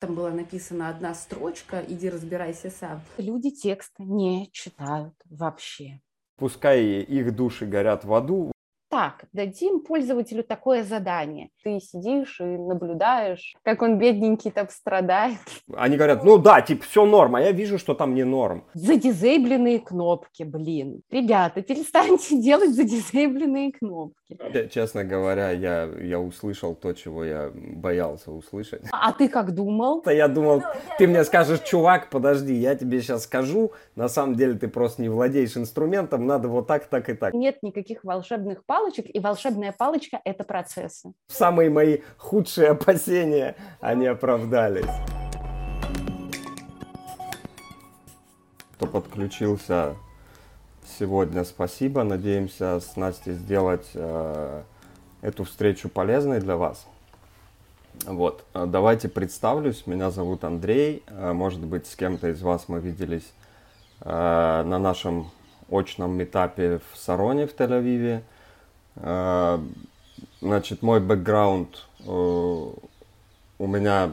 Там была написана одна строчка, иди разбирайся сам. Люди текста не читают вообще. Пускай их души горят в аду, так, дадим пользователю такое задание. Ты сидишь и наблюдаешь, как он бедненький там страдает. Они говорят, ну да, типа, все норм, а я вижу, что там не норм. Задизейбленные кнопки, блин. Ребята, перестаньте делать задизейбленные кнопки. Честно говоря, я, я услышал то, чего я боялся услышать. А, а ты как думал? Я думал, ты мне скажешь, чувак, подожди, я тебе сейчас скажу, на самом деле ты просто не владеешь инструментом, надо вот так, так и так. Нет никаких волшебных пар палочек, и волшебная палочка – это процессы. Самые мои худшие опасения, они оправдались. Кто подключился сегодня, спасибо. Надеемся с Настей сделать э, эту встречу полезной для вас. Вот, давайте представлюсь. Меня зовут Андрей. Э, может быть, с кем-то из вас мы виделись э, на нашем очном этапе в Сароне в Тель-Авиве. А, значит, мой бэкграунд, э, у меня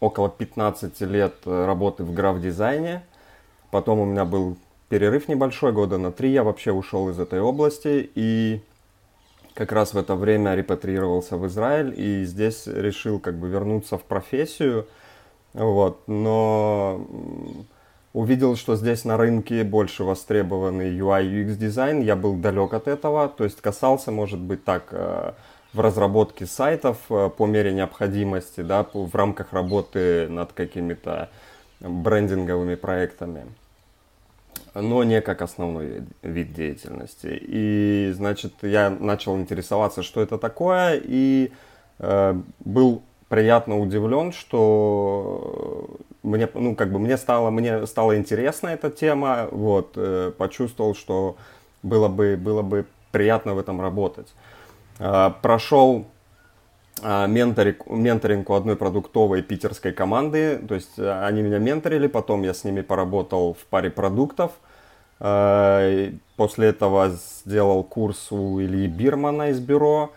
около 15 лет работы в граф-дизайне. Потом у меня был перерыв небольшой, года на три я вообще ушел из этой области. И как раз в это время репатриировался в Израиль и здесь решил как бы вернуться в профессию. Вот, но увидел, что здесь на рынке больше востребованный UI UX дизайн. Я был далек от этого, то есть касался, может быть, так э, в разработке сайтов э, по мере необходимости, да, в рамках работы над какими-то брендинговыми проектами, но не как основной вид деятельности. И, значит, я начал интересоваться, что это такое, и э, был приятно удивлен, что мне, ну, как бы мне стало, мне стала интересна эта тема, вот, э, почувствовал, что было бы, было бы приятно в этом работать. Э, прошел э, менторинг, менторинг у одной продуктовой питерской команды, то есть э, они меня менторили, потом я с ними поработал в паре продуктов. Э, после этого сделал курс у Ильи Бирмана из бюро.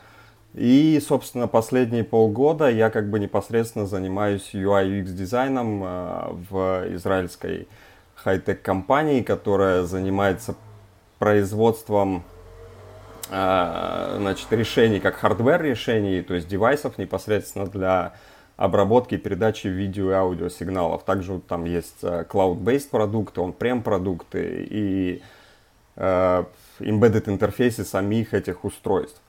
И, собственно, последние полгода я как бы непосредственно занимаюсь UI UX дизайном э, в израильской хай-тек компании, которая занимается производством э, значит, решений, как hardware решений, то есть девайсов непосредственно для обработки и передачи видео и аудиосигналов. Также там есть э, cloud-based продукты, on-prem продукты и embedded интерфейсы самих этих устройств.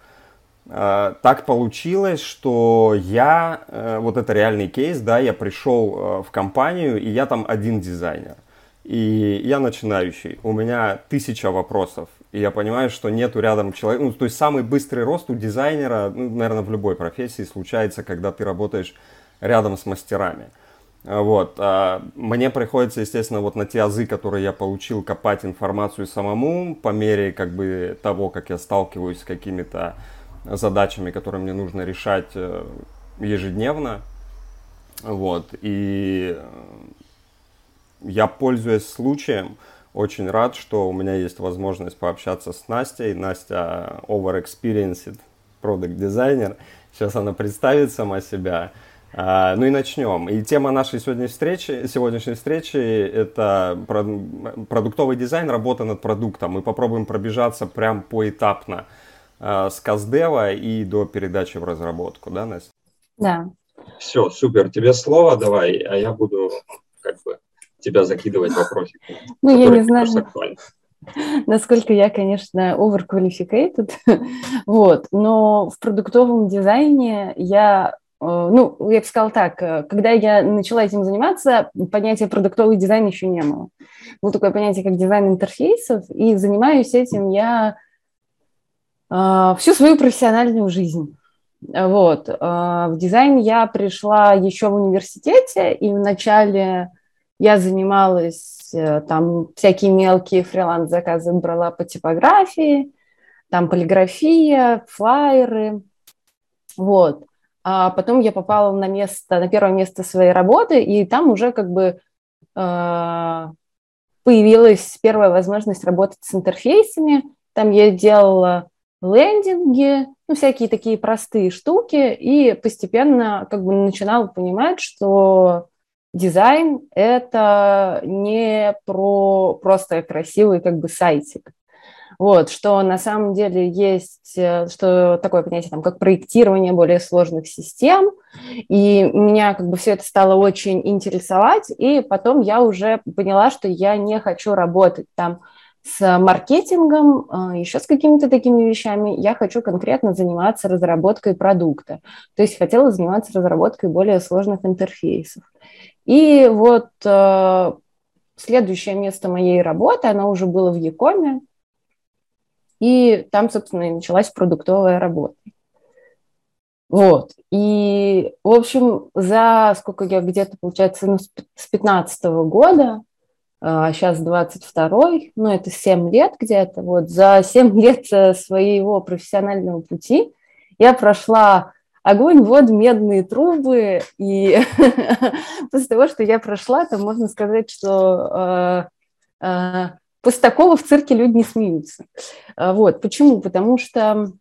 Э, так получилось, что я, э, вот это реальный кейс, да, я пришел э, в компанию, и я там один дизайнер. И я начинающий, у меня тысяча вопросов, и я понимаю, что нету рядом человека, ну, то есть самый быстрый рост у дизайнера, ну, наверное, в любой профессии случается, когда ты работаешь рядом с мастерами. Вот. Мне приходится, естественно, вот на те азы, которые я получил, копать информацию самому по мере как бы того, как я сталкиваюсь с какими-то задачами, которые мне нужно решать э, ежедневно. Вот. И э, я, пользуясь случаем, очень рад, что у меня есть возможность пообщаться с Настей. Настя over experienced product дизайнер. Сейчас она представит сама себя. А, ну и начнем. И тема нашей сегодняшней встречи, сегодняшней встречи – это продуктовый дизайн, работа над продуктом. Мы попробуем пробежаться прям поэтапно с Каздева и до передачи в разработку, да, Настя? Да. Все, супер, тебе слово давай, а я буду как бы тебя закидывать вопросиками. Ну, я не знаю, насколько я, конечно, overqualificated, вот, но в продуктовом дизайне я э, ну, я бы сказала так, э, когда я начала этим заниматься, понятия продуктовый дизайн еще не было. Было такое понятие, как дизайн интерфейсов, и занимаюсь этим я всю свою профессиональную жизнь. Вот. А, в дизайн я пришла еще в университете, и вначале я занималась э, там всякие мелкие фриланс-заказы брала по типографии, там полиграфия, флайеры, вот. А потом я попала на место, на первое место своей работы, и там уже как бы э, появилась первая возможность работать с интерфейсами. Там я делала лендинги, ну, всякие такие простые штуки, и постепенно как бы начинала понимать, что дизайн – это не про просто красивый как бы сайтик. Вот, что на самом деле есть, э, что такое понятие, там, как проектирование более сложных систем, и меня как бы все это стало очень интересовать, и потом я уже поняла, что я не хочу работать там с маркетингом, а, еще с какими-то такими вещами, я хочу конкретно заниматься разработкой продукта. То есть хотела заниматься разработкой более сложных интерфейсов. И вот э, следующее место моей работы, оно уже было в Якоме, и там, собственно, и началась продуктовая работа. Вот. И, в общем, за сколько я где-то, получается, ну, с 15 года а сейчас 22-й, ну, это 7 лет где-то, вот, за 7 лет э, своего профессионального пути я прошла огонь, воду, медные трубы, и после того, что я прошла, там можно сказать, что э, э, после такого в цирке люди не смеются. Э, вот, почему? Потому что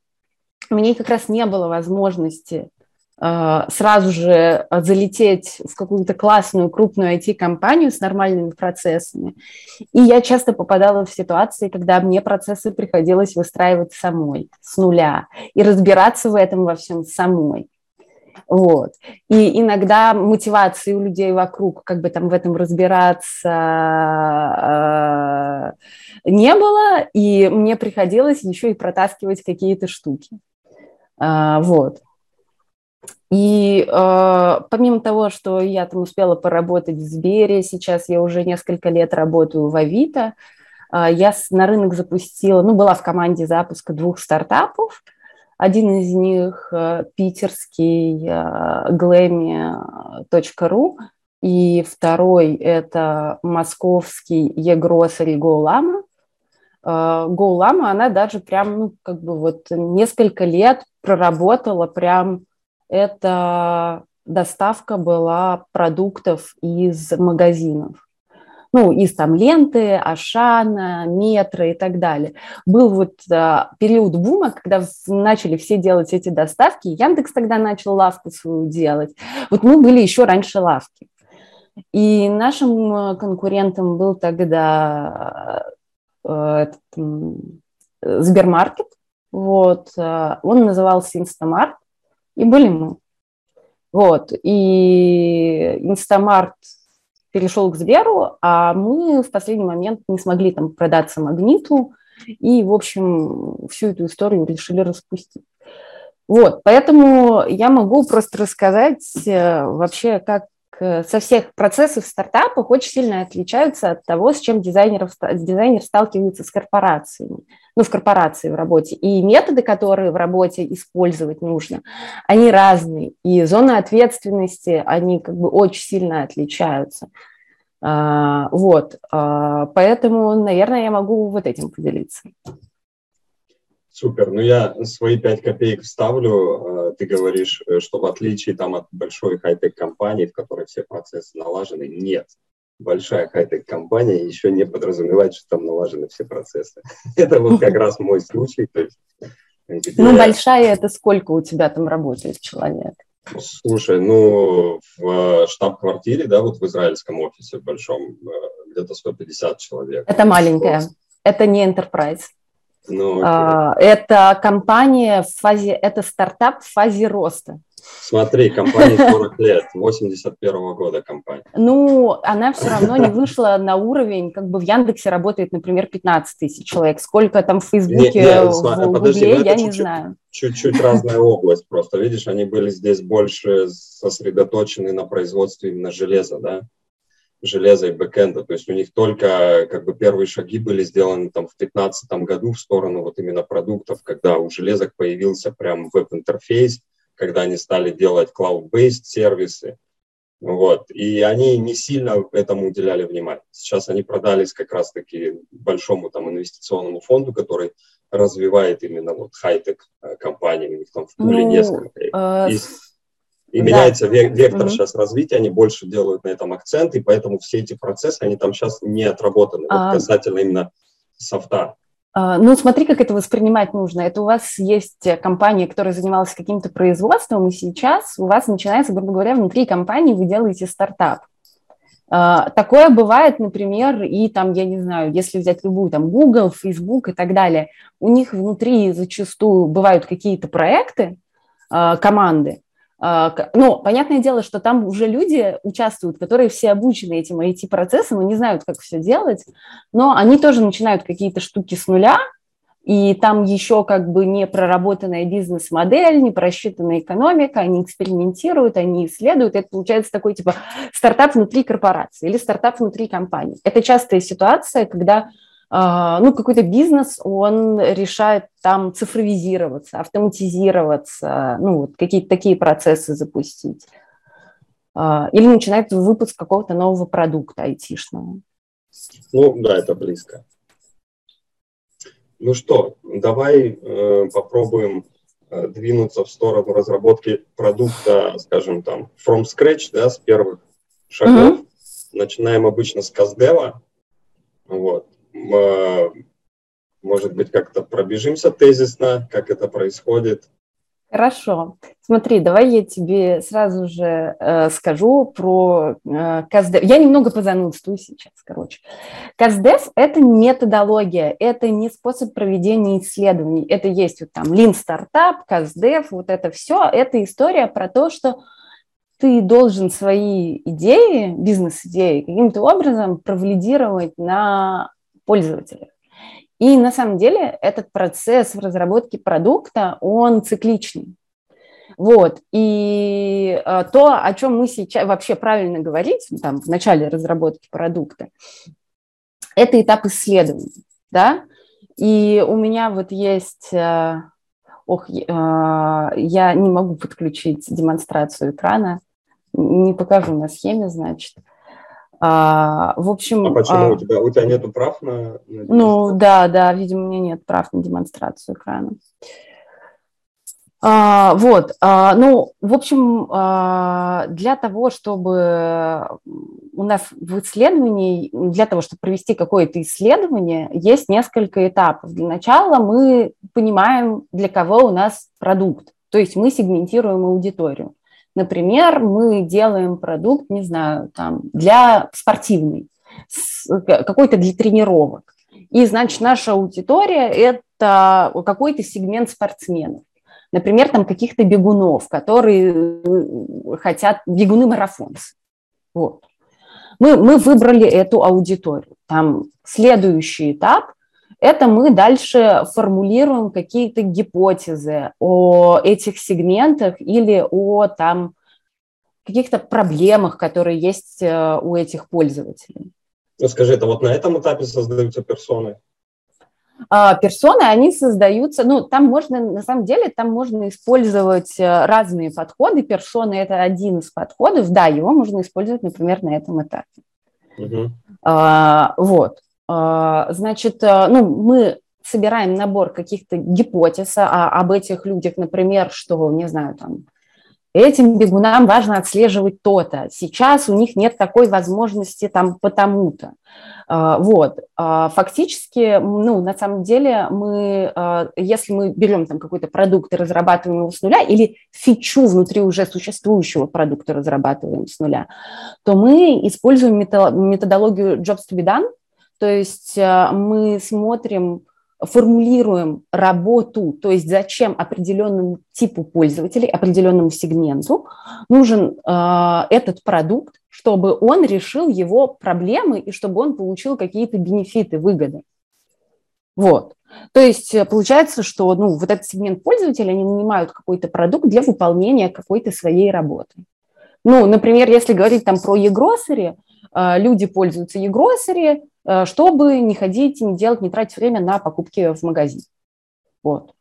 мне как раз не было возможности а, сразу же залететь в какую-то классную крупную IT-компанию с нормальными процессами. И я часто попадала в ситуации, когда мне процессы приходилось выстраивать самой, с нуля, и разбираться в этом во всем самой. Вот. И иногда мотивации у людей вокруг, как бы там в этом разбираться, э, не было, и мне приходилось еще и протаскивать какие-то штуки. Вот. И э, помимо того, что я там успела поработать в Сбере, сейчас я уже несколько лет работаю в Авито, э, я на рынок запустила, ну, была в команде запуска двух стартапов. Один из них э, питерский э, glammy.ru, и второй – это московский e-grocery GoLama. GoLama, она даже прям, ну, как бы вот несколько лет проработала прям это доставка была продуктов из магазинов. Ну, из там ленты, Ашана, метро и так далее. Был вот а, период бума, когда начали все делать эти доставки. Яндекс тогда начал лавку свою делать. Вот мы были еще раньше лавки. И нашим э, конкурентом был тогда э, этот, Сбермаркет. Вот. Э, он назывался Инстамарт. И были мы. Вот. И Инстамарт перешел к Сберу, а мы в последний момент не смогли там продаться Магниту, и, в общем, всю эту историю решили распустить. Вот, поэтому я могу просто рассказать э, вообще, как со всех процессов стартапах очень сильно отличаются от того, с чем дизайнеров, дизайнер сталкивается с корпорациями, ну, в корпорации в работе. И методы, которые в работе использовать нужно, они разные. И зоны ответственности, они как бы очень сильно отличаются. А, вот, а, поэтому, наверное, я могу вот этим поделиться. Супер. Ну, я свои пять копеек вставлю. Э, ты говоришь, э, что в отличие там, от большой хай-тек компании, в которой все процессы налажены, нет. Большая хай-тек компания еще не подразумевает, что там налажены все процессы. Это вот как раз мой случай. То есть, ну, большая это сколько у тебя там работает человек? Слушай, ну, в штаб-квартире, да, вот в израильском офисе в большом, э, где-то 150 человек. Это маленькая, это не enterprise. Ну, а, это компания в фазе, это стартап в фазе роста. Смотри, компания 40 лет, 81 -го года компания. Ну, она все равно не вышла на уровень, как бы в Яндексе работает, например, 15 тысяч человек. Сколько там в Фейсбуке, не, не, в подожди, Гугле, я не знаю. Чуть-чуть разная область просто. Видишь, они были здесь больше сосредоточены на производстве именно железа, да? Железа и бэкэнда. То есть у них только как бы первые шаги были сделаны там в 2015 году в сторону вот именно продуктов, когда у железок появился прям веб-интерфейс, когда они стали делать cloud-based сервисы. Вот. И они не сильно этому уделяли внимание. Сейчас они продались как раз-таки большому там инвестиционному фонду, который развивает именно вот хай-тек э, компании. У них там в пуле ну, несколько. Э, и да. меняется вектор угу. сейчас развития, они больше делают на этом акцент, и поэтому все эти процессы, они там сейчас не отработаны, а... вот касательно именно софта. А, ну, смотри, как это воспринимать нужно. Это у вас есть компания, которая занималась каким-то производством, и сейчас у вас начинается, грубо говоря, внутри компании вы делаете стартап. А, такое бывает, например, и там, я не знаю, если взять любую, там, Google, Facebook и так далее, у них внутри зачастую бывают какие-то проекты, а, команды, ну, понятное дело, что там уже люди участвуют, которые все обучены этим IT-процессам и не знают, как все делать, но они тоже начинают какие-то штуки с нуля, и там еще как бы не проработанная бизнес-модель, не просчитанная экономика, они экспериментируют, они исследуют. Это получается такой типа стартап внутри корпорации или стартап внутри компании. Это частая ситуация, когда а, ну, какой-то бизнес, он решает там цифровизироваться, автоматизироваться, ну, вот какие-то такие процессы запустить. А, или начинает выпуск какого-то нового продукта айтишного. Ну, да, это близко. Ну что, давай э, попробуем э, двинуться в сторону разработки продукта, скажем там, from scratch, да, с первых шагов. Mm-hmm. Начинаем обычно с каздева. Вот. Э, может быть, как-то пробежимся тезисно, как это происходит. Хорошо. Смотри, давай я тебе сразу же э, скажу про э. Я немного позанудствую сейчас, короче. КАЗДЕВ – это методология, это не способ проведения исследований. Это есть вот там Lean Startup, КАЗДЕВ, вот это все. Это история про то, что ты должен свои идеи, бизнес-идеи каким-то образом провалидировать на пользователя. И на самом деле этот процесс в разработке продукта, он цикличный. Вот, и э, то, о чем мы сейчас вообще правильно говорить, там, в начале разработки продукта, это этап исследования, да, и у меня вот есть, э, ох, э, я не могу подключить демонстрацию экрана, не покажу на схеме, значит, а, в общем... А почему? А, у, тебя, у тебя нету прав на, на Ну, да, да, видимо, у меня нет прав на демонстрацию экрана. А, вот, а, ну, в общем, а, для того, чтобы у нас в исследовании, для того, чтобы провести какое-то исследование, есть несколько этапов. Для начала мы понимаем, для кого у нас продукт, то есть мы сегментируем аудиторию. Например, мы делаем продукт, не знаю, там, для спортивный, какой-то для тренировок. И, значит, наша аудитория – это какой-то сегмент спортсменов. Например, там каких-то бегунов, которые э, хотят, бегуны-марафонцы. Вот. Мы, мы выбрали эту аудиторию. Там следующий этап это мы дальше формулируем какие-то гипотезы о этих сегментах или о там каких-то проблемах, которые есть э, у этих пользователей. Ну, скажи, это вот на этом этапе создаются персоны? А, персоны, они создаются, ну, там можно, на самом деле, там можно использовать э, разные подходы. Персоны – это один из подходов, да, его можно использовать, например, на этом этапе. Угу. А, вот. А, значит, э, ну, мы собираем набор каких-то гипотез а, об этих людях, например, что, не знаю, там, этим бегунам важно отслеживать то-то. Сейчас у них нет такой возможности там потому-то. А, вот. Фактически, ну, на самом деле, мы, если мы берем там какой-то продукт и разрабатываем его с нуля, или фичу внутри уже существующего продукта разрабатываем с нуля, то мы используем методологию Jobs to be done, то есть э, мы смотрим, формулируем работу, то есть зачем определенному типу пользователей, определенному сегменту нужен э, этот продукт, чтобы он решил его проблемы и чтобы он получил какие-то бенефиты, выгоды. Вот. То есть э, получается, что ну, вот этот сегмент пользователей, они нанимают какой-то продукт для выполнения какой-то своей работы. Ну, например, если говорить там про э, люди пользуются Э, чтобы не ходить, не делать, не тратить время на покупки в магазин. Вот.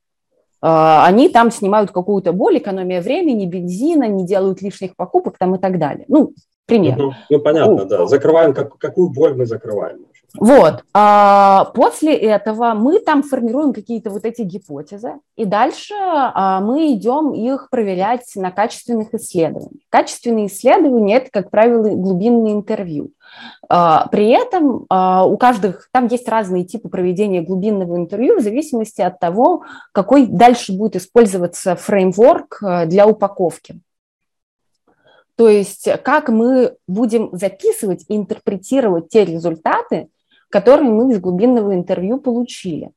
Э, они там снимают какую-то боль, экономия времени, бензина, не делают лишних покупок там и так далее. Ну, пример. Угу. Ну, понятно, да. Закрываем, как, какую боль мы закрываем. Вот. А, после этого мы там формируем какие-то вот эти гипотезы, и дальше а, мы идем их проверять на качественных исследованиях. Качественные исследования – это, как правило, глубинные интервью. А, при этом у каждых, там есть разные типы проведения глубинного интервью в зависимости от того, какой дальше будет использоваться фреймворк для упаковки. То есть как мы будем записывать и интерпретировать те результаты, которые мы из глубинного интервью получили.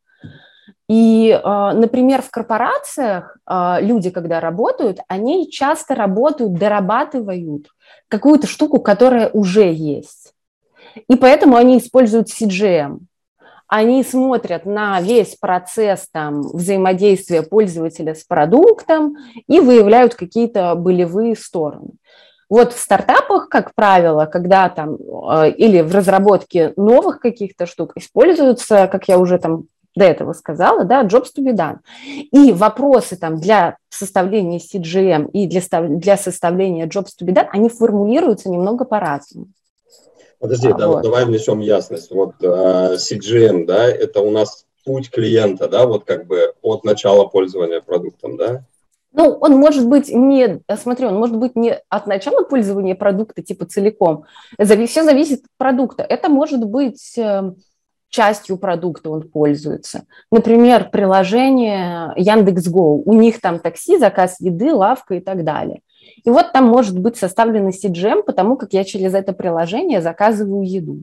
И, а, например, в корпорациях а, люди, когда работают, они часто работают, дорабатывают какую-то штуку, которая уже есть. И поэтому они используют CGM. Они смотрят на весь процесс там, взаимодействия пользователя с продуктом и выявляют какие-то болевые стороны. Вот в стартапах, как правило, когда там э, или в разработке новых каких-то штук используются, как я уже там до этого сказала, да, jobs to be done. И вопросы там для составления CGM и для, для составления jobs to be done, они формулируются немного по-разному. Подожди, а, да, вот. давай внесем ясность. Вот uh, CGM, да, это у нас путь клиента, да, вот как бы от начала пользования продуктом, да? Ну, он может быть не, смотри, он может быть не от начала пользования продукта типа целиком. Все зависит от продукта. Это может быть эм, частью продукта он пользуется. Например, приложение Яндекс.Го, у них там такси, заказ еды, лавка и так далее. И вот там может быть составлен CGM, потому как я через это приложение заказываю еду.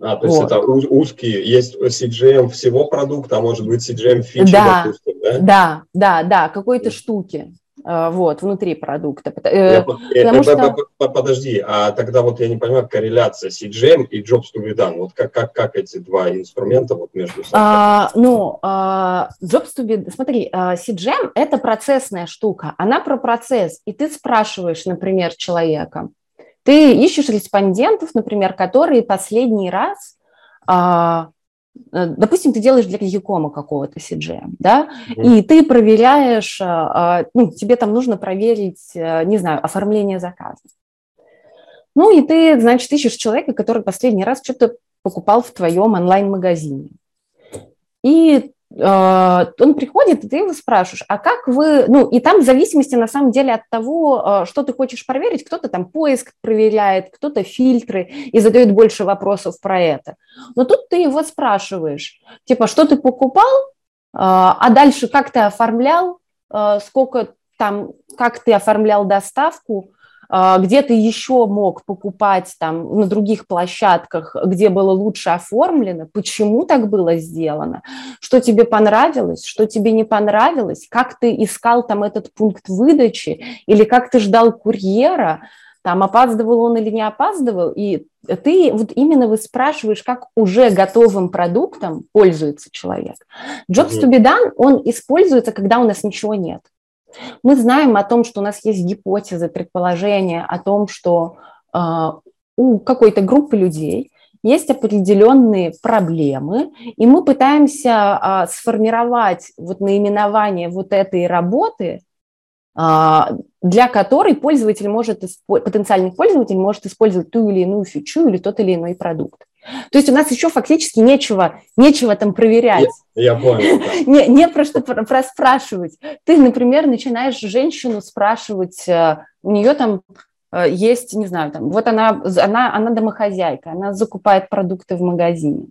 А, то есть вот. это узкий, есть CGM всего продукта, а может быть CGM фичи, да, допустим, да? Да, да, да, какой-то штуки. Э, вот, внутри продукта. Э, я, Потому что... Подожди, а тогда вот я не понимаю, корреляция CGM и Jobs to be done, вот как, как, как эти два инструмента вот между собой? А, ну, а, Jobs to be, смотри, а, CGM – это процессная штука, она про процесс, и ты спрашиваешь, например, человека, ты ищешь респондентов, например, которые последний раз а, Э, допустим, ты делаешь для Якома какого-то CGM, да, mm-hmm. и ты проверяешь, а, а, ну, тебе там нужно проверить, э, не знаю, оформление заказа. Ну, и ты, значит, ищешь человека, который последний раз что-то покупал в твоем онлайн-магазине. И он приходит, и ты его спрашиваешь, а как вы, ну, и там в зависимости на самом деле от того, а, что ты хочешь проверить, кто-то там поиск проверяет, кто-то фильтры и задает больше вопросов про это. Но тут ты его спрашиваешь, типа, что ты покупал, а, а дальше как ты оформлял, сколько там, как ты оформлял доставку, где ты еще мог покупать там на других площадках, где было лучше оформлено, почему так было сделано, что тебе понравилось, что тебе не понравилось, как ты искал там этот пункт выдачи или как ты ждал курьера, там опаздывал он или не опаздывал, и ты вот именно вы спрашиваешь, как уже готовым продуктом пользуется человек. Jobs to be done, он используется, когда у нас ничего нет. Мы знаем о том, что у нас есть гипотезы, предположения о том, что э, у какой-то группы людей есть определенные проблемы, и мы пытаемся э, сформировать вот наименование вот этой работы, э, для которой пользователь может, потенциальный пользователь может использовать ту или иную фичу или тот или иной продукт. То есть у нас еще фактически нечего, нечего там проверять. Я, я понял. Да. Не, не про что про, про спрашивать. Ты, например, начинаешь женщину спрашивать, э, у нее там э, есть, не знаю, там, вот она, она, она домохозяйка, она закупает продукты в магазине.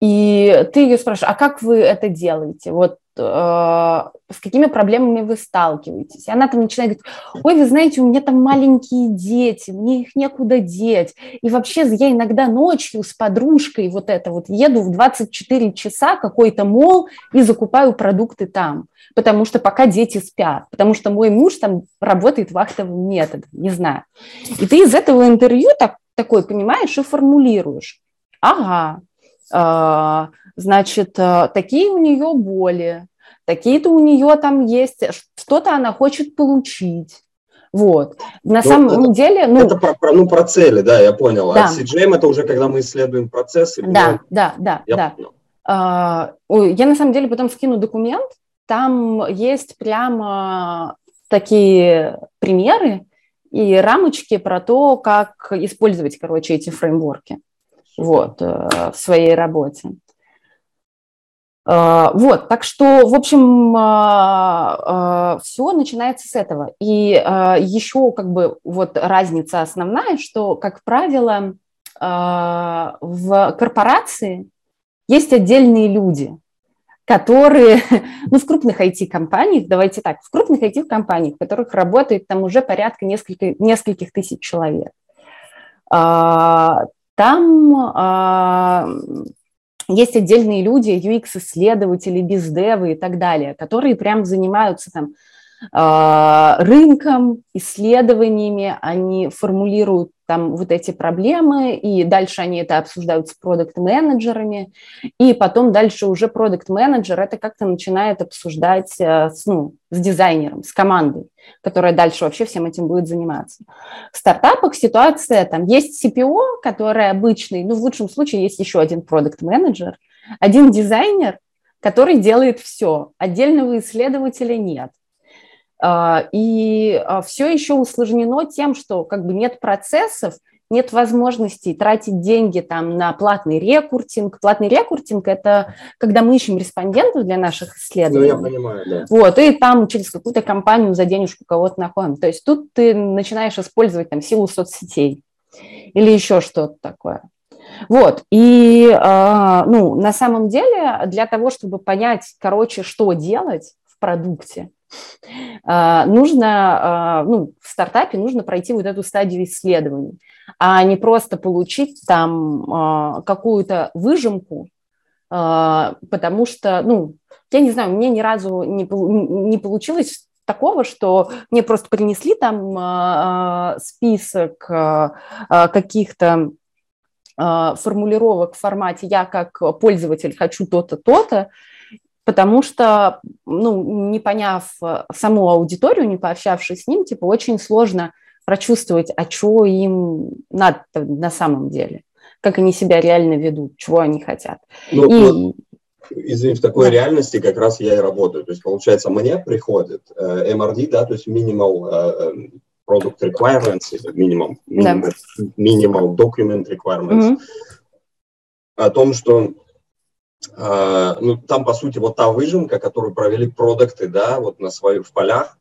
И ты ее спрашиваешь, а как вы это делаете? Вот с какими проблемами вы сталкиваетесь? И она там начинает говорить, ой, вы знаете, у меня там маленькие дети, мне их некуда деть. И вообще я иногда ночью с подружкой вот это вот еду в 24 часа какой-то мол и закупаю продукты там, потому что пока дети спят, потому что мой муж там работает вахтовым методом, не знаю. И ты из этого интервью так, такой понимаешь и формулируешь. Ага, э, значит, э, такие у нее боли, такие-то у нее там есть, что-то она хочет получить. Вот. На ну, самом это, деле... Ну, это про, про, ну, про цели, да, я понял. А да. А CGM это уже когда мы исследуем процессы. Да, да, да, я да. Понял. Uh, я на самом деле потом скину документ, там есть прямо такие примеры и рамочки про то, как использовать, короче, эти фреймворки вот, uh, в своей работе. А, вот, так что, в общем, а, а, все начинается с этого. И еще как бы вот разница основная, что, как правило, в корпорации есть отдельные люди, которые, ну, в крупных IT-компаниях, давайте так, в крупных IT-компаниях, в которых работает там уже порядка несколько, нескольких тысяч человек. Там есть отдельные люди, UX-исследователи, бездевы и так далее, которые прям занимаются там а, рынком, исследованиями, они формулируют там вот эти проблемы, и дальше они это обсуждают с продукт-менеджерами, и потом дальше уже продукт-менеджер это как-то начинает обсуждать э, с, ну, с дизайнером, с командой, которая дальше вообще всем этим будет заниматься. В стартапах ситуация, там есть CPO, который обычный, ну, в лучшем случае есть еще один продукт-менеджер, один дизайнер, который делает все, отдельного исследователя нет. А, и а, все еще усложнено тем, что как бы нет процессов, нет возможности тратить деньги там на платный рекрутинг. Платный рекрутинг – это когда мы ищем респондентов для наших исследований. Ну, я понимаю, да. Вот, и там через какую-то компанию за денежку кого-то находим. То есть тут ты начинаешь использовать там силу соцсетей или еще что-то такое. Вот, и, э, ну, на самом деле, для того, чтобы понять, короче, что делать в продукте, а, нужно, а, ну, в стартапе нужно пройти вот эту стадию исследований, а не просто получить там а, какую-то выжимку, потому что, ну, я не знаю, мне ни разу не, не получилось такого, что мне просто принесли там список каких-то формулировок в формате «я как пользователь хочу то-то, то-то», потому что, ну, не поняв э, саму аудиторию, не пообщавшись с ним, типа, очень сложно прочувствовать, а что им надо на самом деле, как они себя реально ведут, чего они хотят. Ну, и... вот, извини, в такой да. реальности как раз я и работаю. То есть, получается, мне приходит э, MRD, да, то есть Minimal э, эм, Product Requirements, Minimum, minimum, да. minimal Document Requirements, mm-hmm. о том, что ну, там, по сути, вот та выжимка, которую провели продукты, да, вот на своих в полях,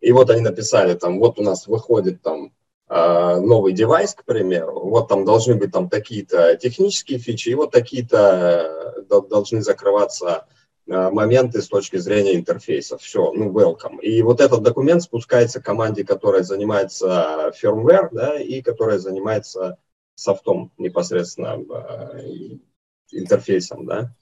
и вот они написали там, вот у нас выходит там а, новый девайс, к примеру, вот там должны быть там такие-то технические фичи, и вот такие-то э, должны закрываться э, моменты с точки зрения интерфейса. Все, ну, welcome. И вот этот документ спускается команде, которая занимается firmware, да, и которая занимается софтом непосредственно э, интерфейсом, да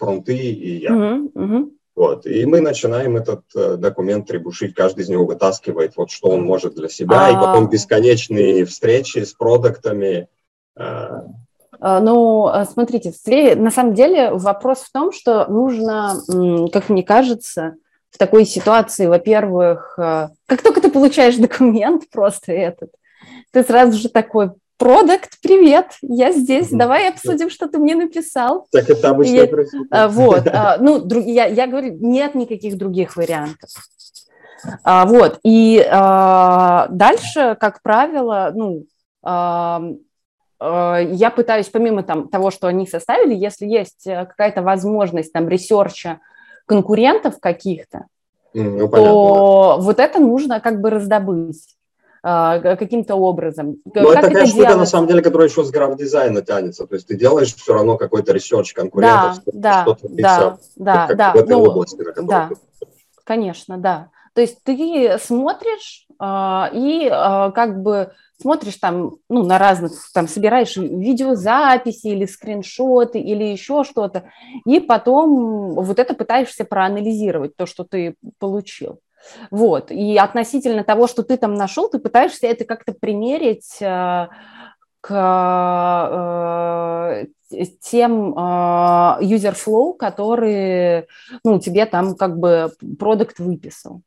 фронты и я. Uh-huh, uh-huh. Вот. И мы начинаем этот э, документ требушить, каждый из него вытаскивает, вот что он может для себя, а... и потом бесконечные встречи с продуктами. Э... Ну, э, смотрите, на самом деле вопрос в том, что нужно, как мне кажется, в такой ситуации, во-первых, э, как только ты получаешь документ просто этот, ты сразу же такой, Продукт, привет, я здесь, давай обсудим, что ты мне написал. Так это обычно я, а, Вот, а, ну, друг, я, я говорю, нет никаких других вариантов. А, вот, и а, дальше, как правило, ну, а, я пытаюсь, помимо там, того, что они составили, если есть э, какая-то возможность там research-а конкурентов каких-то, ну, то вот это нужно как бы раздобыть. А, каким-то образом. Но это такая штука, на самом деле, которая еще с граф-дизайна тянется. То есть ты делаешь все равно какой-то research конкурентов, да, что-то да, да, да, да, в этой ну, области, на да, ты... конечно, да. То есть ты смотришь э, и э, как бы смотришь там, ну, на разных, там, собираешь видеозаписи или скриншоты или еще что-то, и потом вот это пытаешься проанализировать, то, что ты получил. Вот. И относительно того, что ты там нашел, ты пытаешься это как-то примерить э, к э, тем э, user flow, которые ну, тебе там как бы продукт выписал.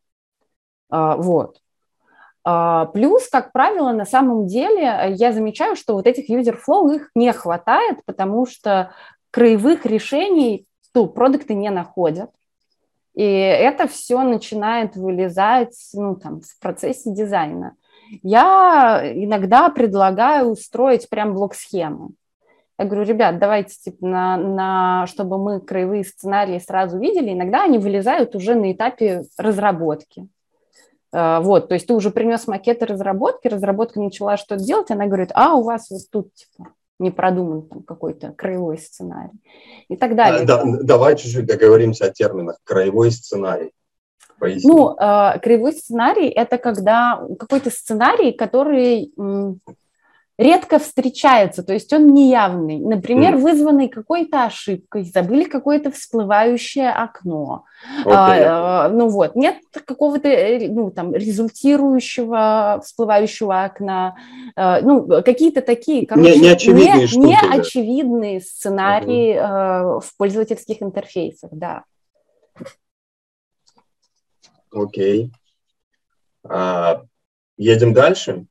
Вот. Плюс, как правило, на самом деле я замечаю, что вот этих user flow их не хватает, потому что краевых решений ну, продукты не находят. И это все начинает вылезать ну, там, в процессе дизайна. Я иногда предлагаю устроить прям блок-схемы. Я говорю, ребят, давайте, типа, на, на, чтобы мы краевые сценарии сразу видели, иногда они вылезают уже на этапе разработки. Э, вот, то есть ты уже принес макеты разработки, разработка начала что-то делать, она говорит, а у вас вот тут, типа, не продуман там какой-то краевой сценарий и так далее. Да, давай чуть-чуть договоримся о терминах краевой сценарий. Поясни. Ну, э, краевой сценарий – это когда какой-то сценарий, который редко встречается, то есть он неявный. Например, вызванный какой-то ошибкой, забыли какое-то всплывающее окно. Okay. А, ну вот, нет какого-то э, ну, там, результирующего всплывающего окна. А, ну, какие-то такие, короче, не, неочевидные, не, штуки, неочевидные да. сценарии mm-hmm. в пользовательских интерфейсах, да. Окей. Okay. А, едем дальше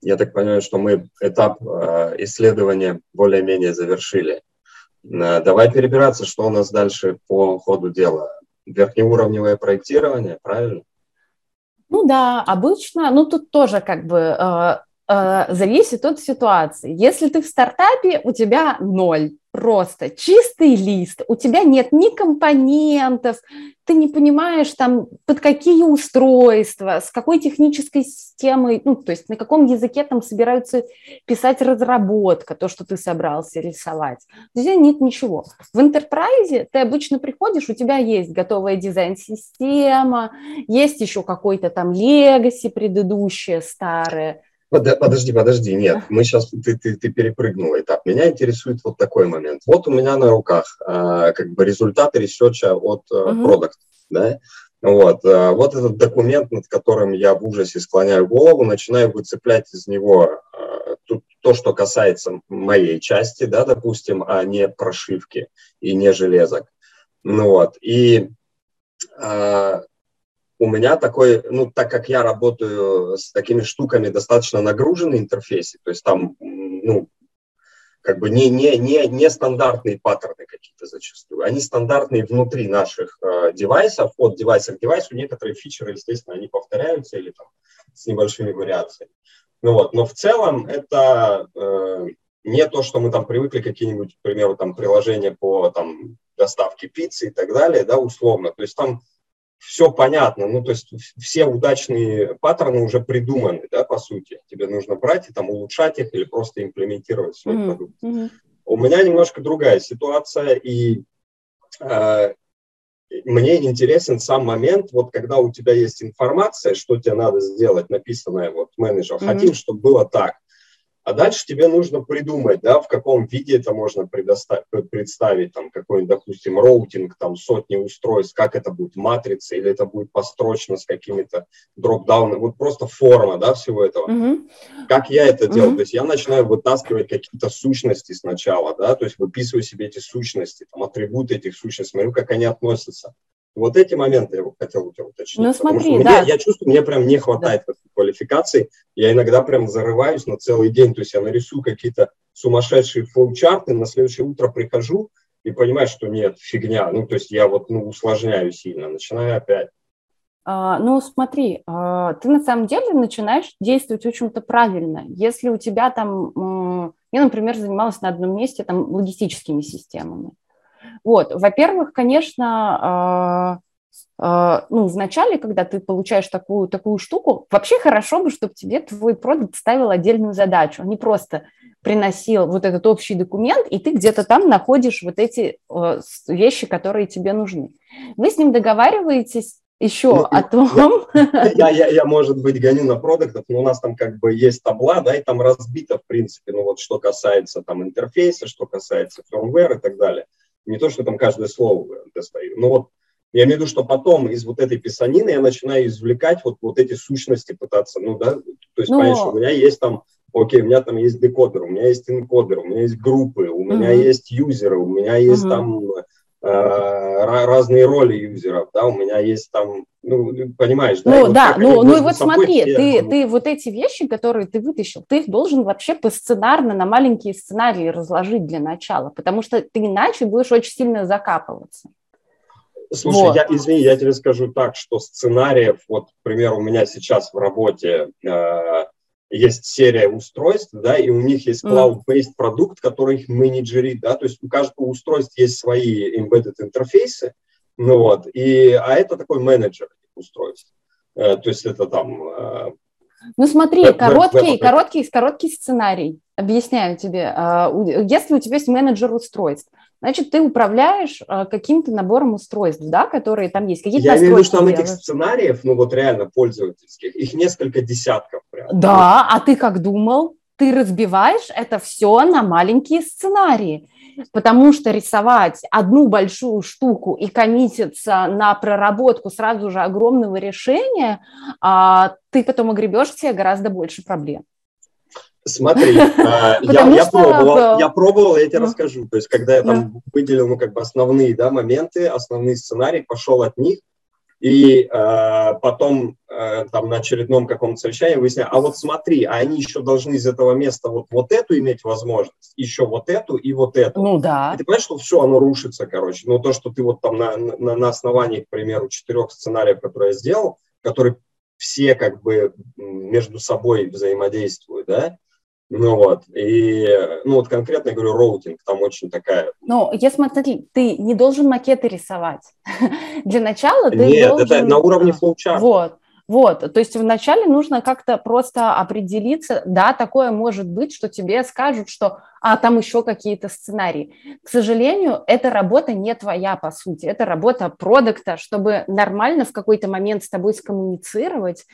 я так понимаю, что мы этап э, исследования более-менее завершили. Э, давай перебираться, что у нас дальше по ходу дела. Верхнеуровневое проектирование, правильно? Ну да, обычно, ну тут тоже как бы э, зависит от ситуации. Если ты в стартапе, у тебя ноль, просто чистый лист, у тебя нет ни компонентов, ты не понимаешь там под какие устройства, с какой технической системой, ну то есть на каком языке там собираются писать разработка, то, что ты собрался рисовать. Тебя нет ничего. В Enterprise ты обычно приходишь, у тебя есть готовая дизайн-система, есть еще какой-то там legacy предыдущее, старое, Подожди, подожди, нет, мы сейчас, ты, ты, ты перепрыгнула этап. Меня интересует вот такой момент. Вот у меня на руках э, как бы результаты research-а от э, uh-huh. да? Вот, э, вот этот документ, над которым я в ужасе склоняю голову, начинаю выцеплять из него э, то, то, что касается моей части, да, допустим, а не прошивки и не железок. Ну вот, и э, у меня такой, ну, так как я работаю с такими штуками, достаточно нагруженный интерфейсе, то есть там, ну, как бы не, не, не, не стандартные паттерны какие-то зачастую, они стандартные внутри наших э, девайсов, от девайса к девайсу, некоторые фичеры, естественно, они повторяются или там с небольшими вариациями. Ну вот, но в целом это э, не то, что мы там привыкли какие-нибудь, к примеру, там приложения по там доставке пиццы и так далее, да, условно, то есть там все понятно, ну, то есть все удачные паттерны уже придуманы, да, по сути. Тебе нужно брать и там улучшать их или просто имплементировать свой mm-hmm. продукт. Mm-hmm. У меня немножко другая ситуация, и э, мне интересен сам момент, вот когда у тебя есть информация, что тебе надо сделать, написанная вот менеджер, mm-hmm. хотим, чтобы было так. А дальше тебе нужно придумать, да, в каком виде это можно представить, там, какой-нибудь, допустим, роутинг, там, сотни устройств, как это будет матрица, или это будет построчно с какими-то дропдаунами, вот просто форма, да, всего этого. Mm-hmm. Как я это делаю? Mm-hmm. То есть я начинаю вытаскивать какие-то сущности сначала, да, то есть выписываю себе эти сущности, там, атрибуты этих сущностей, смотрю, как они относятся. Вот эти моменты я хотел у тебя уточнить. Ну, смотри, что да. я чувствую, мне прям не хватает да. квалификации. Я иногда прям зарываюсь на целый день. То есть я нарисую какие-то сумасшедшие флоу-чарты, на следующее утро прихожу и понимаю, что нет, фигня. Ну, то есть я вот ну, усложняю сильно, начинаю опять. А, ну, смотри, а, ты на самом деле начинаешь действовать очень-то правильно. Если у тебя там, я, например, занималась на одном месте там логистическими системами. Вот, во-первых, конечно, э, э, ну, вначале, когда ты получаешь такую, такую штуку, вообще хорошо бы, чтобы тебе твой продукт ставил отдельную задачу, а не просто приносил вот этот общий документ, и ты где-то там находишь вот эти вещи, которые тебе нужны. Вы с ним договариваетесь еще ну, о том... Я, я, я, может быть, гоню на продуктов, но у нас там как бы есть табла, да, и там разбито, в принципе, ну вот что касается там интерфейса, что касается firmware и так далее. Не то, что там каждое слово достаю. Но вот я имею в виду, что потом из вот этой писанины я начинаю извлекать вот, вот эти сущности, пытаться, ну да, то есть, Но... понять, что у меня есть там, окей, у меня там есть декодер, у меня есть энкодер, у меня есть группы, у uh-huh. меня есть юзеры, у меня есть uh-huh. там разные роли юзеров, да, у меня есть там, ну, понимаешь, да? Ну, да, ну, ну и вот смотри, все, ты, ты вот эти вещи, которые ты вытащил, ты их должен вообще по сценарно на маленькие сценарии разложить для начала, потому что ты иначе будешь очень сильно закапываться. Слушай, вот. я, извини, я тебе скажу так, что сценариев, вот, к примеру, у меня сейчас в работе э, есть серия устройств, да, и у них есть cloud-based продукт, который их менеджерит, да, то есть у каждого устройства есть свои embedded интерфейсы, ну вот, и, а это такой менеджер устройств. Э, то есть это там... Э, ну смотри, веб, короткий, веб, короткий, короткий сценарий. Объясняю тебе. А, если у тебя есть менеджер устройств, значит, ты управляешь а, каким-то набором устройств, да, которые там есть. Какие-то Я имею в виду, что там этих сценариев, ну вот реально пользовательских, их несколько десятков. Прям. Да, а ты как думал? Ты разбиваешь это все на маленькие сценарии потому что рисовать одну большую штуку и коммититься на проработку сразу же огромного решения, а, ты потом огребешь себе гораздо больше проблем. Смотри, а, я, я пробовал, я пробовал, я тебе ну. расскажу. То есть, когда я там ну. выделил, ну, как бы основные, да, моменты, основные сценарии, пошел от них, и э, потом э, там на очередном каком-то совещании выясняю, а вот смотри, а они еще должны из этого места вот, вот эту иметь возможность, еще вот эту и вот эту. Ну да. И ты понимаешь, что все, оно рушится, короче. Ну то, что ты вот там на, на, на основании, к примеру, четырех сценариев, которые я сделал, которые все как бы между собой взаимодействуют, да, ну вот, и, ну вот конкретно я говорю, routing, там очень такая... Ну, я смотри, ты не должен макеты рисовать. Для начала ты Нет, должен... это на уровне flowchart-а. Вот, вот, то есть вначале нужно как-то просто определиться, да, такое может быть, что тебе скажут, что, а, там еще какие-то сценарии. К сожалению, эта работа не твоя, по сути, это работа продукта, чтобы нормально в какой-то момент с тобой скоммуницировать,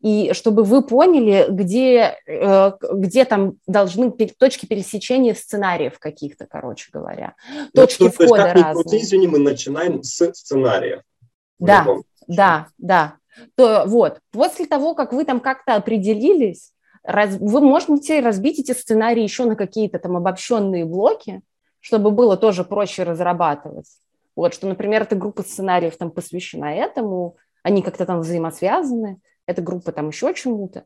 и чтобы вы поняли, где, э, где там должны точки пересечения сценариев каких-то, короче говоря. Ну, точки ну, входа то есть, как разные. Крути, извини, мы начинаем с сценариев. Да, да, да то вот, после того, как вы там как-то определились, раз, вы можете разбить эти сценарии еще на какие-то там обобщенные блоки, чтобы было тоже проще разрабатывать. Вот, что, например, эта группа сценариев там посвящена этому, они как-то там взаимосвязаны, эта группа там еще чему-то.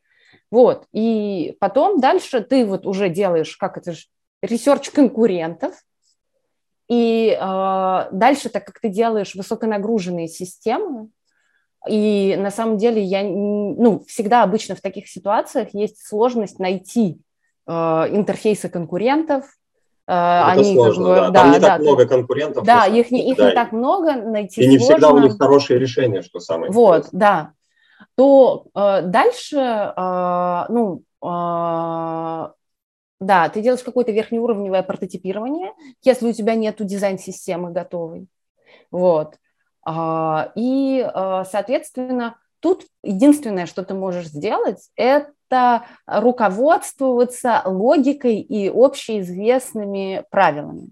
Вот, и потом дальше ты вот уже делаешь, как это же, research конкурентов, и э, дальше, так как ты делаешь высоконагруженные системы, и на самом деле я, ну, всегда обычно в таких ситуациях есть сложность найти э, интерфейсы конкурентов. Э, они сложно, как бы, да. да. Там не да, так много конкурентов. Да, их, не, их да. не так много, найти И не сложно. всегда у них хорошие решения, что самое Вот, интересное. да. То э, дальше, э, ну, э, да, ты делаешь какое-то верхнеуровневое прототипирование, если у тебя нету дизайн-системы готовой. Вот. А, и, а, соответственно, тут единственное, что ты можешь сделать, это руководствоваться логикой и общеизвестными правилами.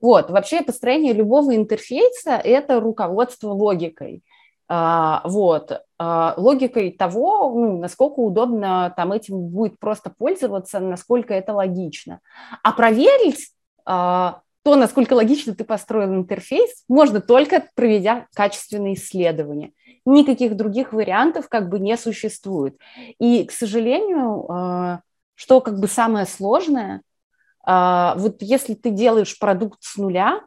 Вот, вообще построение любого интерфейса – это руководство логикой. А, вот, логикой того, ну, насколько удобно там этим будет просто пользоваться, насколько это логично. А проверить то, насколько логично ты построил интерфейс, можно только проведя качественные исследования. Никаких других вариантов как бы не существует. И, к сожалению, э, что как бы самое сложное, э, вот если ты делаешь продукт с нуля, э,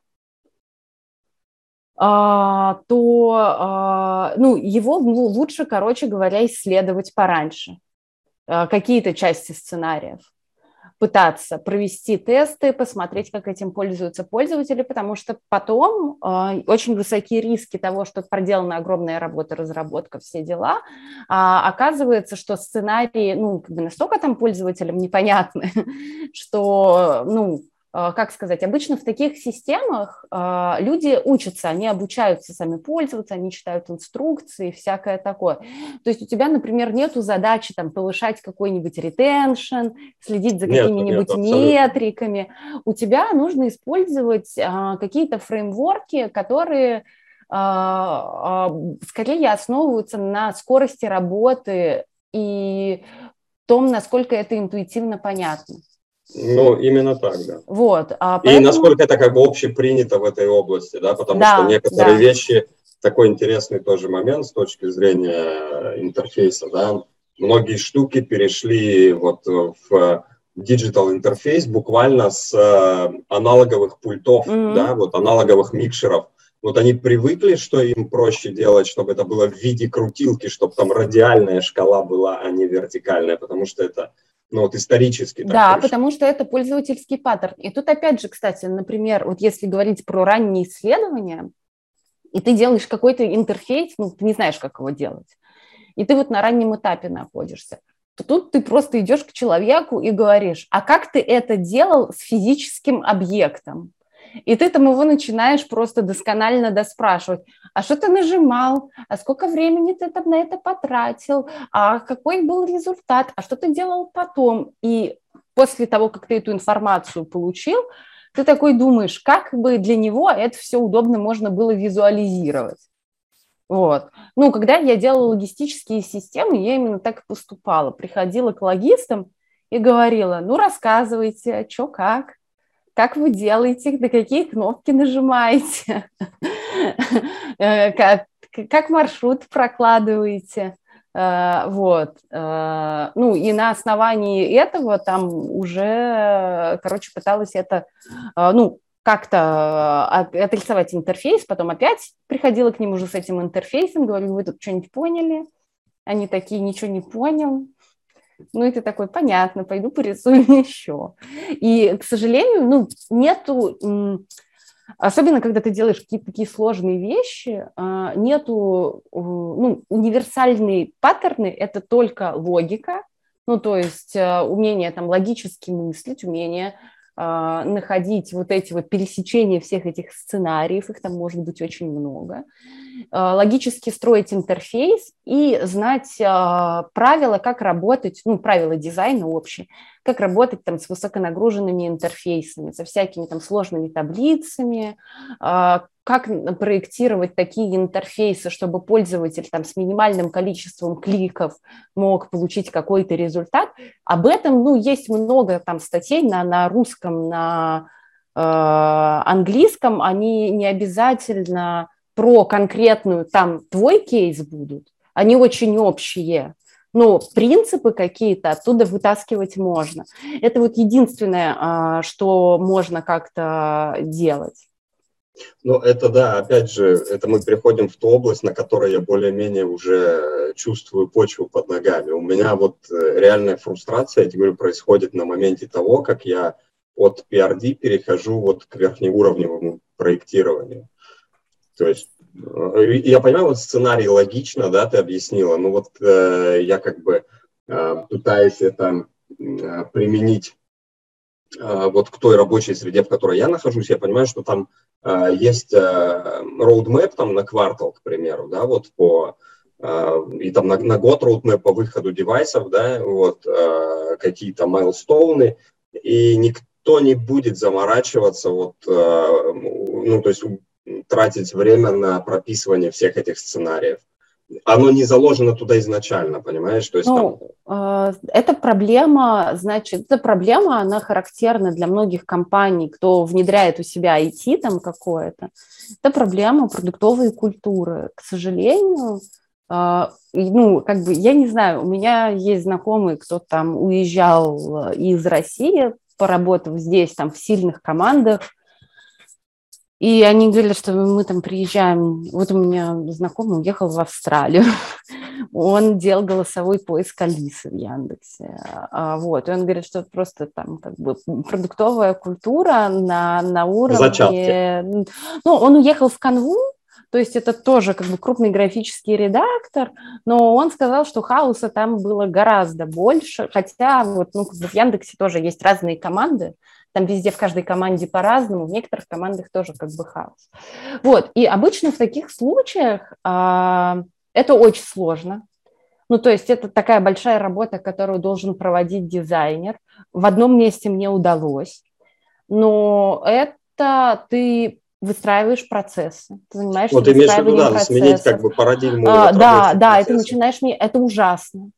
то ну, его лучше, короче говоря, исследовать пораньше, какие-то части сценариев пытаться провести тесты, посмотреть, как этим пользуются пользователи, потому что потом э, очень высокие риски того, что проделана огромная работа, разработка, все дела. А оказывается, что сценарии, ну, как бы настолько там пользователям непонятны, что, ну, как сказать, обычно в таких системах а, люди учатся, они обучаются сами пользоваться, они читают инструкции, всякое такое. То есть у тебя, например, нету задачи там повышать какой-нибудь ретеншн, следить за какими-нибудь метриками. У тебя нужно использовать а, какие-то фреймворки, которые скорее основываются на скорости работы и том, насколько это интуитивно понятно. Ну, именно так, да. Вот. А поэтому... И насколько это как бы общепринято в этой области, да, потому да, что некоторые да. вещи, такой интересный тоже момент с точки зрения интерфейса, да, многие штуки перешли вот в digital интерфейс буквально с э, аналоговых пультов, mm-hmm. да, вот аналоговых микшеров. Вот они привыкли, что им проще делать, чтобы это было в виде крутилки, чтобы там радиальная шкала была, а не вертикальная, потому что это ну вот исторически. Да, так потому что это пользовательский паттерн. И тут опять же, кстати, например, вот если говорить про ранние исследования, и ты делаешь какой-то интерфейс, ну, ты не знаешь, как его делать, и ты вот на раннем этапе находишься, то тут ты просто идешь к человеку и говоришь, а как ты это делал с физическим объектом? И ты там его начинаешь просто досконально доспрашивать. А что ты нажимал? А сколько времени ты там на это потратил? А какой был результат? А что ты делал потом? И после того, как ты эту информацию получил, ты такой думаешь, как бы для него это все удобно можно было визуализировать. Вот. Ну, когда я делала логистические системы, я именно так и поступала. Приходила к логистам и говорила, ну, рассказывайте, что как, как вы делаете, на какие кнопки нажимаете, э, как маршрут прокладываете. Э, вот. Э, ну, и на основании этого там уже, короче, пыталась это, ну, как-то отрисовать интерфейс, потом опять приходила к ним уже с этим интерфейсом, говорю, вы тут что-нибудь поняли? Они такие, ничего не понял. Ну, и ты такой, понятно, пойду порисую еще. И, к сожалению, ну, нету, особенно когда ты делаешь какие-то такие сложные вещи, а, нету, ну, универсальные паттерны, это только логика, ну, то есть а, умение там логически мыслить, умение находить вот эти вот пересечения всех этих сценариев, их там может быть очень много, а, логически строить интерфейс и знать а, правила, как работать, ну, правила дизайна общие, как работать там с высоконагруженными интерфейсами, со всякими там сложными таблицами, как проектировать такие интерфейсы, чтобы пользователь там с минимальным количеством кликов мог получить какой-то результат. Об этом, ну, есть много там статей на, на русском, на э, английском, они не обязательно про конкретную там твой кейс будут, они очень общие, но принципы какие-то оттуда вытаскивать можно. Это вот единственное, э, что можно как-то делать. Ну, это да, опять же, это мы переходим в ту область, на которой я более-менее уже чувствую почву под ногами. У меня вот э, реальная фрустрация, я тебе говорю, происходит на моменте того, как я от PRD перехожу вот к верхнеуровневому проектированию. То есть э, я понимаю, вот сценарий логично, да, ты объяснила, но вот э, я как бы э, пытаюсь это э, применить вот к той рабочей среде, в которой я нахожусь, я понимаю, что там а, есть roadmap там на квартал, к примеру, да, вот по и там на, на год roadmap по выходу девайсов, да, вот какие-то майлстоуны, и никто не будет заморачиваться, вот, ну, то есть тратить время на прописывание всех этих сценариев оно не заложено туда изначально, понимаешь? То есть ну, там... э, эта проблема, значит, эта проблема, она характерна для многих компаний, кто внедряет у себя IT там какое-то. Это проблема продуктовой культуры. К сожалению, э, ну, как бы, я не знаю, у меня есть знакомый, кто там уезжал из России, поработав здесь, там, в сильных командах, и они говорят, что мы там приезжаем. Вот у меня знакомый уехал в Австралию. Он делал голосовой поиск Алисы в Яндексе. А, вот. И он говорит, что просто там как бы продуктовая культура на, на уровне... Зачатки. Ну, он уехал в Канву, то есть это тоже как бы крупный графический редактор, но он сказал, что хаоса там было гораздо больше, хотя вот ну, в Яндексе тоже есть разные команды, там везде в каждой команде по-разному, в некоторых командах тоже как бы хаос. Вот, и обычно в таких случаях а, это очень сложно. Ну, то есть это такая большая работа, которую должен проводить дизайнер. В одном месте мне удалось, но это ты выстраиваешь процессы, ты занимаешься вот выстраиванием виду, да, сменить как бы парадигму. А, да, да, это начинаешь, это ужасно.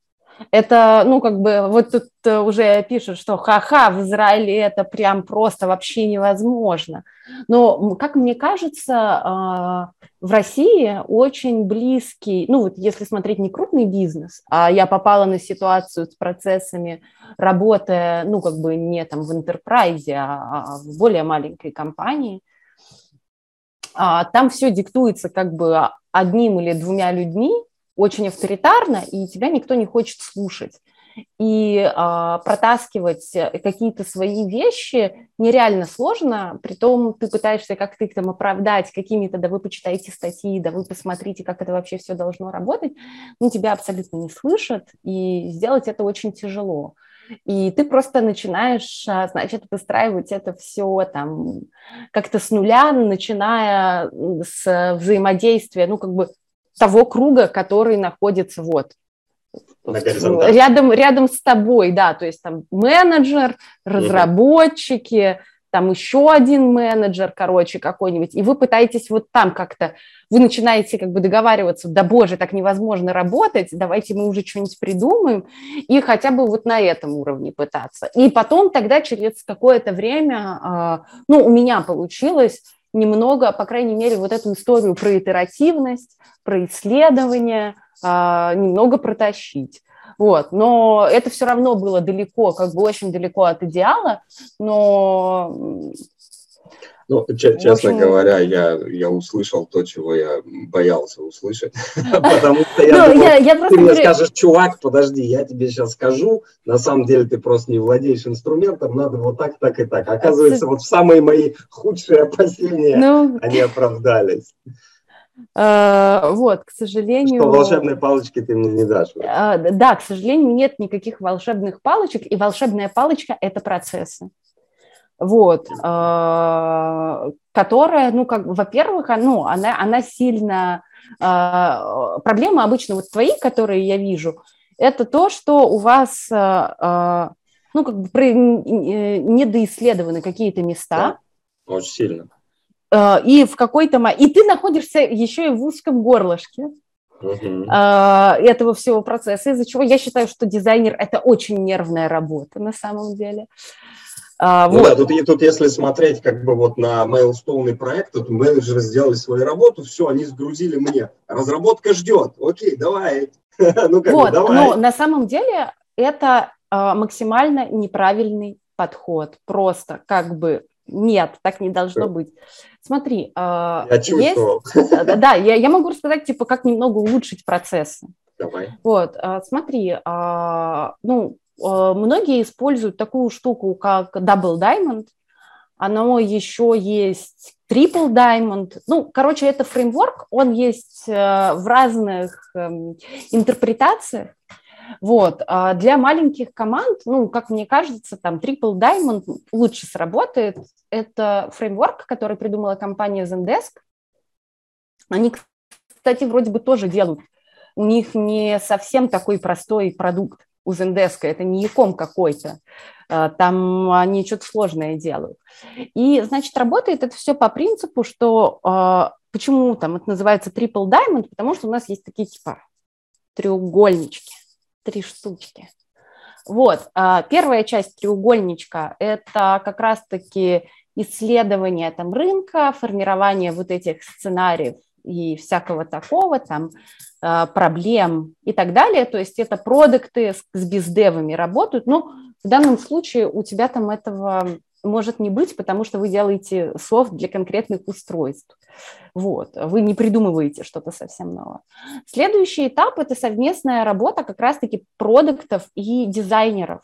Это, ну, как бы, вот тут э, уже пишут, что ха-ха, в Израиле это прям просто вообще невозможно. Но, как мне кажется, а, в России очень близкий, ну, вот если смотреть не крупный бизнес, а я попала на ситуацию с процессами, работая, ну, как бы не там в интерпрайзе, а, а в более маленькой компании, а, там все диктуется как бы одним или двумя людьми, очень авторитарно, и тебя никто не хочет слушать. и э, протаскивать какие-то свои вещи нереально сложно, притом ты пытаешься как-то их там оправдать какими-то, да вы почитаете статьи, да вы посмотрите, как это вообще все должно работать, ну, тебя абсолютно не слышат, и сделать это очень тяжело. И ты просто начинаешь, а, значит, выстраивать это все там как-то с нуля, начиная с взаимодействия, ну, как бы того круга, который находится вот рядом, рядом с тобой, да, то есть там менеджер, разработчики, там еще один менеджер, короче, какой-нибудь, и вы пытаетесь вот там как-то, вы начинаете как бы договариваться, да боже, так невозможно работать, давайте мы уже что-нибудь придумаем, и хотя бы вот на этом уровне пытаться. И потом тогда через какое-то время, а, ну, у меня получилось немного, по крайней мере, вот эту историю про итеративность, про исследование, а, немного протащить. Вот. Но это все равно было далеко, как бы очень далеко от идеала, но ну, честно говоря, я, я услышал то, чего я боялся услышать. Потому что я ну, ты мне скажешь, чувак, подожди, я тебе сейчас скажу, на самом деле ты просто не владеешь инструментом, надо вот так, так и так. Оказывается, вот самые мои худшие опасения, ну. они оправдались. Э, вот, к сожалению... Что волшебной палочки ты мне не дашь. Э, да, к сожалению, нет никаких волшебных палочек, и волшебная палочка – это процессы. Вот, э, которая, ну, как, во-первых, ну, она, она сильно... Проблема обычно вот твои, которые я вижу, это то, что у вас, ну, как бы недоисследованы какие-то места. Да, очень сильно Э, и в какой-то... И ты находишься еще и в узком горлышке uh этого всего процесса, из-за чего я считаю, что дизайнер – это очень нервная работа на самом деле. А, ну вот. да, тут, и тут если смотреть как бы вот на Mailstone проект, тут менеджеры сделали свою работу, все, они сгрузили мне. Разработка ждет, окей, давай. ну, как вот, бы, давай. но на самом деле это а, максимально неправильный подход. Просто как бы нет, так не должно быть. Смотри, а, я есть, да, я, я могу рассказать, типа, как немного улучшить процессы. Давай. Вот, а, смотри, а, ну, многие используют такую штуку, как Double Diamond, оно еще есть Triple Diamond. Ну, короче, это фреймворк, он есть э, в разных эм, интерпретациях. Вот. А для маленьких команд, ну, как мне кажется, там Triple Diamond лучше сработает. Это фреймворк, который придумала компания Zendesk. Они, кстати, вроде бы тоже делают. У них не совсем такой простой продукт у Zendesk, это не яком какой-то, а, там они что-то сложное делают. И, значит, работает это все по принципу, что а, почему там это называется triple diamond, потому что у нас есть такие типа треугольнички три штучки. Вот, а, первая часть треугольничка – это как раз-таки исследование там рынка, формирование вот этих сценариев и всякого такого, там, а, проблем и так далее. То есть это продукты с, бездевами работают. Но в данном случае у тебя там этого может не быть, потому что вы делаете софт для конкретных устройств. Вот. Вы не придумываете что-то совсем новое. Следующий этап – это совместная работа как раз-таки продуктов и дизайнеров,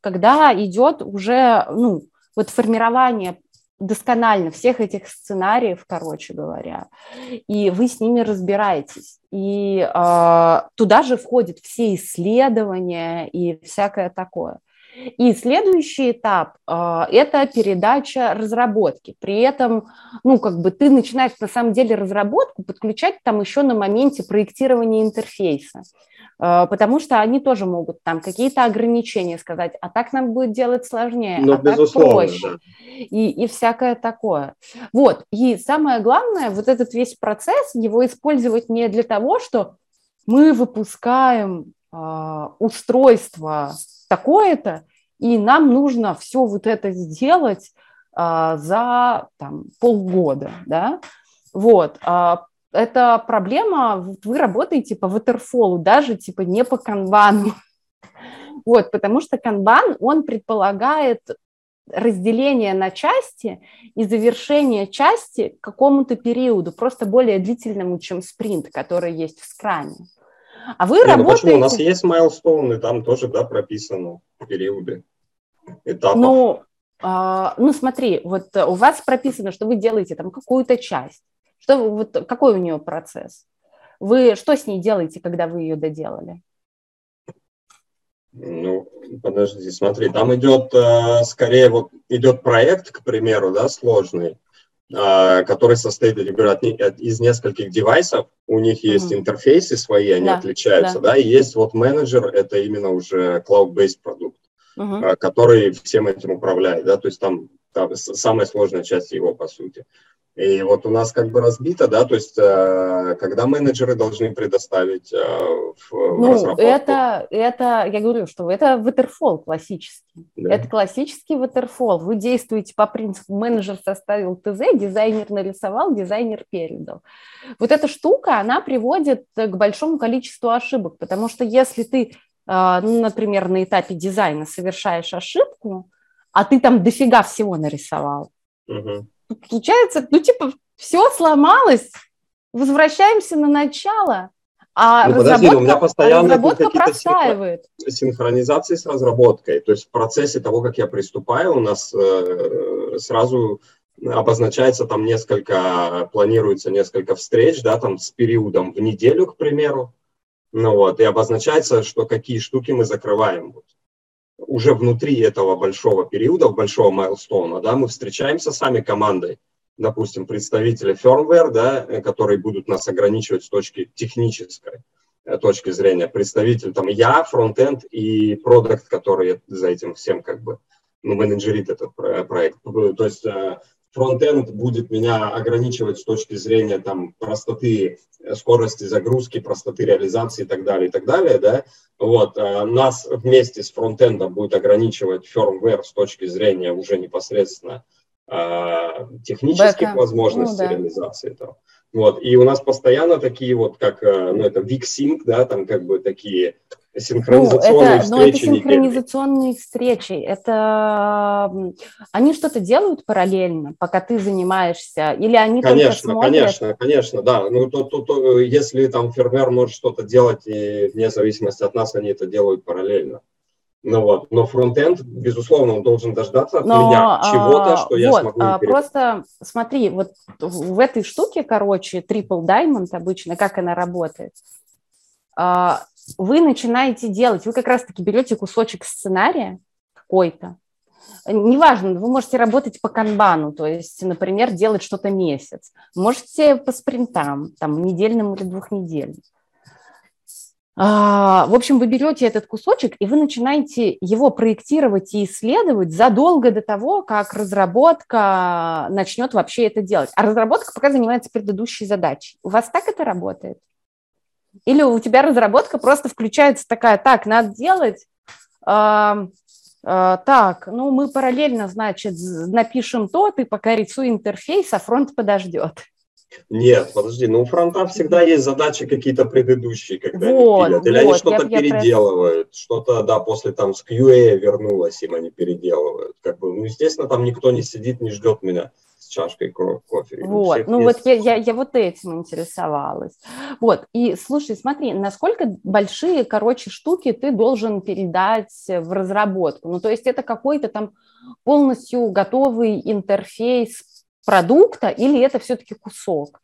когда идет уже ну, вот формирование досконально всех этих сценариев, короче говоря, и вы с ними разбираетесь. И э, туда же входят все исследования и всякое такое. И следующий этап э, – это передача разработки. При этом, ну, как бы ты начинаешь на самом деле разработку подключать там еще на моменте проектирования интерфейса, э, потому что они тоже могут там какие-то ограничения сказать, а так нам будет делать сложнее, ну, а так проще, да. и, и всякое такое. Вот, и самое главное, вот этот весь процесс, его использовать не для того, что мы выпускаем э, устройство такое-то, и нам нужно все вот это сделать а, за там, полгода, да, вот, а, это проблема, вы работаете по waterfall, даже типа не по канбану, вот, потому что канбан, он предполагает разделение на части и завершение части к какому-то периоду, просто более длительному, чем спринт, который есть в скраме. А вы Не, работаете... Ну почему? У нас есть майлстоуны, там тоже, да, прописано периоды, этапов. Ну, а, ну, смотри, вот у вас прописано, что вы делаете там какую-то часть. Что, вот, какой у нее процесс? Вы что с ней делаете, когда вы ее доделали? Ну, подожди, смотри, там идет э, скорее вот идет проект, к примеру, да, сложный, э, который состоит, я говорю, от, из нескольких девайсов. У них есть mm-hmm. интерфейсы свои, они да, отличаются, да. да, и есть вот менеджер, это именно уже cloud-based продукт, mm-hmm. который всем этим управляет, да, то есть там, там самая сложная часть его по сути. И вот у нас как бы разбито, да, то есть э, когда менеджеры должны предоставить э, в, ну, разработку. это, это, я говорю, что это waterfall классический. Да. Это классический waterfall. Вы действуете по принципу менеджер составил ТЗ, дизайнер нарисовал, дизайнер передал. Вот эта штука, она приводит к большому количеству ошибок, потому что если ты, э, ну, например, на этапе дизайна совершаешь ошибку, а ты там дофига всего нарисовал, угу получается, ну, типа, все сломалось, возвращаемся на начало, а ну, разработка, подожди, у меня постоянно разработка простаивает. Синхронизации с разработкой. То есть в процессе того, как я приступаю, у нас э, сразу обозначается там несколько, планируется несколько встреч, да, там с периодом в неделю, к примеру. Ну вот, и обозначается, что какие штуки мы закрываем. Вот уже внутри этого большого периода, большого майлстоуна, да, мы встречаемся сами командой, допустим, представители firmware, да, которые будут нас ограничивать с точки технической э, точки зрения, представитель там я, фронтенд и продукт, который за этим всем как бы ну, менеджерит этот проект. То есть э, фронтенд будет меня ограничивать с точки зрения там простоты э, скорости загрузки, простоты реализации и так далее, и так далее, да, вот, а нас вместе с фронтендом будет ограничивать firmware с точки зрения уже непосредственно а, технических Бэка. возможностей ну, да. реализации этого. Вот, и у нас постоянно такие вот, как, э, ну, это VixSync, да, там как бы такие синхронизационные ну, это, встречи. Ну, это синхронизационные недельные. встречи. Это они что-то делают параллельно, пока ты занимаешься, или они конечно, только смотрят? Конечно, конечно, да. Ну, то, то, то, если там фермер может что-то делать, и вне зависимости от нас они это делают параллельно. Ну вот, но фронтенд, безусловно, он должен дождаться от но, меня чего-то, что вот, я смогу. А, просто смотри, вот в этой штуке, короче, Triple Diamond обычно, как она работает, а, вы начинаете делать, вы как раз-таки берете кусочек сценария какой-то, неважно, вы можете работать по канбану, то есть, например, делать что-то месяц, можете по спринтам, там, недельным или двухнедельным. А, в общем, вы берете этот кусочек, и вы начинаете его проектировать и исследовать задолго до того, как разработка начнет вообще это делать. А разработка пока занимается предыдущей задачей. У вас так это работает? Или у тебя разработка просто включается такая, так, надо делать, э, э, так, ну мы параллельно, значит, напишем то, ты пока рисуй интерфейс, а фронт подождет. Нет, подожди, ну у фронта всегда есть задачи какие-то предыдущие, когда вот, они пилят. Или вот, они что-то я, переделывают, я... что-то, да, после там с QA вернулось, им они переделывают. Как бы, ну, естественно, там никто не сидит, не ждет меня с чашкой кофе. Вот, ну вот я, я, я вот этим интересовалась. Вот, и слушай, смотри, насколько большие, короче, штуки ты должен передать в разработку? Ну, то есть это какой-то там полностью готовый интерфейс продукта или это все-таки кусок?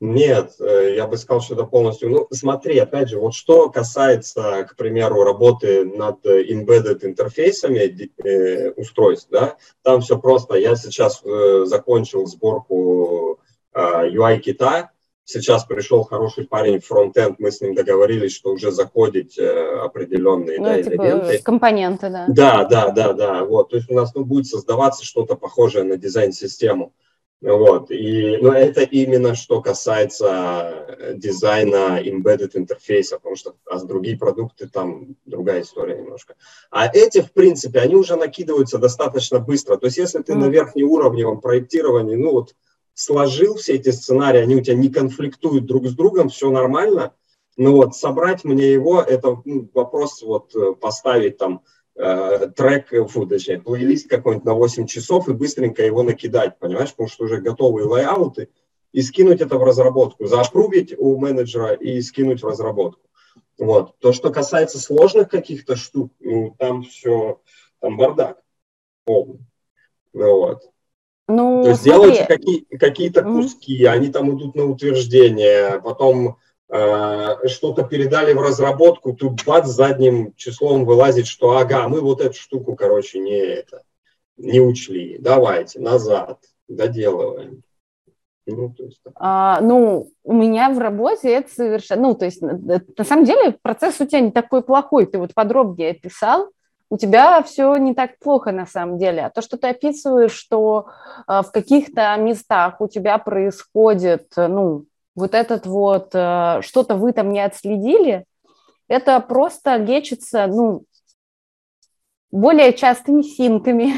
Нет, э, я бы сказал, что это полностью... Ну, смотри, опять же, вот что касается, к примеру, работы над embedded интерфейсами э, устройств, да, там все просто. Я сейчас э, закончил сборку э, UI-кита, сейчас пришел хороший парень фронтенд, мы с ним договорились, что уже закодить э, определенные ну, да, типа элементы. компоненты, да. Да, да, да, да. Вот, то есть у нас ну, будет создаваться что-то похожее на дизайн-систему. Вот. И, но это именно что касается э, дизайна embedded интерфейса, потому что а другие продукты там другая история немножко. А эти, в принципе, они уже накидываются достаточно быстро. То есть если ты mm. на верхнеуровневом проектировании, ну вот сложил все эти сценарии, они у тебя не конфликтуют друг с другом, все нормально, ну вот собрать мне его, это ну, вопрос вот э, поставить там э, трек, фу, точнее, плейлист какой-нибудь на 8 часов и быстренько его накидать, понимаешь, потому что уже готовые лайауты, и скинуть это в разработку, заапрувить у менеджера и скинуть в разработку. Вот. То, что касается сложных каких-то штук, ну, там все, там бардак полный. Ну, вот. Ну, То есть смотри. делаются какие, какие-то куски, mm-hmm. они там идут на утверждение, потом что-то передали в разработку, тут бац, задним числом вылазит, что ага, мы вот эту штуку, короче, не это, не учли, давайте, назад, доделываем. Ну, есть, а, ну, у меня в работе это совершенно, ну, то есть, на самом деле процесс у тебя не такой плохой, ты вот подробнее описал, у тебя все не так плохо на самом деле. А то, что ты описываешь, что э, в каких-то местах у тебя происходит, ну, вот этот вот, э, что-то вы там не отследили, это просто лечится, ну, более частыми синками.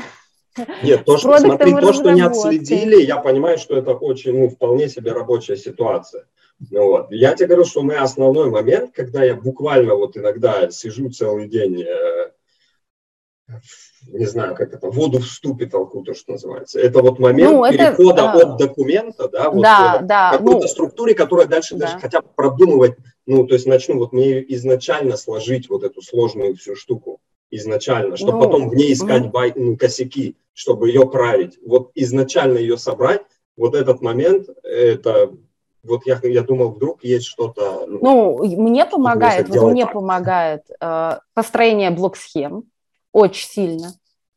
Нет, то, что, смотри, то, что не отследили, я понимаю, что это очень, ну, вполне себе рабочая ситуация. Ну, вот. Я тебе говорю, что мы основной момент, когда я буквально вот иногда сижу целый день э, не знаю, как это, воду в ступе толку, то, что называется. Это вот момент ну, это, перехода а... от документа, да, вот да, да, какой-то ну, структуре, которая дальше да. даже хотя бы продумывать, ну, то есть начну вот мне изначально сложить вот эту сложную всю штуку изначально, чтобы ну, потом в ней искать угу. бай, ну, косяки, чтобы ее править. Вот изначально ее собрать, вот этот момент, это вот я, я думал, вдруг есть что-то... Ну, ну мне помогает, вот мне так. помогает э, построение блок-схем, очень сильно.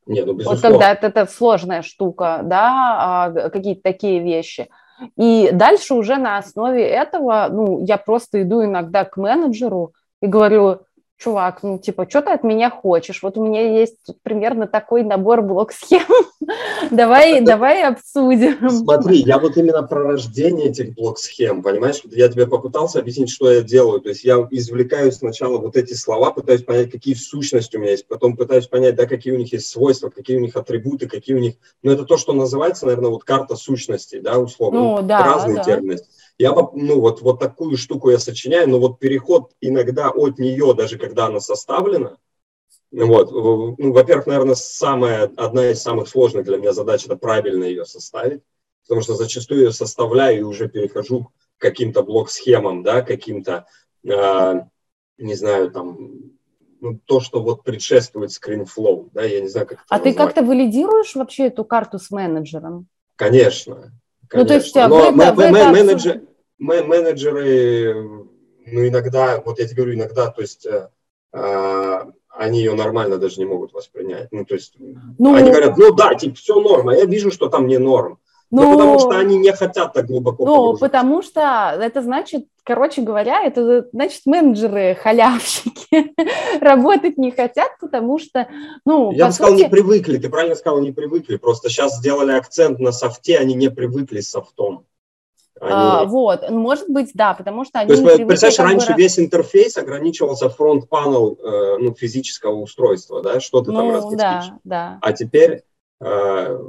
Нет, ну, вот когда это, это сложная штука, да, а, какие-то такие вещи. И дальше уже на основе этого, ну, я просто иду иногда к менеджеру и говорю, чувак, ну, типа, что ты от меня хочешь? Вот у меня есть примерно такой набор блок-схем. давай, давай обсудим. Смотри, я вот именно про рождение этих блок-схем, понимаешь? Я тебе попытался объяснить, что я делаю. То есть я извлекаю сначала вот эти слова, пытаюсь понять, какие сущности у меня есть, потом пытаюсь понять, да, какие у них есть свойства, какие у них атрибуты, какие у них... Ну, это то, что называется, наверное, вот карта сущностей, да, условно. Ну, да, Разные да. термины. Я, ну, вот, вот такую штуку я сочиняю, но вот переход иногда от нее, даже когда она составлена, вот, ну, во-первых, наверное, самая, одна из самых сложных для меня задач – это правильно ее составить, потому что зачастую я составляю и уже перехожу к каким-то блок-схемам, да, каким-то, э, не знаю, там, ну, то, что вот предшествует screenflow, да, я не знаю, как это А назвать. ты как-то валидируешь вообще эту карту с менеджером? Конечно, Конечно. Ну, то есть, Но вы, мы, вы менеджер, мы, менеджеры, ну, иногда, вот я тебе говорю, иногда, то есть, э, э, они ее нормально даже не могут воспринять. Ну, то есть, ну, они говорят, ну да, типа, все норм, а я вижу, что там не норм. Ну, ну, потому что они не хотят так глубоко Ну, погружаться. потому что это значит, короче говоря, это значит менеджеры халявщики работать не хотят, потому что, ну, Я бы сказал, не привыкли, ты правильно сказал, не привыкли, просто сейчас сделали акцент на софте, они не привыкли с софтом. Они... А, вот, может быть, да, потому что они... То есть, представляешь, раньше бы... весь интерфейс ограничивался фронт-панел э, ну, физического устройства, да, что ты ну, там разместишь. Да, да. А теперь э,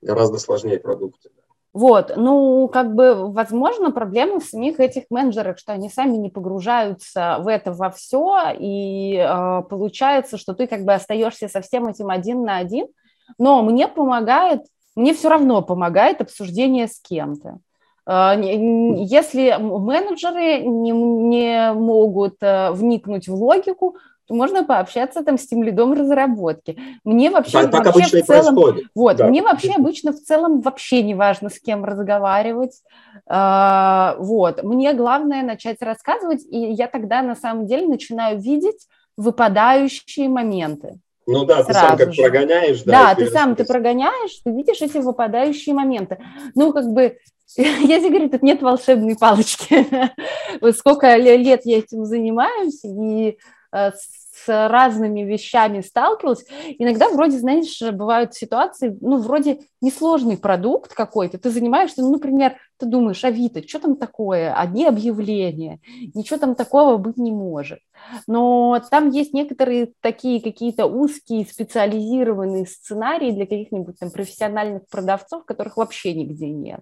гораздо сложнее продукты. Вот, ну, как бы, возможно, проблема в самих этих менеджерах, что они сами не погружаются в это во все, и э, получается, что ты как бы остаешься со всем этим один на один, но мне помогает, мне все равно помогает обсуждение с кем-то. Э, если менеджеры не, не могут э, вникнуть в логику, можно пообщаться там с тем лидом разработки. Мне вообще, так, так вообще в целом, происходит. Вот, да. мне вообще обычно в целом вообще не важно, с кем разговаривать. А, вот, мне главное начать рассказывать, и я тогда на самом деле начинаю видеть выпадающие моменты. Ну да, ты сам как же. прогоняешь. Да, да ты сам ты прогоняешь, ты видишь эти выпадающие моменты. Ну, как бы, я тебе говорю, тут нет волшебной палочки. Сколько лет я этим занимаюсь, и Э, с разными вещами сталкивалась. Иногда вроде, знаешь, бывают ситуации, ну, вроде несложный продукт какой-то, ты занимаешься, ну, например, ты думаешь, Авито, что там такое? Одни объявления, ничего там такого быть не может. Но там есть некоторые такие какие-то узкие специализированные сценарии для каких-нибудь там профессиональных продавцов, которых вообще нигде нет.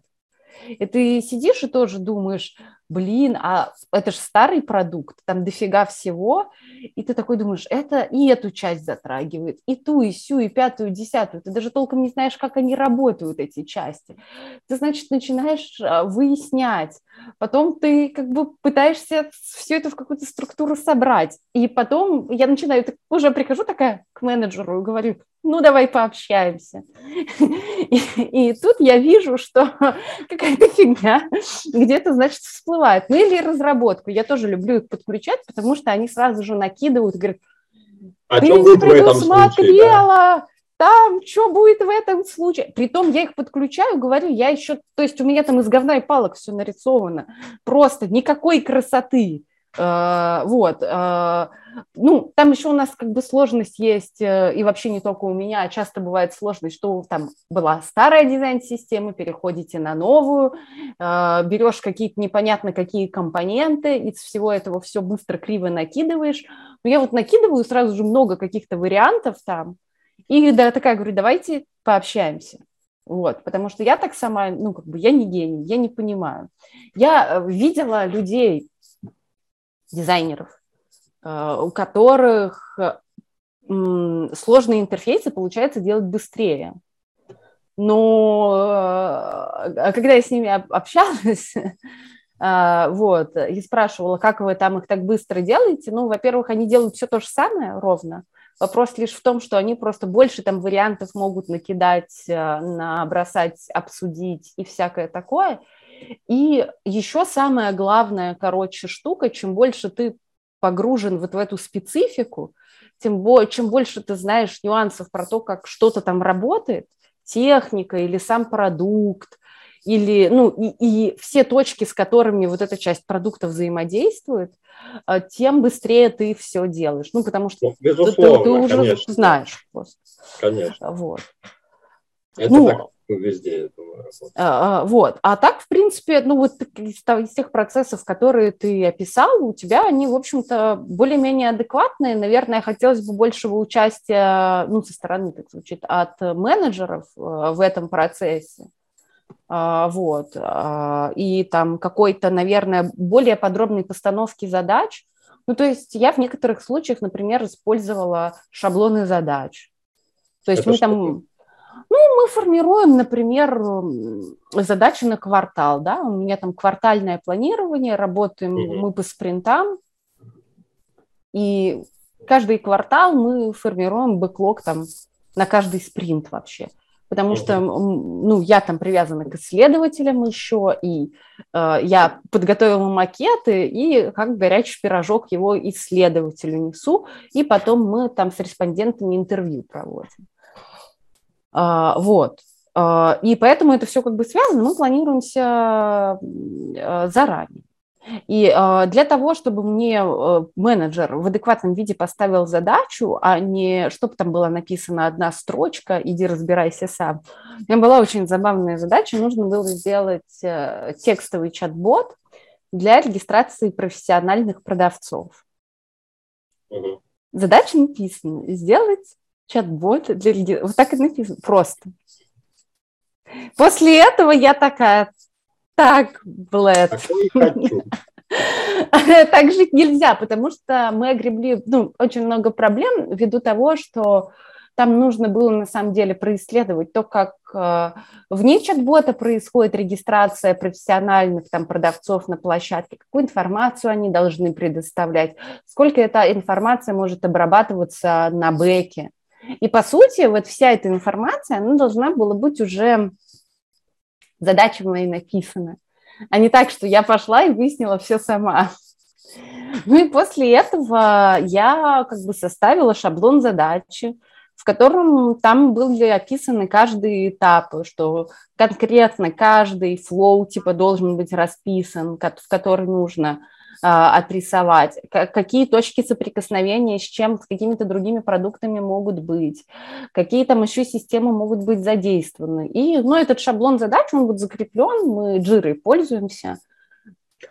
И ты сидишь и тоже думаешь, блин, а это же старый продукт, там дофига всего, и ты такой думаешь, это и эту часть затрагивает, и ту, и сю, и пятую, и десятую, ты даже толком не знаешь, как они работают, эти части. Ты, значит, начинаешь а, выяснять, потом ты как бы пытаешься все это в какую-то структуру собрать, и потом я начинаю, уже прихожу такая к менеджеру и говорю, ну, давай пообщаемся. И, и тут я вижу, что какая-то фигня где-то, значит, всплывает. Ну, или разработку. Я тоже люблю их подключать, потому что они сразу же накидывают, говорят, а ты в этом случае? Да? Там, что будет в этом случае? Притом я их подключаю, говорю, я еще, то есть у меня там из говна и палок все нарисовано. Просто никакой красоты. Э, вот. Э, ну, там еще у нас как бы сложность есть, э, и вообще не только у меня, а часто бывает сложность, что там была старая дизайн-система, переходите на новую, берешь какие-то непонятно какие компоненты, из всего этого все быстро криво накидываешь. Но я вот накидываю сразу же много каких-то вариантов там, и да, такая говорю, давайте пообщаемся. Вот, потому что я так сама, ну, как бы я не гений, я не понимаю. Я видела людей, дизайнеров, э, у которых сложные интерфейсы получается делать быстрее. Но э, когда я с ними общалась, э, вот, и спрашивала, как вы там их так быстро делаете, ну, во-первых, они делают все то же самое ровно, Вопрос лишь в том, что они просто больше там вариантов могут накидать, набросать, обсудить и всякое такое. И еще самая главная, короче, штука, чем больше ты погружен вот в эту специфику, тем более, чем больше ты знаешь нюансов про то, как что-то там работает, техника или сам продукт, или, ну, и, и все точки, с которыми вот эта часть продукта взаимодействует, э, тем быстрее ты все делаешь. Ну, потому что ну, Безусловно, ты, ты уже конечно. знаешь просто. Конечно. Вот. Это ну, так везде, я думаю, а, а, Вот. А так, в принципе, ну вот из, из тех процессов, которые ты описал, у тебя они, в общем-то, более-менее адекватные. Наверное, хотелось бы большего участия, ну, со стороны, так звучит, от менеджеров э, в этом процессе. А, вот. И там какой-то, наверное, более подробной постановки задач. Ну, то есть я в некоторых случаях, например, использовала шаблоны задач. То есть Это мы там ну, мы формируем, например, задачи на квартал, да, у меня там квартальное планирование, работаем mm-hmm. мы по спринтам, и каждый квартал мы формируем бэклог там на каждый спринт вообще. Потому что, ну, я там привязана к исследователям еще, и э, я подготовила макеты, и как горячий пирожок его исследователю несу, и потом мы там с респондентами интервью проводим. Вот. А, и поэтому это все как бы связано, мы планируемся а, заранее. И для того, чтобы мне менеджер в адекватном виде поставил задачу, а не чтобы там была написана одна строчка, иди разбирайся сам. У меня была очень забавная задача, нужно было сделать э, текстовый чат-бот для регистрации профессиональных продавцов. Задача написана – сделать чат-бот для людей. Вот так и написано, просто. После этого я такая, так, Блэд. Так жить нельзя, потому что мы огребли ну, очень много проблем ввиду того, что там нужно было на самом деле происследовать то, как э, вне чат-бота происходит регистрация профессиональных там, продавцов на площадке, какую информацию они должны предоставлять, сколько эта информация может обрабатываться на бэке. И по сути, вот вся эта информация, она должна была быть уже задача моей написана, а не так, что я пошла и выяснила все сама. Ну и после этого я как бы составила шаблон задачи, в котором там были описаны каждый этап, что конкретно каждый флоу типа должен быть расписан, в который нужно отрисовать, какие точки соприкосновения с чем, с какими-то другими продуктами могут быть, какие там еще системы могут быть задействованы. И, ну, этот шаблон задач, он будет закреплен, мы джирой пользуемся.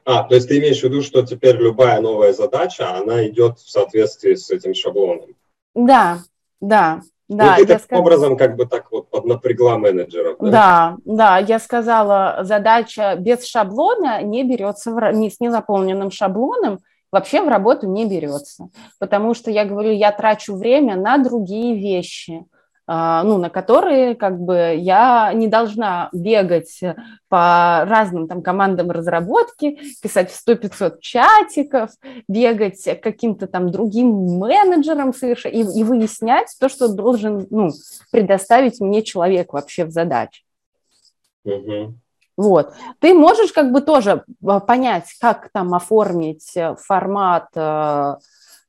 А, то есть ты имеешь в виду, что теперь любая новая задача, она идет в соответствии с этим шаблоном? Да, да. Да, ну, ты таким сказ... образом как бы так вот поднапрягла менеджеров. Да? да, да, я сказала, задача без шаблона не берется, в, не с незаполненным шаблоном, вообще в работу не берется. Потому что я говорю, я трачу время на другие вещи – ну, на которые как бы я не должна бегать по разным там командам разработки, писать в 100-500 чатиков, бегать каким-то там другим менеджерам совершенно и, и выяснять то, что должен ну, предоставить мне человек вообще в задаче. Угу. Вот. Ты можешь как бы тоже а, понять, как там оформить формат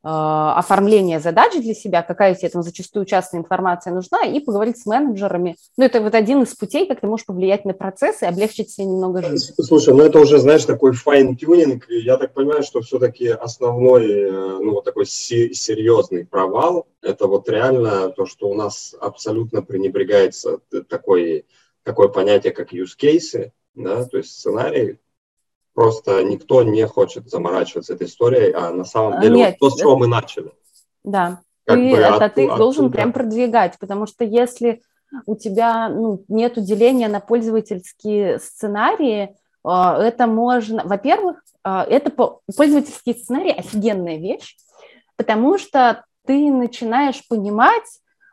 а, оформления задач для себя, какая тебе там зачастую частная информация нужна, и поговорить с менеджерами. Ну, это вот один из путей, как ты можешь повлиять на процесс и облегчить себе немного жизнь. Слушай, ну это уже, знаешь, такой fine-tuning. Я так понимаю, что все-таки основной, э, ну, вот такой серьезный провал, это вот реально то, что у нас абсолютно пренебрегается такой, такое понятие, как use cases, да, то есть сценарий, просто никто не хочет заморачиваться этой историей, а на самом деле Нет, вот то, с чего мы начали. Да, как ты, бы это от, ты от, должен прям продвигать, потому что если у тебя ну, нет деления на пользовательские сценарии, а, это можно, во-первых, а, это пользовательские сценарии офигенная вещь, потому что ты начинаешь понимать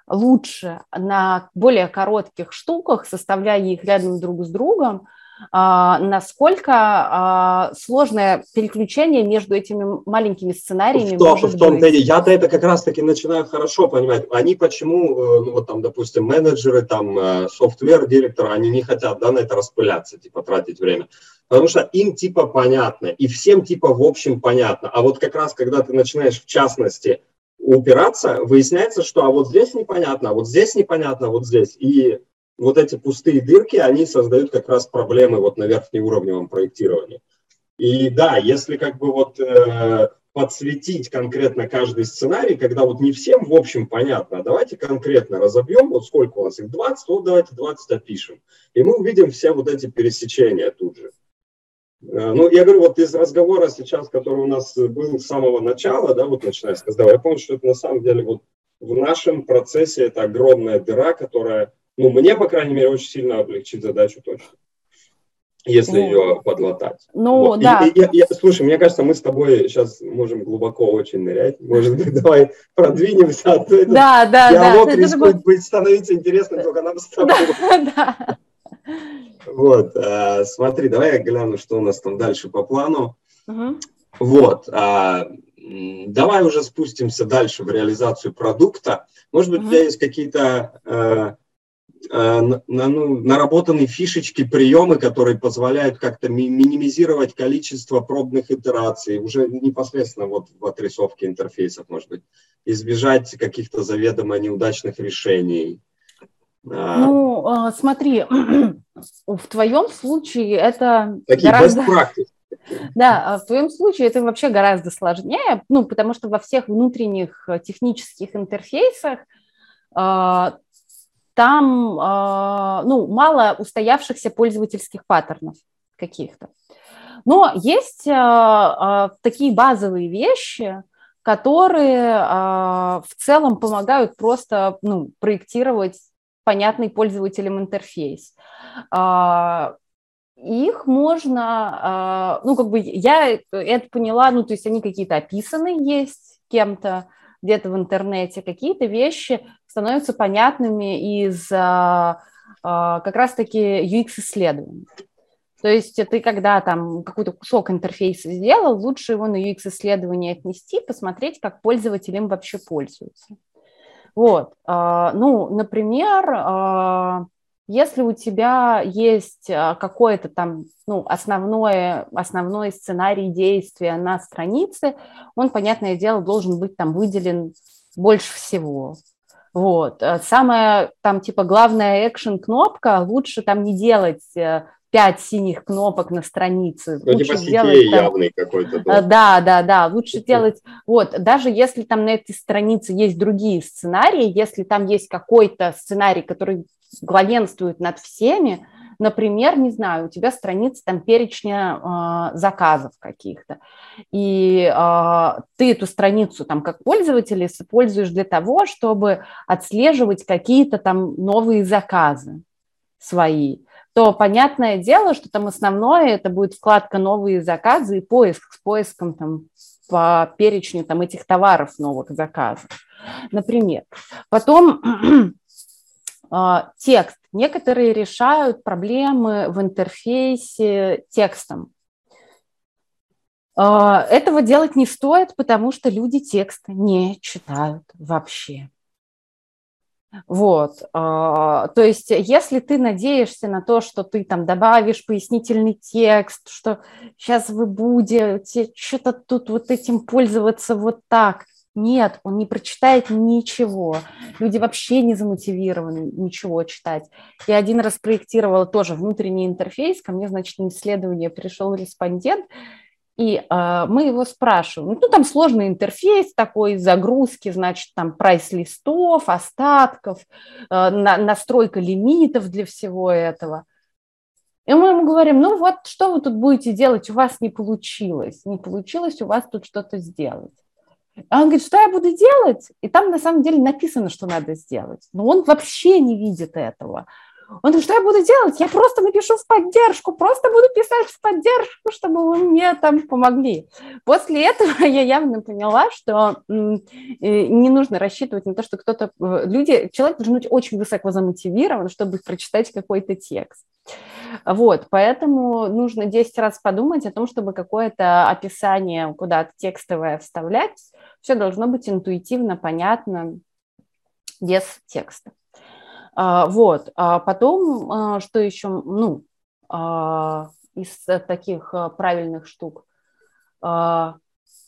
лучше на более коротких штуках, составляя их рядом друг с другом, а, насколько а, сложное переключение между этими маленькими сценариями в, том, в том-то я-то это как раз-таки начинаю хорошо понимать. Они почему, э, ну вот там, допустим, менеджеры, там, э, софтвер-директоры, они не хотят, да, на это распыляться, типа, тратить время. Потому что им типа понятно, и всем типа в общем понятно. А вот как раз, когда ты начинаешь в частности упираться, выясняется, что а вот здесь непонятно, а вот здесь непонятно, а вот здесь. И вот эти пустые дырки, они создают как раз проблемы вот на верхнеуровневом проектировании. И да, если как бы вот э, подсветить конкретно каждый сценарий, когда вот не всем в общем понятно, а давайте конкретно разобьем, вот сколько у нас их 20, вот давайте 20 опишем. И мы увидим все вот эти пересечения тут же. Э, ну, я говорю, вот из разговора сейчас, который у нас был с самого начала, да, вот начиная с КСД, я помню, что это на самом деле вот в нашем процессе это огромная дыра, которая ну, мне, по крайней мере, очень сильно облегчит задачу точно если ну, ее подлатать. Ну, вот. да. И, и, и, слушай, мне кажется, мы с тобой сейчас можем глубоко очень нырять. Может быть, давай продвинемся. А то да, да, диалог да. рискует быть, становиться интересным только нам с тобой. Да, да. Вот, а, смотри, давай я гляну, что у нас там дальше по плану. Угу. Вот, а, давай уже спустимся дальше в реализацию продукта. Может быть, угу. у тебя есть какие-то а, Э, ну, наработаны фишечки, приемы, которые позволяют как-то ми минимизировать количество пробных итераций, уже непосредственно вот в отрисовке интерфейсов, может быть, избежать каких-то заведомо неудачных решений. А, ну, а, смотри, в твоем случае это Такие гораздо... Да, а в твоем случае это вообще гораздо сложнее, ну, потому что во всех внутренних технических интерфейсах там а, ну, мало устоявшихся пользовательских паттернов каких-то. Но есть а, а, такие базовые вещи, которые в целом помогают просто ну, проектировать понятный пользователям интерфейс. Их можно, ну, как бы я это поняла, ну, то есть они какие-то описаны есть кем-то, где-то в интернете, какие-то вещи становятся понятными из а, а, как раз-таки UX-исследований. То есть ты когда там какой-то кусок интерфейса сделал, лучше его на UX-исследование отнести, посмотреть, как пользователь им вообще пользуется. Вот. А, ну, например, если у тебя есть какой-то там ну, основное, основной сценарий действия на странице, он, понятное дело, должен быть там выделен больше всего. Вот. Самая там типа главная экшен кнопка лучше там не делать э, пять синих кнопок на странице. Ну, лучше типа сделать, там, явный какой-то. Да. Э, да, да, да. Лучше делать, вот, даже если там на этой странице есть другие сценарии, если там есть какой-то сценарий, который главенствует над всеми, Например, не знаю, у тебя страница там перечня э, заказов каких-то, и э, ты эту страницу там как пользователь используешь для того, чтобы отслеживать какие-то там новые заказы свои, то понятное дело, что там основное это будет вкладка «Новые заказы» и поиск с поиском там по перечню там этих товаров новых заказов, например. Потом текст. Некоторые решают проблемы в интерфейсе текстом. А, этого делать не стоит, потому что люди текст не читают вообще. Вот, а, то есть, если ты надеешься на то, что ты там добавишь пояснительный текст, что сейчас вы будете что-то тут вот этим пользоваться вот так, нет, он не прочитает ничего. Люди вообще не замотивированы ничего читать. Я один раз проектировала тоже внутренний интерфейс, ко мне, значит, на исследование пришел респондент, и э, мы его спрашиваем. Ну, там сложный интерфейс такой, загрузки, значит, там прайс-листов, остатков, э, на, настройка лимитов для всего этого. И мы ему говорим, ну вот, что вы тут будете делать, у вас не получилось, не получилось у вас тут что-то сделать. А он говорит, что я буду делать? И там на самом деле написано, что надо сделать. Но он вообще не видит этого. Он говорит, что я буду делать? Я просто напишу в поддержку, просто буду писать в поддержку, чтобы вы мне там помогли. После этого я явно поняла, что не нужно рассчитывать на то, что кто-то... Э, люди, человек должен быть очень высоко замотивирован, чтобы прочитать какой-то текст. Вот, поэтому нужно 10 раз подумать о том, чтобы какое-то описание куда-то текстовое вставлять. Все должно быть интуитивно, понятно, без текста. А, вот, а потом, а, что еще, ну, а, из таких правильных штук, ну,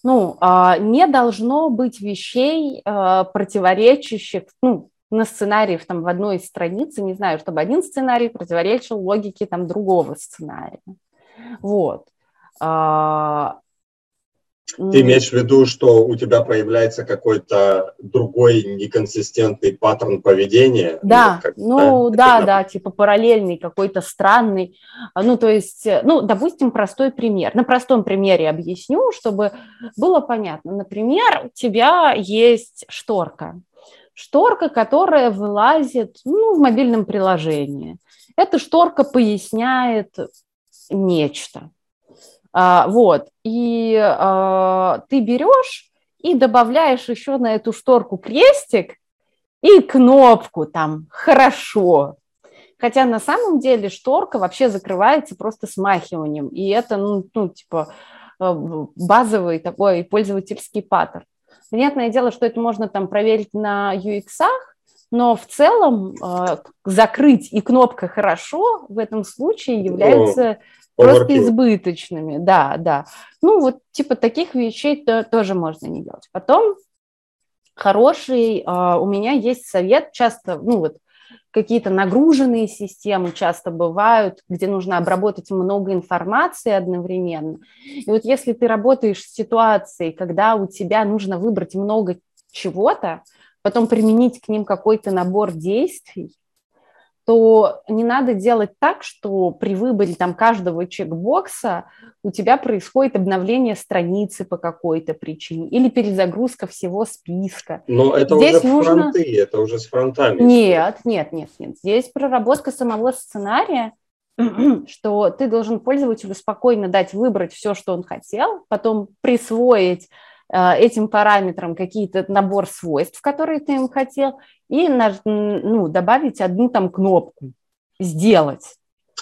не должно быть вещей, противоречащих, ну, на сценариев там в одной из страниц, не знаю, чтобы один сценарий противоречил логике там другого сценария. Вот. Ты имеешь в виду, что у тебя появляется какой-то другой неконсистентный паттерн поведения? Да, ну, ну да, да, да, типа параллельный, какой-то странный. Ну, то есть, ну, допустим, простой пример. На простом примере объясню, чтобы было понятно. Например, у тебя есть шторка. Шторка, которая вылазит ну, в мобильном приложении. Эта шторка поясняет нечто. А, вот, и а, ты берешь и добавляешь еще на эту шторку крестик и кнопку там «Хорошо». Хотя на самом деле шторка вообще закрывается просто смахиванием, и это, ну, ну типа, э, базовый такой пользовательский паттерн. Понятное дело, что это можно там проверить на UX, но в целом э, закрыть и кнопка «Хорошо» в этом случае является просто избыточными, да, да. Ну, вот типа таких вещей -то тоже можно не делать. Потом хороший, а, у меня есть совет, часто, ну вот, какие-то нагруженные системы часто бывают, где нужно обработать много информации одновременно. И вот если ты работаешь с ситуацией, когда у тебя нужно выбрать много чего-то, потом применить к ним какой-то набор действий, то не надо делать так, что при выборе там каждого чекбокса у тебя происходит обновление страницы по какой-то причине или перезагрузка всего списка. Но это Здесь уже нужно... фронты, это уже с фронтами. Нет, нет, нет, нет. Здесь проработка самого сценария, что ты должен пользователю спокойно дать выбрать все, что он хотел, потом присвоить этим параметрам какие-то набор свойств, которые ты им хотел, и ну, добавить одну там кнопку «Сделать».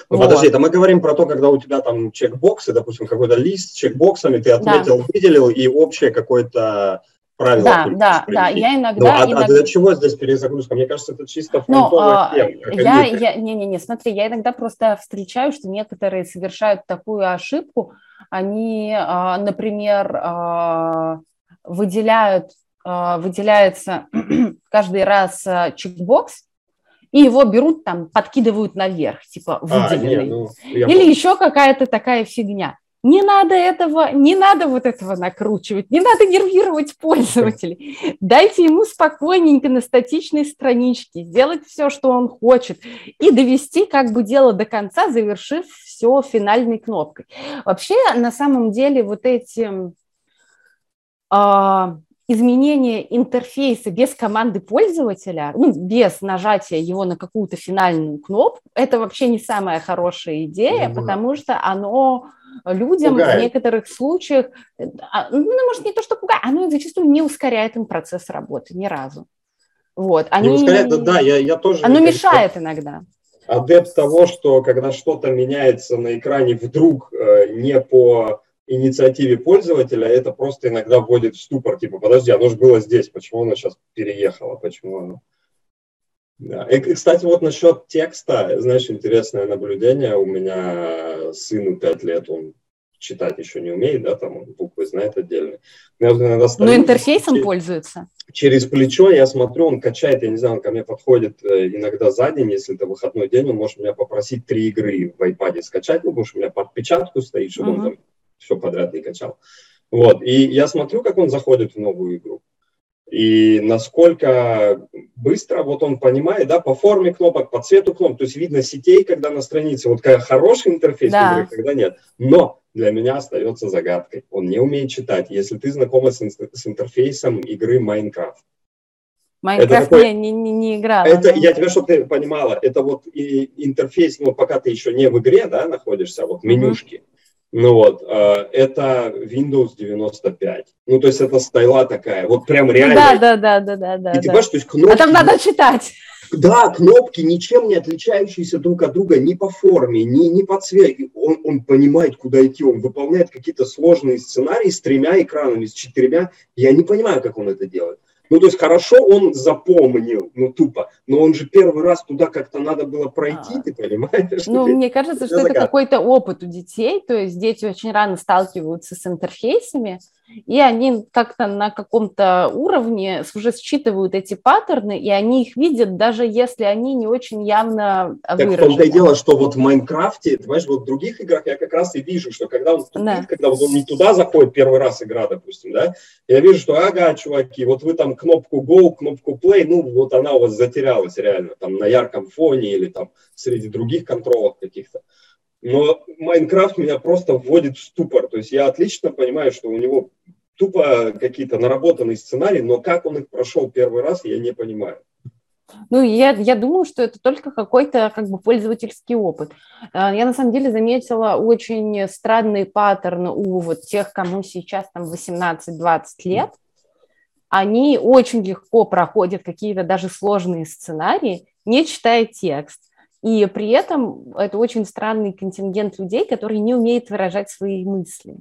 Ну, вот. подожди, это мы говорим про то, когда у тебя там чекбоксы, допустим, какой-то лист с чекбоксами, ты отметил, да. выделил, и общее какое-то правило. Да, да, да, я иногда... Ну, а, иногда... а для чего здесь перезагрузка? Мне кажется, это чисто фронтовая ну, тема. Я, я, не-не-не, смотри, я иногда просто встречаю, что некоторые совершают такую ошибку, они, а, например, а, выделяют, а, выделяется каждый раз чекбокс, и его берут там, подкидывают наверх, типа выделенный. А, нет, ну, Или еще какая-то такая фигня. Не надо этого, не надо вот этого накручивать, не надо нервировать пользователей. Дайте ему спокойненько на статичной страничке сделать все, что он хочет, и довести как бы дело до конца, завершив все финальной кнопкой. Вообще, на самом деле, вот эти а, изменение интерфейса без команды пользователя, ну, без нажатия его на какую-то финальную кнопку, это вообще не самая хорошая идея, mm-hmm. потому что оно людям пугает. в некоторых случаях, а, ну, может, не то, что пугает, оно зачастую не ускоряет им процесс работы ни разу. Вот, они... Не ускоряет, да, я, я тоже... Оно мешает иногда. Адепт того, что когда что-то меняется на экране вдруг э, не по инициативе пользователя, это просто иногда вводит в ступор, типа, подожди, оно же было здесь, почему оно сейчас переехало, почему оно... И, кстати, вот насчет текста, знаешь, интересное наблюдение. У меня сыну 5 лет, он читать еще не умеет, да, там он буквы знает отдельно. Но ну, интерфейсом через, пользуется. Через плечо я смотрю, он качает, я не знаю, он ко мне подходит э, иногда за день, если это выходной день, он может меня попросить три игры в iPad скачать, ну, потому что у меня подпечатку стоит, чтобы uh-huh. он там все подряд не качал. Вот, и я смотрю, как он заходит в новую игру. И насколько быстро вот он понимает, да, по форме кнопок, по цвету кнопок, то есть видно сетей, когда на странице, вот когда хороший интерфейс да. игры, когда нет. Но для меня остается загадкой. Он не умеет читать. Если ты знакома с, с интерфейсом игры Майнкрафт, Майнкрафт такой, не, не, не играл. Это, я тебя, чтобы ты понимала, это вот и интерфейс, ну, пока ты еще не в игре, да, находишься, вот менюшки. Mm-hmm. Ну вот, э, это Windows 95. Ну, то есть это стайла такая, вот прям реально. Да, да, да, да, да. да и ты понимаешь, то есть кнопки... А там надо читать. Да, кнопки ничем не отличающиеся друг от друга ни по форме, ни, ни по цвету. Он, он понимает, куда идти, он выполняет какие-то сложные сценарии с тремя экранами, с четырьмя. Я не понимаю, как он это делает. Ну, то есть хорошо он запомнил, ну, тупо, но он же первый раз туда как-то надо было пройти, а. ты понимаешь? Ну, мне кажется, что это какой-то опыт у детей, то есть дети очень рано сталкиваются с интерфейсами, и они как-то на каком-то уровне уже считывают эти паттерны, и они их видят, даже если они не очень явно так выражены. Так в том-то и дело, что вот в Майнкрафте, ты понимаешь, вот в других играх я как раз и вижу, что когда он тупит, да. когда вот он не туда заходит первый раз игра, допустим, да, я вижу, что ага, чуваки, вот вы там кнопку Go, кнопку Play, ну вот она у вас затерялась реально, там на ярком фоне или там среди других контролов каких-то. Но Майнкрафт меня просто вводит в ступор. То есть я отлично понимаю, что у него тупо какие-то наработанные сценарии, но как он их прошел первый раз, я не понимаю. Ну, я, я думаю, что это только какой-то как бы пользовательский опыт. А, я на самом деле заметила очень странный паттерн у вот тех, кому сейчас там 18-20 лет. Они очень легко проходят какие-то даже сложные сценарии, не читая текст. И при этом это очень странный контингент людей, которые не умеют выражать свои мысли.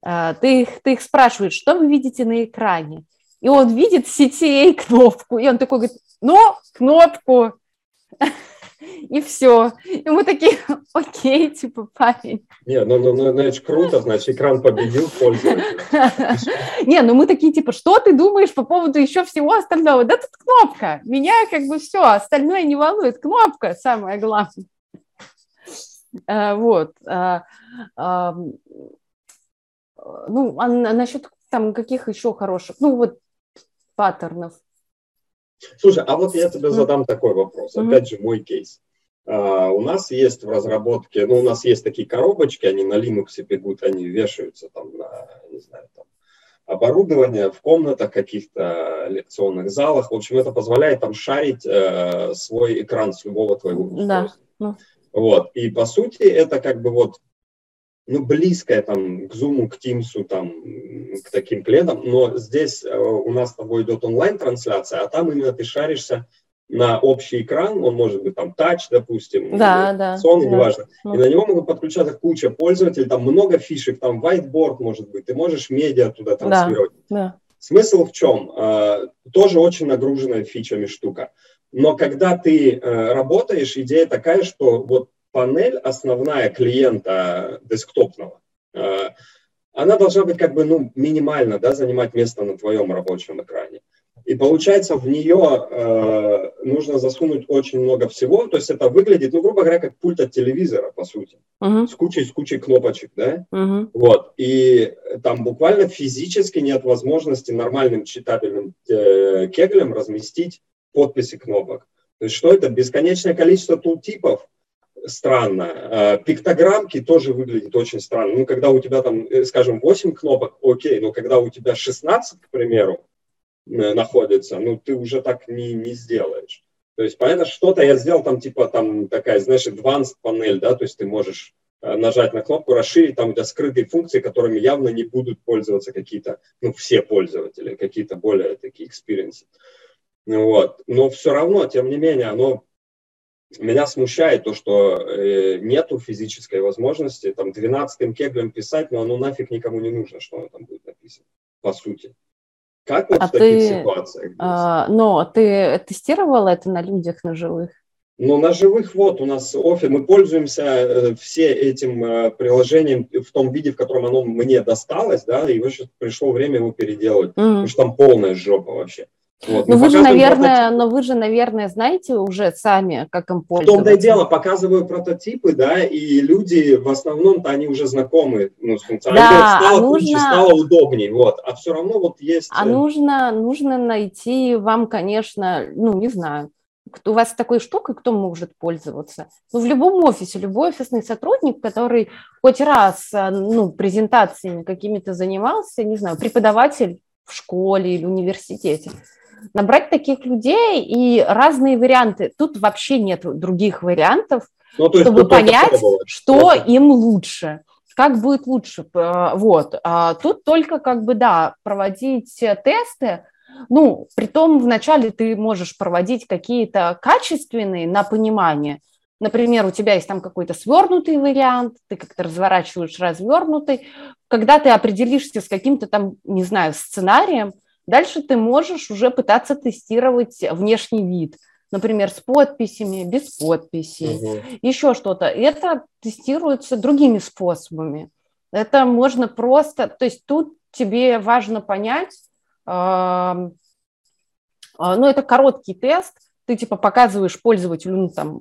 А, ты их, ты их спрашиваешь, что вы видите на экране? И он видит CTA кнопку, и он такой говорит, ну, кнопку. И все. И мы такие, окей, типа, парень. Не, ну, ну, ну, значит, круто, значит, экран победил пользователя. Не, ну мы такие, типа, что ты думаешь по поводу еще всего остального? Да тут кнопка. Меня как бы все, остальное не волнует. Кнопка самое главное. А, вот. А, ну, а насчет там каких еще хороших, ну вот паттернов. Слушай, а вот я тебе задам такой вопрос. Опять же, мой кейс. Uh, у нас есть в разработке, ну, у нас есть такие коробочки, они на Linux бегут, они вешаются там на, не знаю, там, оборудование в комнатах, каких-то лекционных залах. В общем, это позволяет там шарить э, свой экран с любого твоего устройства. Да. Вот. И по сути это как бы вот ну, близкое там к Zoom, к Teams, там, к таким пледам, но здесь э, у нас с тобой идет онлайн-трансляция, а там именно ты шаришься на общий экран, он может быть там тач, допустим, да, да, сон, да. неважно, да. и на него могут подключаться куча пользователей, там много фишек, там whiteboard может быть, ты можешь медиа туда транслировать. Да, да. Смысл в чем? Э, тоже очень нагруженная фичами штука. Но когда ты э, работаешь, идея такая, что вот панель основная клиента десктопного, э, она должна быть как бы ну, минимально да, занимать место на твоем рабочем экране. И получается, в нее э, нужно засунуть очень много всего. То есть это выглядит, ну, грубо говоря, как пульт от телевизора, по сути. Uh-huh. С кучей, с кучей кнопочек, да? Uh-huh. Вот. И там буквально физически нет возможности нормальным читабельным э, кеглем разместить подписи кнопок. То есть что это? Бесконечное количество тултипов, странно. Э, пиктограммки тоже выглядят очень странно. Ну, когда у тебя там, э, скажем, 8 кнопок, окей, но когда у тебя 16, к примеру, Э, находится, ну, ты уже так не, не сделаешь. То есть, понятно, что-то я сделал там, типа, там такая, знаешь, advanced панель, да, то есть ты можешь э, нажать на кнопку, расширить, там у тебя скрытые функции, которыми явно не будут пользоваться какие-то, ну, все пользователи, какие-то более такие experienced. Вот. Но все равно, тем не менее, оно меня смущает то, что э, нету физической возможности там 12 кеглем писать, но оно нафиг никому не нужно, что оно там будет написано, по сути. Как вот а в таких ты, ситуациях? А, но ты тестировал это на людях, на живых? Ну, на живых вот у нас офис, мы пользуемся э, все этим э, приложением в том виде, в котором оно мне досталось, да, и сейчас пришло время его переделать, mm-hmm. потому что там полная жопа вообще. Вот. Но ну, вы же, наверное, прототип... но вы же, наверное, знаете уже сами, как им пользоваться. В том-то и дело, показываю прототипы, да, и люди в основном-то они уже знакомы ну, с функцией. Да, стало а нужно... круче, стало удобнее, вот. А все равно вот есть... А э, нужно, нужно найти вам, конечно, ну, не знаю, у вас такой штукой, кто может пользоваться? Ну, в любом офисе, любой офисный сотрудник, который хоть раз, э, ну, презентациями какими-то занимался, не знаю, преподаватель в школе или университете, набрать таких людей и разные варианты. Тут вообще нет других вариантов, ну, чтобы понять, что это. им лучше как будет лучше. Вот. А тут только как бы, да, проводить тесты, ну, при том вначале ты можешь проводить какие-то качественные на понимание. Например, у тебя есть там какой-то свернутый вариант, ты как-то разворачиваешь развернутый. Когда ты определишься с каким-то там, не знаю, сценарием, Дальше ты можешь уже пытаться тестировать внешний вид, например, с подписями, без подписи, угу. еще что-то. Это тестируется другими способами. Это можно просто, то есть тут тебе важно понять, э, ну это короткий тест, ты типа показываешь пользователю ну, там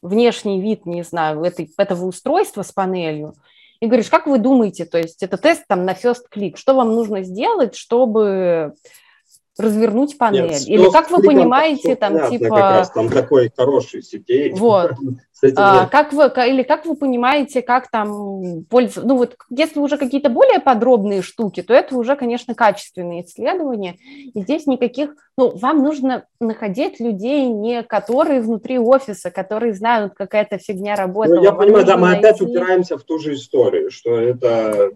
внешний вид, не знаю, этой, этого устройства с панелью, и говоришь, как вы думаете, то есть это тест там на first click, что вам нужно сделать, чтобы развернуть панель? Нет, Или как вы понимаете, там, понятно, типа... Как раз, там такой хороший сетей. Вот. А, как вы, или как вы понимаете, как там пользоваться? Ну вот, если уже какие-то более подробные штуки, то это уже, конечно, качественные исследования. И здесь никаких... Ну, вам нужно находить людей, не которые внутри офиса, которые знают, какая то фигня работает. Ну, я понимаю, да, мы найти... опять упираемся в ту же историю, что это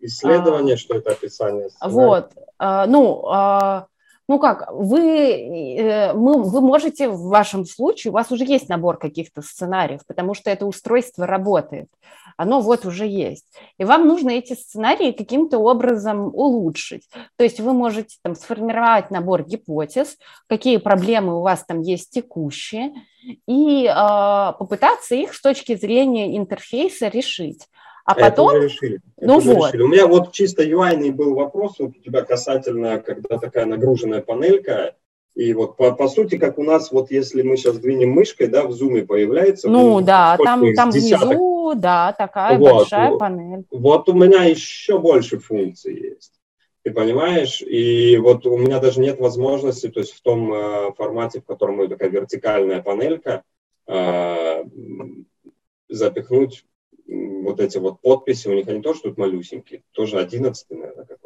исследование, а, что это описание. Сценария. Вот. А, ну, а, ну как, вы, э, мы, вы можете в вашем случае, у вас уже есть набор каких-то сценариев, потому что это устройство работает, оно вот уже есть. И вам нужно эти сценарии каким-то образом улучшить. То есть вы можете там сформировать набор гипотез, какие проблемы у вас там есть текущие, и э, попытаться их с точки зрения интерфейса решить. А потом... Это уже решили. Это ну уже вот. Решили. У меня вот чисто UI был вопрос вот у тебя касательно, когда такая нагруженная панелька, и вот по, по сути, как у нас, вот если мы сейчас двинем мышкой, да, в зуме появляется. Ну да, там, там внизу, да, такая вот, большая вот, панель. Вот у меня еще больше функций есть. Ты понимаешь? И вот у меня даже нет возможности, то есть в том э, формате, в котором такая вертикальная панелька, э, запихнуть вот эти вот подписи, у них они тоже тут малюсенькие, тоже 11 наверное, какой-то.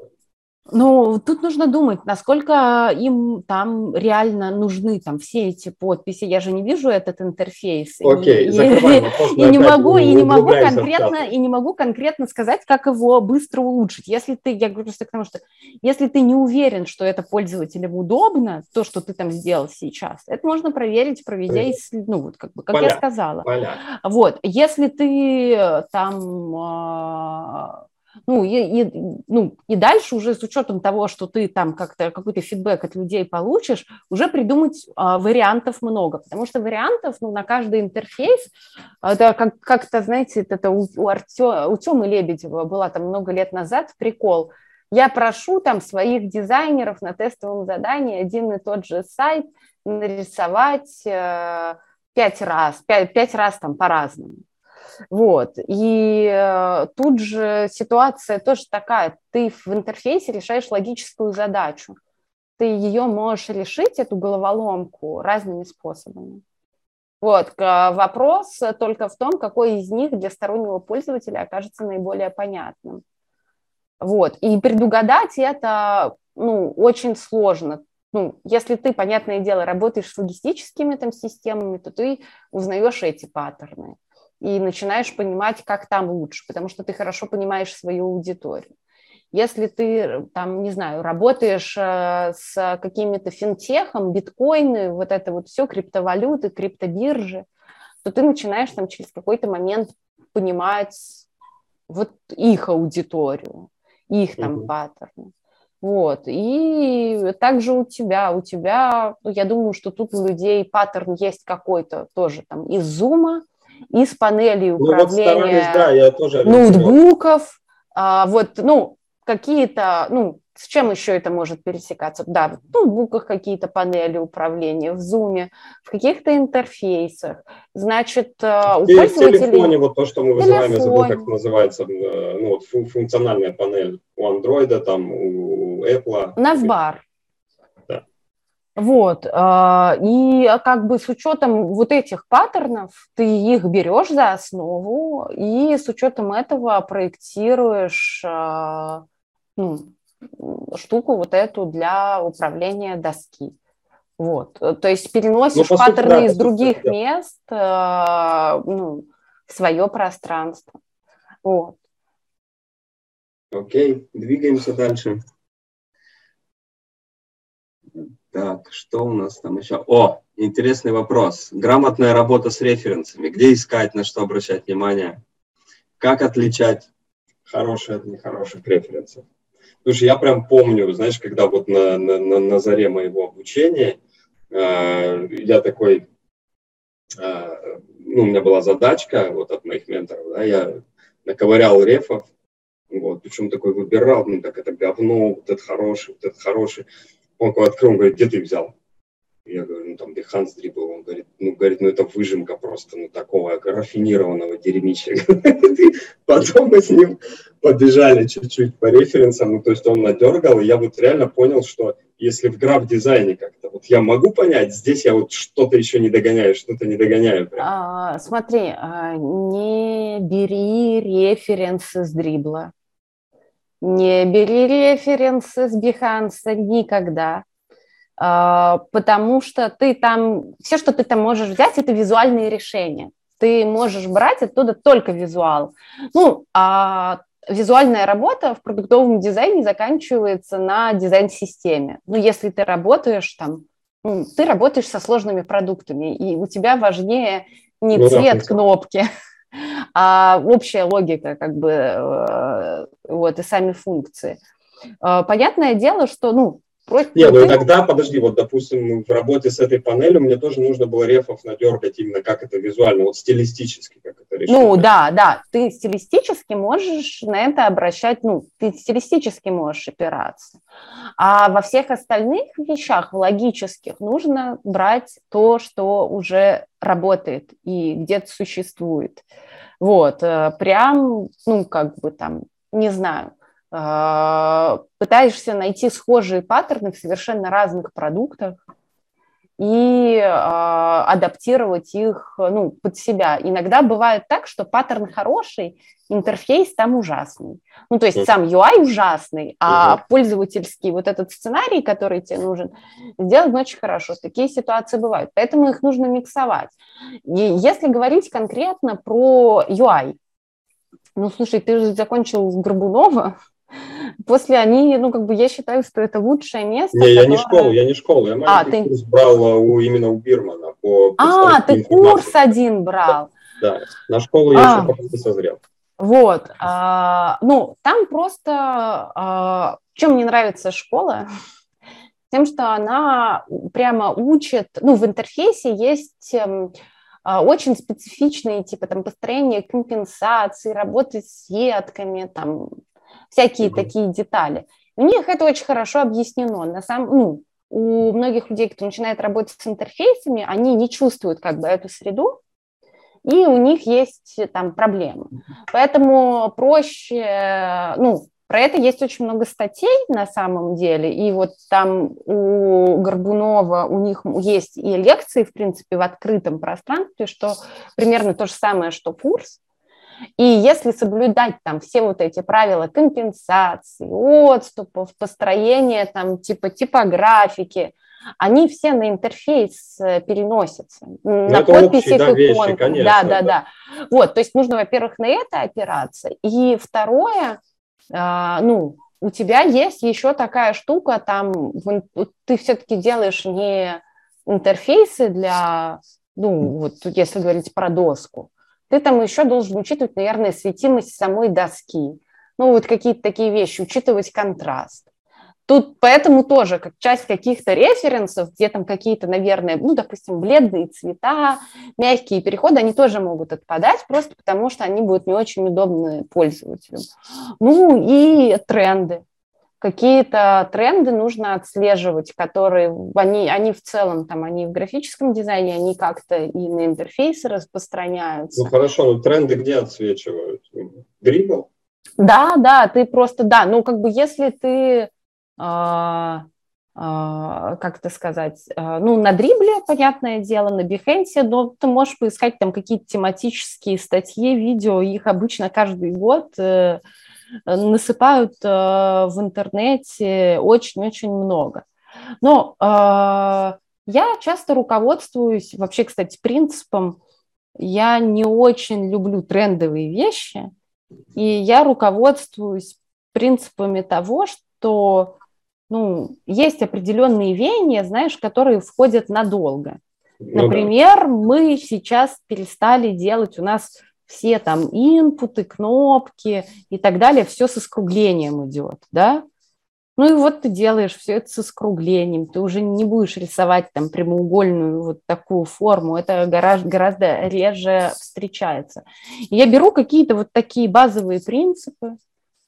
Ну, тут нужно думать, насколько им там реально нужны там все эти подписи. Я же не вижу этот интерфейс. Окей, и, и, и не могу, и не могу конкретно, и не могу конкретно сказать, как его быстро улучшить. Если ты, я говорю просто к тому, что если ты не уверен, что это пользователям удобно, то, что ты там сделал сейчас, это можно проверить, проведя, ну вот как бы, как Поля. я сказала. Поля. Вот, если ты там а, ну и, и, ну, и дальше уже с учетом того, что ты там как-то какой-то фидбэк от людей получишь, уже придумать а, вариантов много, потому что вариантов ну, на каждый интерфейс, это как, как-то, знаете, это у, у, Артё, у Тёмы Лебедева была там много лет назад прикол, Я прошу там своих дизайнеров на тестовом задании один и тот же сайт нарисовать э, пять раз, пять, пять раз там по-разному. Вот. И э, тут же ситуация тоже такая. Ты в интерфейсе решаешь логическую задачу. Ты ее можешь решить, эту головоломку, разными способами. Вот, вопрос только в том, какой из них для стороннего пользователя окажется наиболее понятным. Вот, и предугадать это, ну, очень сложно. Ну, если ты, понятное дело, работаешь с логистическими там системами, то ты узнаешь эти паттерны и начинаешь понимать, как там лучше, потому что ты хорошо понимаешь свою аудиторию. Если ты, там, не знаю, работаешь э, с какими-то финтехом, биткоины, вот это вот все, криптовалюты, криптобиржи, то ты начинаешь там через какой-то момент понимать вот их аудиторию, их там mm-hmm. паттерны. Вот, и также у тебя, у тебя, ну, я думаю, что тут у людей паттерн есть какой-то тоже там из зума, из панели управления ну, вот да, я тоже ноутбуков, а, вот, ну, какие-то, ну, с чем еще это может пересекаться? Да, в ноутбуках какие-то панели управления, в Zoom, в каких-то интерфейсах. Значит, э, у пользователей... В телефоне вот то, что мы вызываем, я забыл, как называется, э, ну, вот функциональная панель у Android, там, у Apple. Навбар. Вот, а, и а, как бы с учетом вот этих паттернов ты их берешь за основу и с учетом этого проектируешь а, ну, штуку вот эту для управления доски. Вот, то есть переносишь ну, паттерны сути, да, из других да. мест ну, в свое пространство. Вот. Окей, двигаемся дальше. Так, что у нас там еще? О, интересный вопрос. Грамотная работа с референсами. Где искать, на что обращать внимание? Как отличать хорошие от нехороших референсов? Слушай, я прям помню, знаешь, когда вот на, на, на, на заре моего обучения э, я такой, э, ну, у меня была задачка вот от моих менторов, да, я наковырял рефов, вот, причем такой выбирал, ну, так это говно, вот это хороший, вот это хороший. Он открыл, он говорит, где ты взял? Я говорю, ну там Behance Dribble. Он говорит, ну, говорит, ну это выжимка просто, ну такого рафинированного дерьмища. Потом мы с ним побежали чуть-чуть по референсам, ну то есть он надергал, и я вот реально понял, что если в граф-дизайне как-то, вот я могу понять, здесь я вот что-то еще не догоняю, что-то не догоняю. Прям. А, смотри, а, не бери референсы с дрибла. Не бери референсы с Behance никогда, а, потому что ты там, все, что ты там можешь взять, это визуальные решения. Ты можешь брать оттуда только визуал. Ну, а визуальная работа в продуктовом дизайне заканчивается на дизайн-системе. Ну, если ты работаешь там, ну, ты работаешь со сложными продуктами, и у тебя важнее не ну, цвет да, кнопки, а общая логика, как бы, э, вот, и сами функции. Э, понятное дело, что, ну, Против Нет, ну тогда, подожди, вот, допустим, в работе с этой панелью мне тоже нужно было рефов надергать именно как это визуально, вот стилистически, как это решить. Ну, да, да, ты стилистически можешь на это обращать, ну, ты стилистически можешь опираться. А во всех остальных вещах, логических, нужно брать то, что уже работает и где-то существует. Вот, э, прям, ну, как бы там, не знаю, пытаешься найти схожие паттерны в совершенно разных продуктах и э, адаптировать их ну, под себя. Иногда бывает так, что паттерн хороший, интерфейс там ужасный. Ну, то есть сам UI ужасный, а угу. пользовательский вот этот сценарий, который тебе нужен, сделать очень хорошо. Такие ситуации бывают. Поэтому их нужно миксовать. И если говорить конкретно про UI, ну, слушай, ты же закончил с Горбунова, После они, ну, как бы я считаю, что это лучшее место. Не, которое... я не школу, я не школу, я а, ты... курс брал у, именно у Бирмана. По а, ты курс один брал. Да, да. на школу я а. еще пока не созрел. Вот, а, ну, там просто, а, чем мне нравится школа, тем, что она прямо учит, ну, в интерфейсе есть эм, а, очень специфичные, типа, там, построение компенсации, работы с сетками, там, всякие mm-hmm. такие детали. У них это очень хорошо объяснено. На самом, ну, у многих людей, кто начинает работать с интерфейсами, они не чувствуют как бы эту среду, и у них есть там проблемы. Поэтому проще, ну, про это есть очень много статей на самом деле, и вот там у Горбунова у них есть и лекции, в принципе, в открытом пространстве, что примерно то же самое, что курс. И если соблюдать там все вот эти правила компенсации, отступов, построения там типа типографики, они все на интерфейс э, переносятся, ну, на подписи да, вещи, конечно, да, да, да. Вот, то есть нужно, во-первых, на это опираться, и второе, а, ну, у тебя есть еще такая штука, там ты все-таки делаешь не интерфейсы для, ну, вот если говорить про доску, ты там еще должен учитывать, наверное, светимость самой доски, ну, вот какие-то такие вещи, учитывать контраст. Тут поэтому тоже как часть каких-то референсов, где там какие-то, наверное, ну, допустим, бледные цвета, мягкие переходы, они тоже могут отпадать, просто потому что они будут не очень удобны пользователю. Ну и тренды. Какие-то тренды нужно отслеживать, которые, они, они в целом, там, они в графическом дизайне, они как-то и на интерфейсы распространяются. Ну хорошо, но тренды где отсвечивают? Дрибл? Да, да, ты просто, да, ну как бы если ты а, а, как это сказать, а, ну, на дрибле, понятное дело, на бихенсе, но ты можешь поискать там какие-то тематические статьи, видео, их обычно каждый год э, насыпают э, в интернете очень-очень много. Но я часто руководствуюсь, вообще, кстати, принципом, я не очень люблю трендовые вещи, и я руководствуюсь принципами того, что ну, есть определенные веяния, знаешь, которые входят надолго. Ну, Например, мы сейчас перестали делать у нас все там инпуты, кнопки и так далее, все со скруглением идет, да? Ну и вот ты делаешь все это со скруглением, ты уже не будешь рисовать там прямоугольную вот такую форму, это гораздо, гораздо реже встречается. И я беру какие-то вот такие базовые принципы,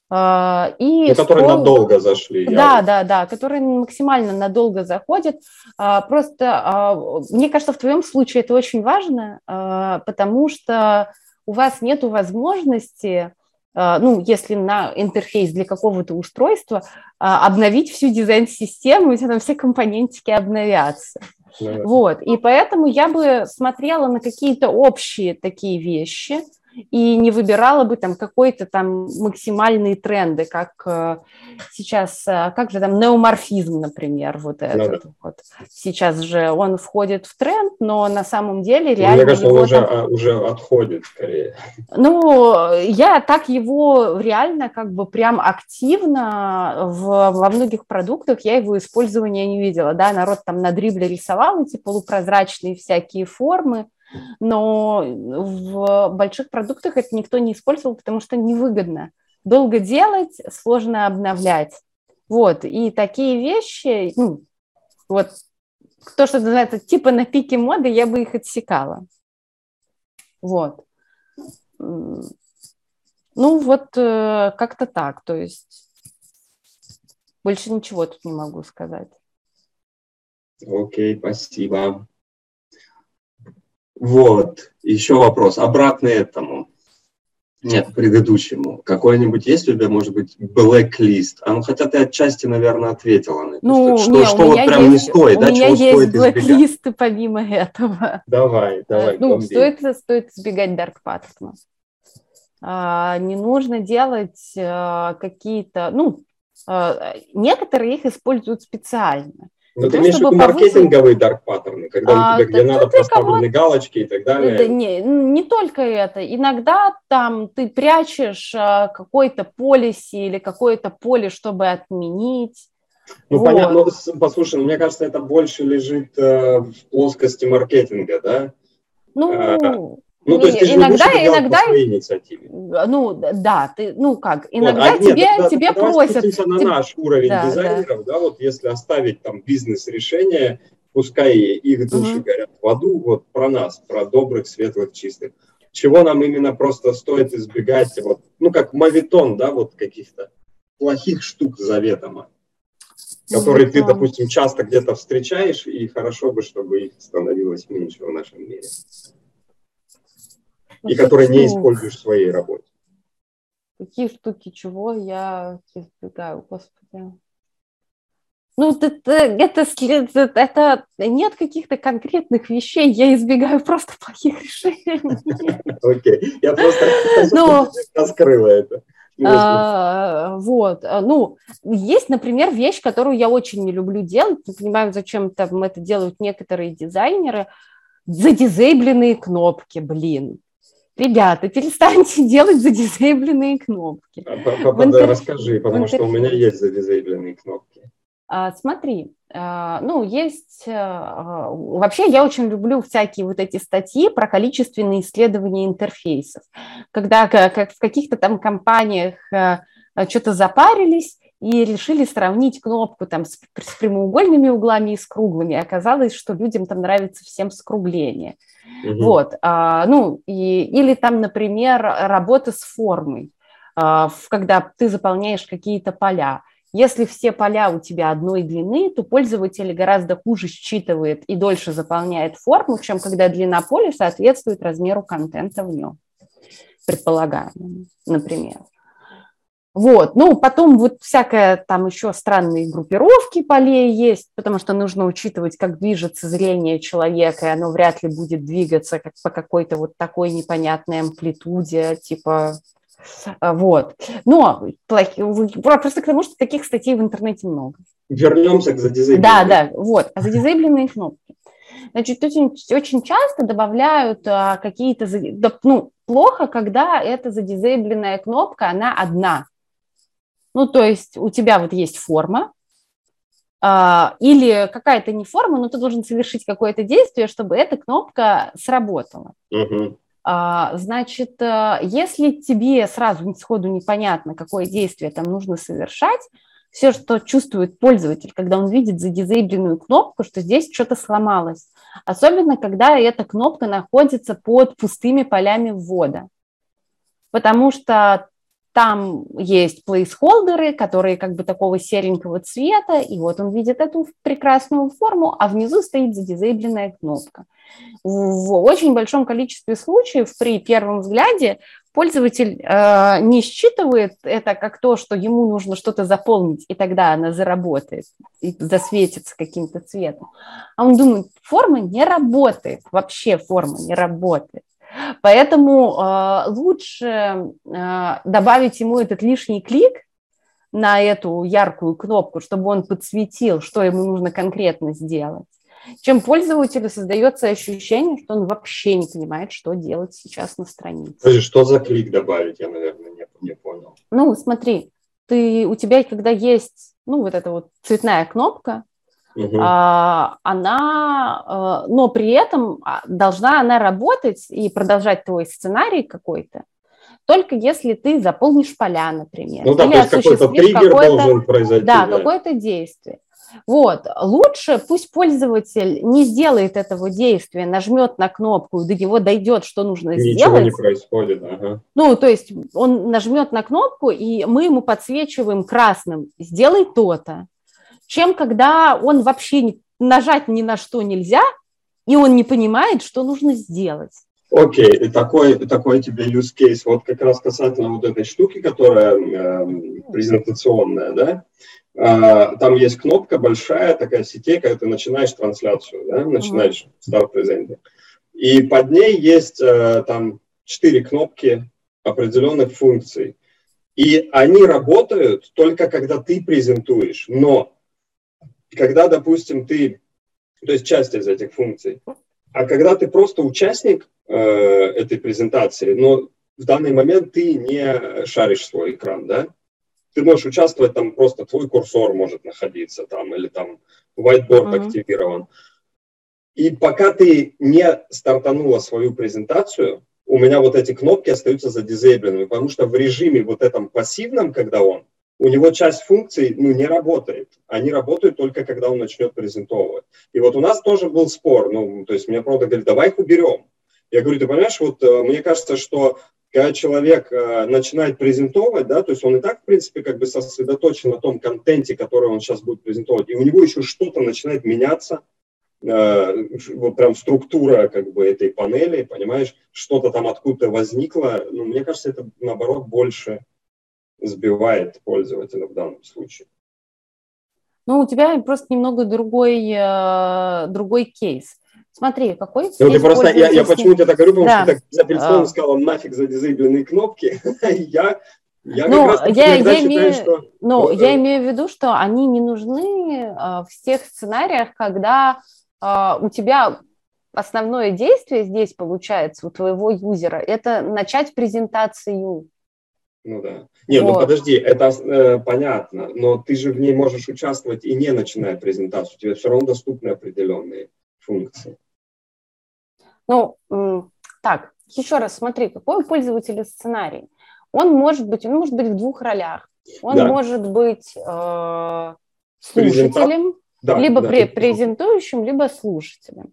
а, и ну, которые стол... надолго зашли. Да, я... да, да, которые максимально надолго заходят. А, просто а, мне кажется, в твоем случае это очень важно, потому что у вас нет возможности, ну, если на интерфейс для какого-то устройства, обновить всю дизайн-систему, и там все компонентики обновятся. Да. Вот, и поэтому я бы смотрела на какие-то общие такие вещи – и не выбирала бы там какой-то там максимальные тренды, как э, сейчас, э, как же там неоморфизм, например, вот ну этот да. вот. Сейчас же он входит в тренд, но на самом деле реально... Мне кажется, он уже, там... А, уже отходит скорее. Ну, я так его реально как бы прям активно в, во многих продуктах, я его использования не видела, да, народ там на дрибле рисовал эти полупрозрачные всякие формы, но в больших продуктах это никто не использовал, потому что невыгодно. Долго делать, сложно обновлять. Вот, и такие вещи, ну, вот, то, что называется, типа на пике моды, я бы их отсекала. Вот. Ну, вот э, как-то так, то есть больше ничего тут не могу сказать. Окей, спасибо. Вот, еще вопрос, обратный этому. Нет, предыдущему. Какой-нибудь есть у тебя, может быть, блэк-лист? А ну, хотя ты отчасти, наверное, ответила на это. Ну, что, не, что вот прям есть, не стоит, да, чего стоит избегать? У меня есть блэк-листы помимо этого. Давай, давай. Ну, стоит, стоит избегать дарк паттернов. А, не нужно делать а, какие-то, ну, а, некоторые их используют специально. Ну, ты имеешь в виду маркетинговые дарк паттерны, когда а, у тебя, где надо проставлены галочки и так далее? Да, не, не только это. Иногда там ты прячешь а, какой-то полиси или какое-то поле, чтобы отменить. Ну, вот. понятно, ну, послушай, мне кажется, это больше лежит э, в плоскости маркетинга, да? Ну, а, ну, то есть ты иногда, же иногда, инициативе. Ну, да, ты, ну как, иногда вот, а тебе, нет, тебе тогда просят. на наш уровень да, дизайнеров, да. да, вот если оставить там бизнес-решение, пускай их души угу. горят в аду, вот про нас, про добрых, светлых, чистых. Чего нам именно просто стоит избегать, вот, ну, как мавитон, да, вот каких-то плохих штук заведомо, которые ты, допустим, часто где-то встречаешь, и хорошо бы, чтобы их становилось меньше в нашем мире. И которые не используешь в своей работе. Какие штуки чего я избегаю, господи. Ну, это, это, это нет каких-то конкретных вещей, я избегаю просто плохих решений. Окей, я просто ну, раскрыла это. А, вот, а, ну, есть, например, вещь, которую я очень не люблю делать, не понимаю, зачем там это делают некоторые дизайнеры, задизейбленные кнопки, блин. Ребята, перестаньте делать задизейбленные кнопки. А, расскажи, потому что у меня есть задизейбленные кнопки. А, смотри, а, ну, есть... А, вообще я очень люблю всякие вот эти статьи про количественные исследования интерфейсов, когда как в каких-то там компаниях что-то запарились и решили сравнить кнопку там с, с прямоугольными углами и с круглыми. И оказалось, что людям там нравится всем скругление. Угу. Вот, ну, и, или там, например, работа с формой, когда ты заполняешь какие-то поля. Если все поля у тебя одной длины, то пользователь гораздо хуже считывает и дольше заполняет форму, чем когда длина поля соответствует размеру контента в нем, предполагаемому, например. Вот, ну, потом вот всякая там еще странные группировки полей есть, потому что нужно учитывать, как движется зрение человека, и оно вряд ли будет двигаться как по какой-то вот такой непонятной амплитуде, типа а, вот. Но просто к тому, что таких статей в интернете много. Вернемся к задизейбленным. Да, да, вот. А задизейбленные кнопки. Значит, очень, очень часто добавляют а, какие-то... Ну, плохо, когда эта задизейбленная кнопка, она одна. Ну, то есть у тебя вот есть форма, а, или какая-то не форма, но ты должен совершить какое-то действие, чтобы эта кнопка сработала. Угу. Значит, э, если тебе сразу сходу непонятно, какое действие там нужно совершать, все, что чувствует пользователь, когда он видит задизейбленную кнопку, что здесь что-то сломалось. Особенно, когда эта кнопка находится под пустыми полями ввода. Потому что там есть плейсхолдеры, которые как бы такого серенького цвета, и вот он видит эту прекрасную форму, а внизу стоит задизейбленная кнопка. В очень большом количестве случаев при первом взгляде пользователь э, не считывает это как то, что ему нужно что-то заполнить, и тогда она заработает и засветится каким-то цветом. А он думает, форма не работает, вообще форма не работает. Поэтому э, лучше э, добавить ему этот лишний клик на эту яркую кнопку, чтобы он подсветил, что ему нужно конкретно сделать, чем пользователю создается ощущение, что он вообще не понимает, что делать сейчас на странице. Подожди, что за клик добавить, я, наверное, не, не понял. Ну, смотри, ты, у тебя, когда есть, ну, вот эта вот цветная кнопка, угу. а, она, а, но при этом а, должна она работать и продолжать твой сценарий какой-то, только если ты заполнишь поля, например. Ну да, или то есть какой-то триггер какой должен произойти. Да, да. какое-то действие. Вот, лучше пусть пользователь не сделает этого действия, нажмет на кнопку, до него дойдет, что нужно Ничего сделать. Ничего не происходит, ага. Ну, то есть он нажмет на кнопку, и мы ему подсвечиваем красным, сделай то-то чем когда он вообще нажать ни на что нельзя, и он не понимает, что нужно сделать. Окей, okay. такой, такой тебе use case. Вот как раз касательно вот этой штуки, которая э, презентационная, да, э, там есть кнопка большая, такая сетей, когда ты начинаешь трансляцию, да, начинаешь старт презентер. И под ней есть э, там четыре кнопки определенных функций. И они работают только когда ты презентуешь, но когда, допустим, ты, то есть часть из этих функций, а когда ты просто участник э, этой презентации, но в данный момент ты не шаришь свой экран, да? Ты можешь участвовать, там просто твой курсор может находиться там, или там whiteboard uh-huh. активирован. И пока ты не стартанула свою презентацию, у меня вот эти кнопки остаются задизейбленными, потому что в режиме вот этом пассивном, когда он, у него часть функций ну, не работает. Они работают только, когда он начнет презентовывать. И вот у нас тоже был спор. Ну, то есть мне правда говорит, давай их уберем. Я говорю, ты понимаешь, вот э, мне кажется, что когда человек э, начинает презентовать, да, то есть он и так, в принципе, как бы сосредоточен на том контенте, который он сейчас будет презентовать, и у него еще что-то начинает меняться, э, вот прям структура как бы этой панели, понимаешь, что-то там откуда-то возникло, ну, мне кажется, это наоборот больше сбивает пользователя в данном случае. Ну, у тебя просто немного другой, э, другой кейс. Смотри, какой ну, ты просто, я, я почему тебе так говорю, потому да. что ты так безапелляционно а... сказала нафиг за дизайбленные кнопки. я я ну, я, я, имею, что... ну, вот, я имею в виду, что они не нужны э, в тех сценариях, когда э, у тебя основное действие здесь получается у твоего юзера, это начать презентацию. Ну да. Не, ну вот. ну подожди, это э, понятно, но ты же в ней можешь участвовать и не начиная презентацию, тебе все равно доступны определенные функции. Ну, так, еще раз смотри, какой у пользователя сценарий. Он может быть, он может быть в двух ролях. Он да. может быть э, слушателем, да, либо да, пре- презентующим, либо слушателем.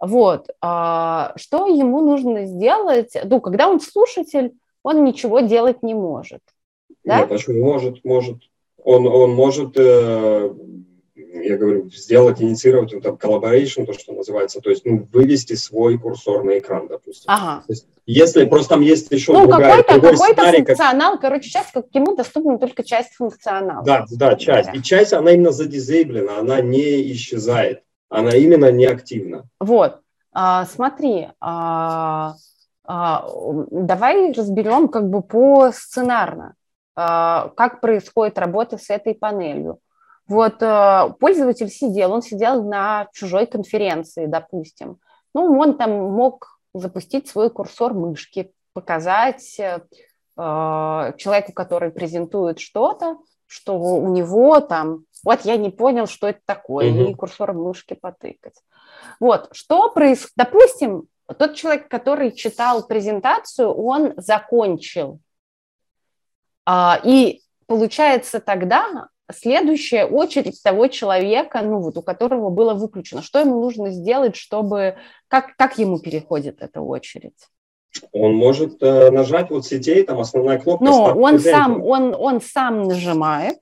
Вот. А, что ему нужно сделать? Ну, когда он слушатель, он ничего делать не может. Да? Нет, почему? Может, может. Он, он может э, я говорю, сделать, инициировать вот там collaboration, то, что называется, то есть ну, вывести свой курсор на экран, допустим. Ага. есть, если просто там есть еще ну, другая, какой-то, какой сценарий, функционал, как... короче, часть, как ему доступна только часть функционала. Да, да, часть. И часть, она именно задизейблена, она не исчезает, она именно неактивна. Вот, а, смотри, а, давай разберем как бы по сценарно, а, как происходит работа с этой панелью. Вот э, пользователь сидел, он сидел на чужой конференции, допустим. Ну, он там мог запустить свой курсор мышки, показать э, человеку, который презентует что-то, что у него там, вот я не понял, что это такое, mm-hmm. и курсор мышки потыкать. Вот, что происходит, допустим, тот человек, который читал презентацию, он закончил. А, и получается тогда следующая очередь того человека, ну вот у которого было выключено. Что ему нужно сделать, чтобы... Как, как ему переходит эта очередь? Он может э, нажать вот сетей, там основная кнопка. Но он сам, он, он сам нажимает.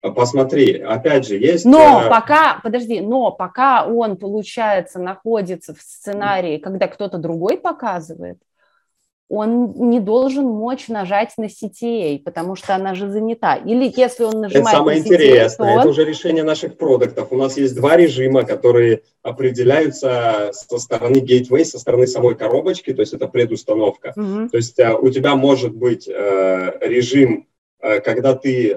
А посмотри, опять же, есть... Но э... пока, подожди, но пока он, получается, находится в сценарии, когда кто-то другой показывает, он не должен мочь нажать на CTA, потому что она же занята. Или если он нажимает это самое на CTA, интересное, он... это уже решение наших продуктов. У нас есть два режима, которые определяются со стороны gateway, со стороны самой коробочки, то есть это предустановка. Угу. То есть э, у тебя может быть э, режим, когда ты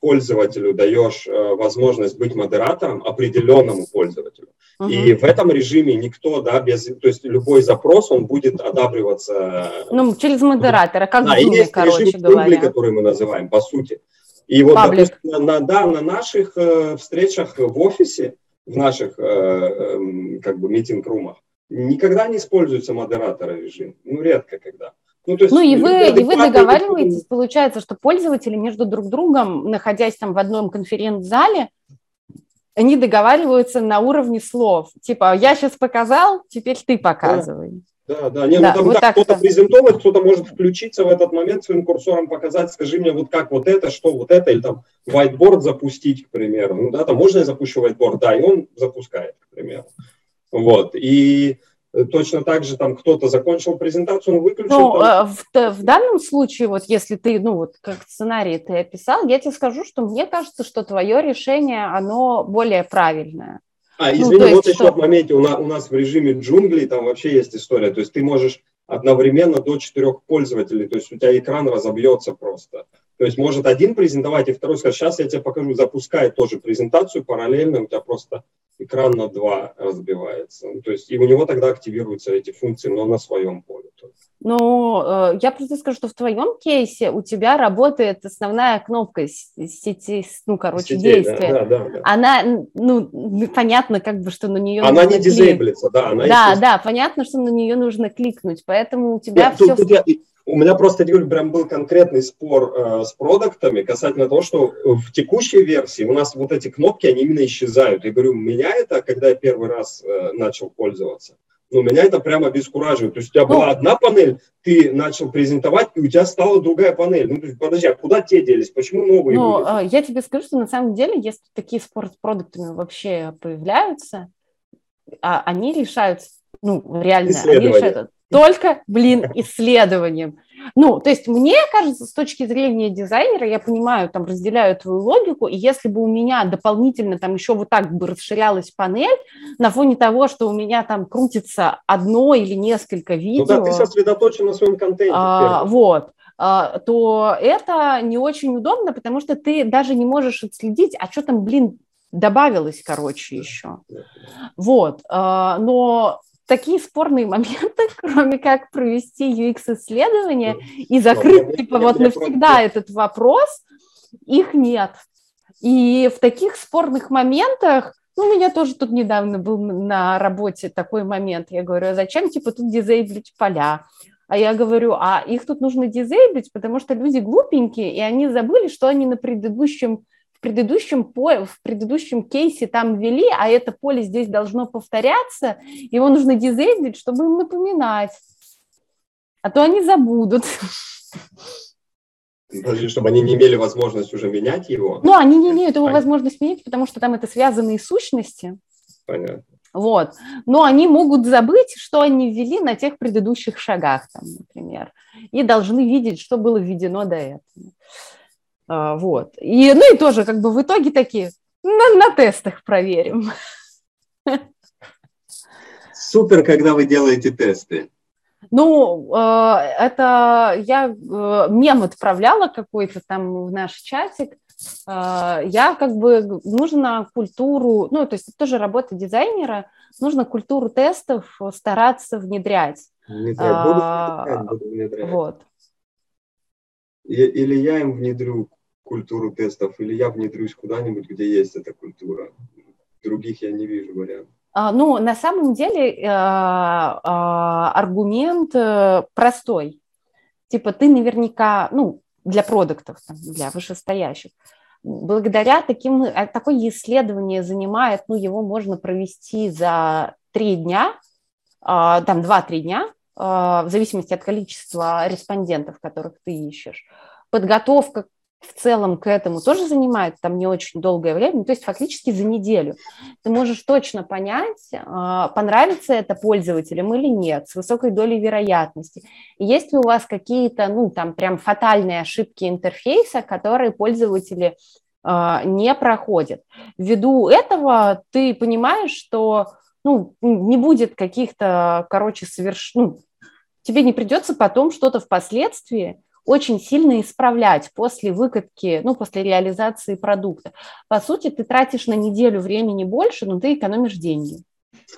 пользователю даешь э, возможность быть модератором определенному пользователю. Uh-huh. И в этом режиме никто, да, без, то есть любой запрос, он будет одабриваться. Ну, через модератора, как да, Zoom, есть короче режим говоря. Джунгли, который мы называем, по сути. И вот, Паблик. допустим, на, да, на наших э, встречах в офисе, в наших, э, э, как бы, митинг-румах, никогда не используется модератора режим. Ну, редко когда. Ну, есть, ну и вы, и вы договариваетесь, получается, что пользователи между друг другом, находясь там в одном конференц-зале, они договариваются на уровне слов. Типа, я сейчас показал, теперь ты показывай. Да, да, не, да, ну, вот так кто-то презентовать, кто-то может включиться в этот момент своим курсором, показать, скажи мне, вот как вот это, что вот это, или там whiteboard запустить, к примеру. Ну да, там можно я запущу whiteboard, да, и он запускает, к примеру. Вот, и точно так же там кто-то закончил презентацию, он выключил. Ну, там... Э, в, в данном случае, вот если ты, ну вот как сценарий ты описал, я тебе скажу, что мне кажется, что твое решение, оно более правильное. А, ну, извини, ну, вот еще что... в моменте, у нас, у нас в режиме джунглей там вообще есть история, то есть ты можешь одновременно до четырех пользователей, то есть у тебя экран разобьется просто. То есть может один презентовать, и второй сказать, сейчас я тебе покажу, запускай тоже презентацию параллельно, у тебя просто экран на два разбивается. Ну, то есть и у него тогда активируются эти функции, но на своем поле. Ну, э, я просто скажу, что в твоем кейсе у тебя работает основная кнопка сети, ну, короче, Сетей, действия. Да, да, да, Она, ну, понятно, как бы, что на нее Она не дизейблится, да. Она да, да, понятно, что на нее нужно кликнуть, поэтому у тебя Нет, все... Тут, тут я, у меня просто, говорю, прям был конкретный спор э, с продуктами касательно того, что в текущей версии у нас вот эти кнопки, они именно исчезают. Я говорю, меня это, когда я первый раз э, начал пользоваться, Ну, меня это прямо обескураживает. То есть у тебя ну, была одна панель, ты начал презентовать, и у тебя стала другая панель. Ну, подожди, а куда те делись? Почему новые Ну, были? я тебе скажу, что на самом деле, если такие спортпродуктами вообще появляются, а они решаются, ну, реально, они решают только, блин, исследованием. Ну, то есть мне кажется, с точки зрения дизайнера, я понимаю, там разделяю твою логику, и если бы у меня дополнительно там еще вот так бы расширялась панель на фоне того, что у меня там крутится одно или несколько видео. Ну да, ты сосредоточен на своем контенте. А, вот а, то это не очень удобно, потому что ты даже не можешь отследить, а что там, блин, добавилось, короче, еще. Вот. А, но такие спорные моменты, кроме как провести UX-исследование и закрыть, типа, вот навсегда этот вопрос, их нет. И в таких спорных моментах, ну, у меня тоже тут недавно был на работе такой момент, я говорю, а зачем, типа, тут дизейблить поля? А я говорю, а их тут нужно дизейблить, потому что люди глупенькие, и они забыли, что они на предыдущем в предыдущем, в предыдущем кейсе там ввели, а это поле здесь должно повторяться, его нужно дизейблить, чтобы им напоминать. А то они забудут. Подожди, чтобы они не имели возможность уже менять его? Ну, они не имеют его возможность менять, потому что там это связанные сущности. Понятно. Вот. Но они могут забыть, что они ввели на тех предыдущих шагах, там, например, и должны видеть, что было введено до этого. А, вот. И, ну и тоже как бы в итоге такие на, на тестах проверим. Супер, когда вы делаете тесты. Ну, э, это я э, мем отправляла какой-то там в наш чатик. Э, я как бы нужно культуру, ну, то есть это тоже работа дизайнера, нужно культуру тестов стараться внедрять. Внедрять, буду внедрять, буду внедрять. Вот. Или я им внедрю культуру тестов, или я внедрюсь куда-нибудь, где есть эта культура. Других я не вижу вариантов. А, ну, на самом деле э, э, аргумент э, простой. Типа ты наверняка, ну, для продуктов, для вышестоящих, благодаря таким, такое исследование занимает, ну, его можно провести за три дня, там два-три дня, в зависимости от количества респондентов, которых ты ищешь. Подготовка в целом к этому тоже занимает там не очень долгое время, то есть фактически за неделю. Ты можешь точно понять, а, понравится это пользователям или нет, с высокой долей вероятности. Есть ли у вас какие-то, ну, там прям фатальные ошибки интерфейса, которые пользователи а, не проходят. Ввиду этого ты понимаешь, что ну, не будет каких-то, короче, соверш... ну, тебе не придется потом что-то впоследствии очень сильно исправлять после выкатки, ну, после реализации продукта. По сути, ты тратишь на неделю времени больше, но ты экономишь деньги.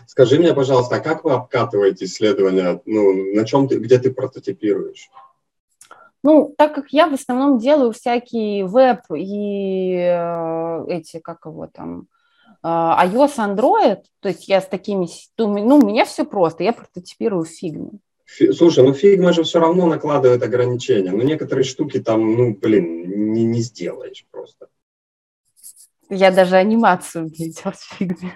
Скажи мне, пожалуйста, а как вы обкатываете исследования? Ну, на чем ты, где ты прототипируешь? Ну, так как я в основном делаю всякие веб и э, эти, как его там, э, iOS, Android, то есть я с такими, ну, у меня все просто, я прототипирую в фигме. Слушай, ну фигма же все равно накладывает ограничения. Ну некоторые штуки там, ну блин, не, не сделаешь просто. Я даже анимацию делать в фигме.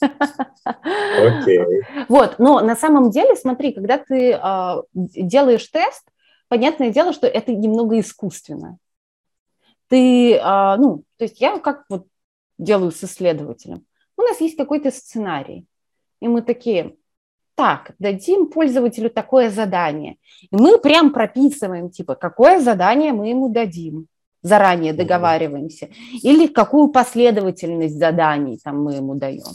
Окей. Okay. Вот, но на самом деле, смотри, когда ты э, делаешь тест, понятное дело, что это немного искусственно. Ты, э, ну, то есть я как вот делаю с исследователем. У нас есть какой-то сценарий, и мы такие, так, дадим пользователю такое задание. И мы прям прописываем, типа, какое задание мы ему дадим. Заранее договариваемся. Или какую последовательность заданий там мы ему даем.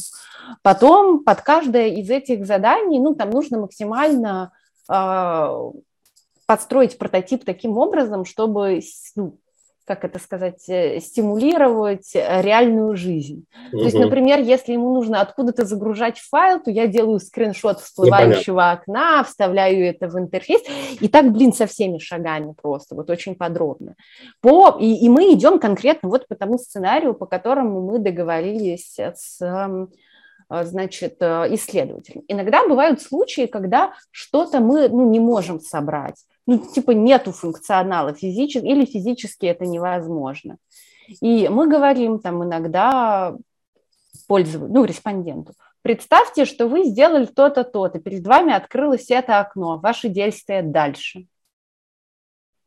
Потом под каждое из этих заданий, ну, там нужно максимально э, подстроить прототип таким образом, чтобы ну, как это сказать, э, стимулировать э, реальную жизнь. Угу. То есть, например, если ему нужно откуда-то загружать файл, то я делаю скриншот всплывающего окна, вставляю это в интерфейс, и так, блин, со всеми шагами просто, вот очень подробно. По, и, и мы идем конкретно вот по тому сценарию, по которому мы договорились с э, значит, исследователем. Иногда бывают случаи, когда что-то мы ну, не можем собрать ну, типа нету функционала физически, или физически это невозможно. И мы говорим там иногда пользователю, ну, респонденту, Представьте, что вы сделали то-то, то-то, перед вами открылось это окно, ваши действия дальше.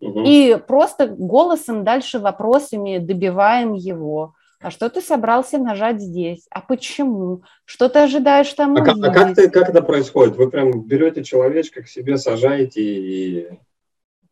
Угу. И просто голосом дальше вопросами добиваем его. А что ты собрался нажать здесь? А почему? Что ты ожидаешь там? А, а как, ты, как это происходит? Вы прям берете человечка к себе, сажаете и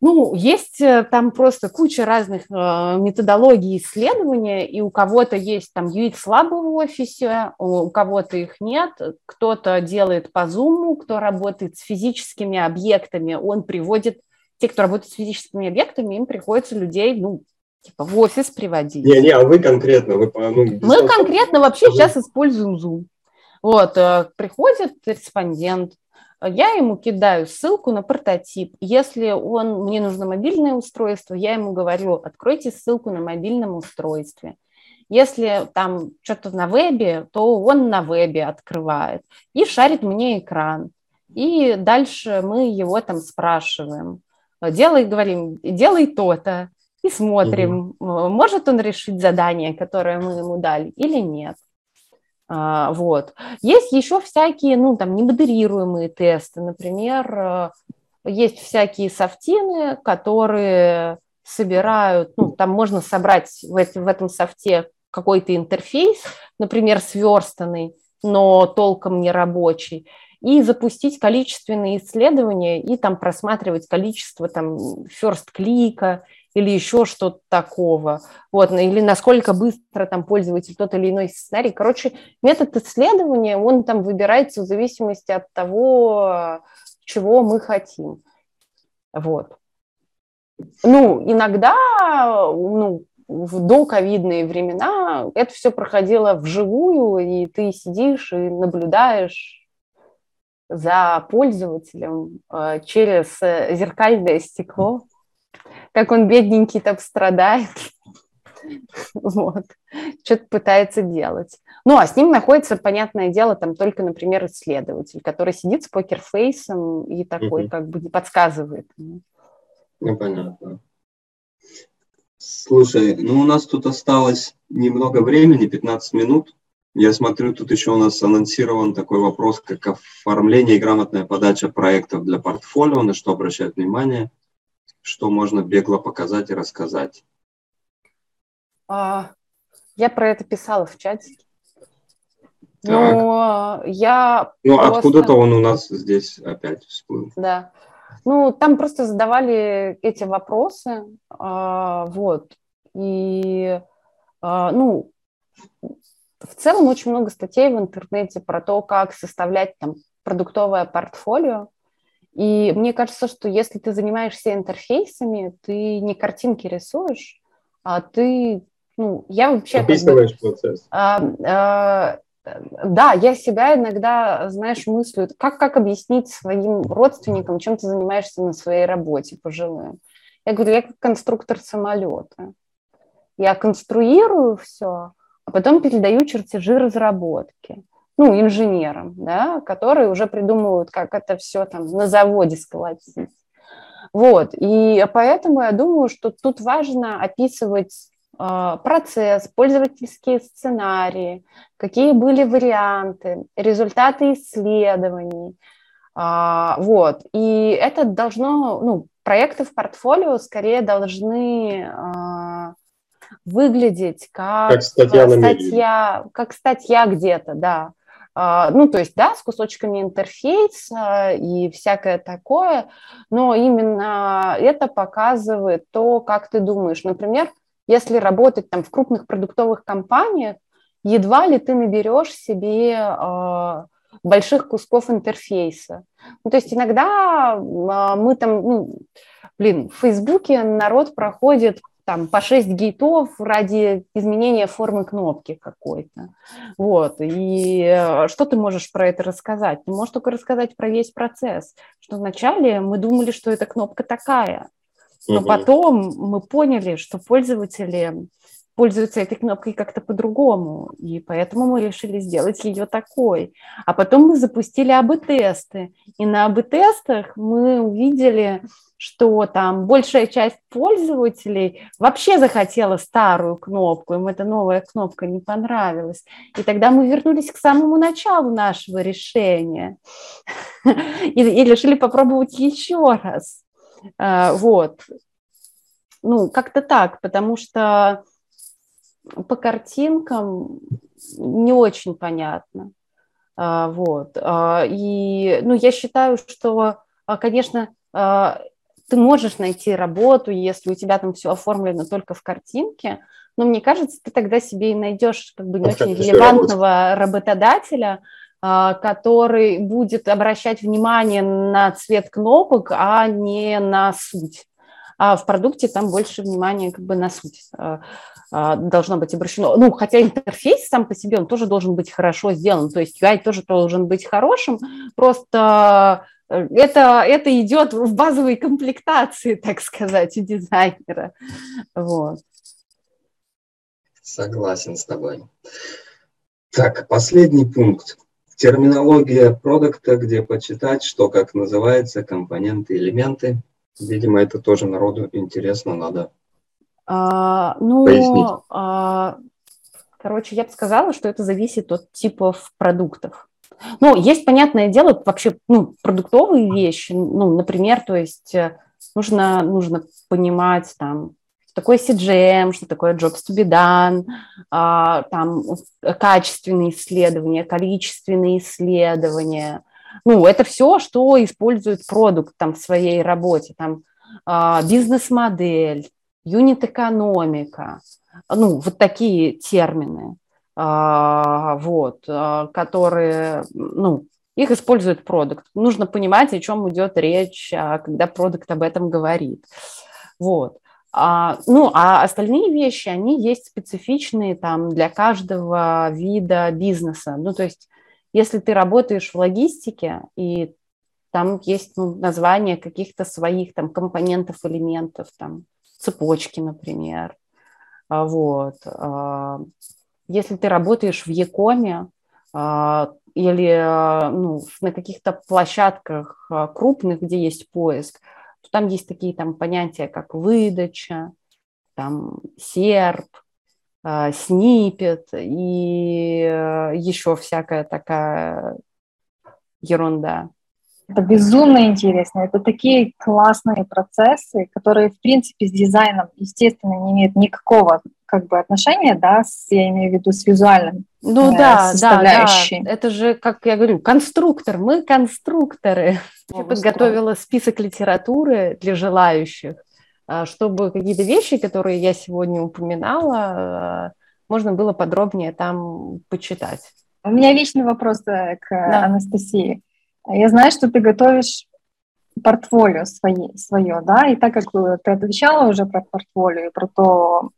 ну, есть э, там просто куча разных э, методологий исследования, и у кого-то есть там UX-лабы в офисе, у кого-то их нет, кто-то делает по Zoom, кто работает с физическими объектами, он приводит, те, кто работает с физическими объектами, им приходится людей, ну, типа в офис приводить. Не, не, а вы конкретно? Вы, ну, Мы конкретно вообще а сейчас используем Zoom. Вот, э, приходит респондент, я ему кидаю ссылку на прототип. Если он, мне нужно мобильное устройство, я ему говорю, откройте ссылку на мобильном устройстве. Если там что-то на вебе, то он на вебе открывает и шарит мне экран. И дальше мы его там спрашиваем. Делай, говорим, делай то-то. И смотрим, угу. может он решить задание, которое мы ему дали или нет. А, вот. Есть еще всякие, ну, там, немодерируемые тесты. Например, э, есть всякие софтины, которые собирают, ну, там можно собрать в, в этом софте какой-то интерфейс, например, сверстанный, но толком не рабочий, и запустить количественные исследования и там просматривать количество там first клика или еще что-то такого. Вот, или насколько быстро там пользователь тот или иной сценарий. Короче, метод исследования, он там выбирается в зависимости от того, чего мы хотим. Вот. Ну, иногда, ну, в доковидные времена это все проходило вживую, и ты сидишь и наблюдаешь за пользователем э, через э, зеркальное стекло как он бедненький там страдает. Вот. Что-то пытается делать. Ну, а с ним находится, понятное дело, там только, например, исследователь, который сидит с покерфейсом и такой, как бы подсказывает. Ну, понятно. Слушай, ну у нас тут осталось немного времени, 15 минут. Я смотрю, тут еще у нас анонсирован такой вопрос, как оформление и грамотная подача проектов для портфолио, на что обращать внимание что можно бегло показать и рассказать? А, я про это писала в чатике. Но я Ну, просто... откуда-то он у нас здесь опять всплыл. Да. Ну, там просто задавали эти вопросы, а, вот, и, а, ну, в целом очень много статей в интернете про то, как составлять там продуктовое портфолио, и мне кажется, что если ты занимаешься интерфейсами, ты не картинки рисуешь, а ты, ну, я вообще... Описываешь как бы, процесс. А, а, да, я себя иногда, знаешь, мыслю, как, как объяснить своим родственникам, чем ты занимаешься на своей работе пожилым. Я говорю, я как конструктор самолета. Я конструирую все, а потом передаю чертежи разработки ну, инженерам, да, которые уже придумывают, как это все там на заводе сколотить. Вот, и поэтому я думаю, что тут важно описывать э, процесс, пользовательские сценарии, какие были варианты, результаты исследований, э, вот, и это должно, ну, проекты в портфолио скорее должны э, выглядеть как, как статья, статья как статья где-то, да. А, ну, то есть, да, с кусочками интерфейса и всякое такое, но именно это показывает то, как ты думаешь. Например, если работать там в крупных продуктовых компаниях, едва ли ты наберешь себе э, больших кусков интерфейса. Ну, то есть иногда э, мы там, ну, блин, в Фейсбуке народ проходит там по 6 гейтов ради изменения формы кнопки какой-то. Вот. И э, что ты можешь про это рассказать? Ты можешь только рассказать про весь процесс, что вначале мы думали, что эта кнопка такая, но потом мы поняли, что пользователи пользуются этой кнопкой как-то по-другому, и поэтому мы решили сделать ее такой. А потом мы запустили АБ-тесты, и на АБ-тестах мы увидели, что там большая часть пользователей вообще захотела старую кнопку, им эта новая кнопка не понравилась. И тогда мы вернулись к самому началу нашего решения и решили попробовать еще раз. А, вот. Ну, как-то так, потому что по картинкам не очень понятно. А, вот. А, и, ну, я считаю, что, конечно, ты можешь найти работу, если у тебя там все оформлено только в картинке, но мне кажется, ты тогда себе и найдешь как бы не очень релевантного работодателя, а, который будет обращать внимание на цвет кнопок, а не на суть. А в продукте там больше внимания как бы на суть а, а, должно быть обращено. Ну, хотя интерфейс сам по себе, он тоже должен быть хорошо сделан, то есть UI тоже должен быть хорошим, просто это, это идет в базовой комплектации, так сказать, у дизайнера. Вот. Согласен с тобой. Так, последний пункт. Терминология продукта, где почитать, что как называется, компоненты, элементы. Видимо, это тоже народу интересно, надо а, ну, пояснить. А, короче, я бы сказала, что это зависит от типов продуктов. Ну, есть, понятное дело, вообще ну, продуктовые вещи, ну, например, то есть э, нужно, нужно понимать там, что такое CGM, что такое Jobs to be done, а, там качественные исследования, количественные исследования. Ну, это все, что использует продукт там в своей работе, там а, бизнес-модель, юнит-экономика, ну, вот такие термины. А, вот, а, которые, ну, их использует продукт. Нужно понимать, о чем идет речь, когда продукт об этом говорит. Вот. А, ну, а остальные вещи, они есть специфичные там для каждого вида бизнеса. Ну, то есть, если ты работаешь в логистике, и там есть ну, название каких-то своих там компонентов, элементов, там цепочки, например, вот, если ты работаешь в Якоме а, или а, ну, на каких-то площадках а, крупных, где есть поиск, то там есть такие там понятия, как выдача, там серп, снипет и еще всякая такая ерунда. Это безумно интересно. Это такие классные процессы, которые, в принципе, с дизайном, естественно, не имеют никакого как бы отношения, да, с, я имею в виду с визуальным ну, э, да, составляющей. Да, да, это же, как я говорю, конструктор, мы конструкторы. Я подготовила список литературы для желающих, э, чтобы какие-то вещи, которые я сегодня упоминала, э, можно было подробнее там почитать. У меня личный вопрос э, к да. Анастасии. Я знаю, что ты готовишь портфолио свое, свое, да, и так как ты отвечала уже про портфолио и про то,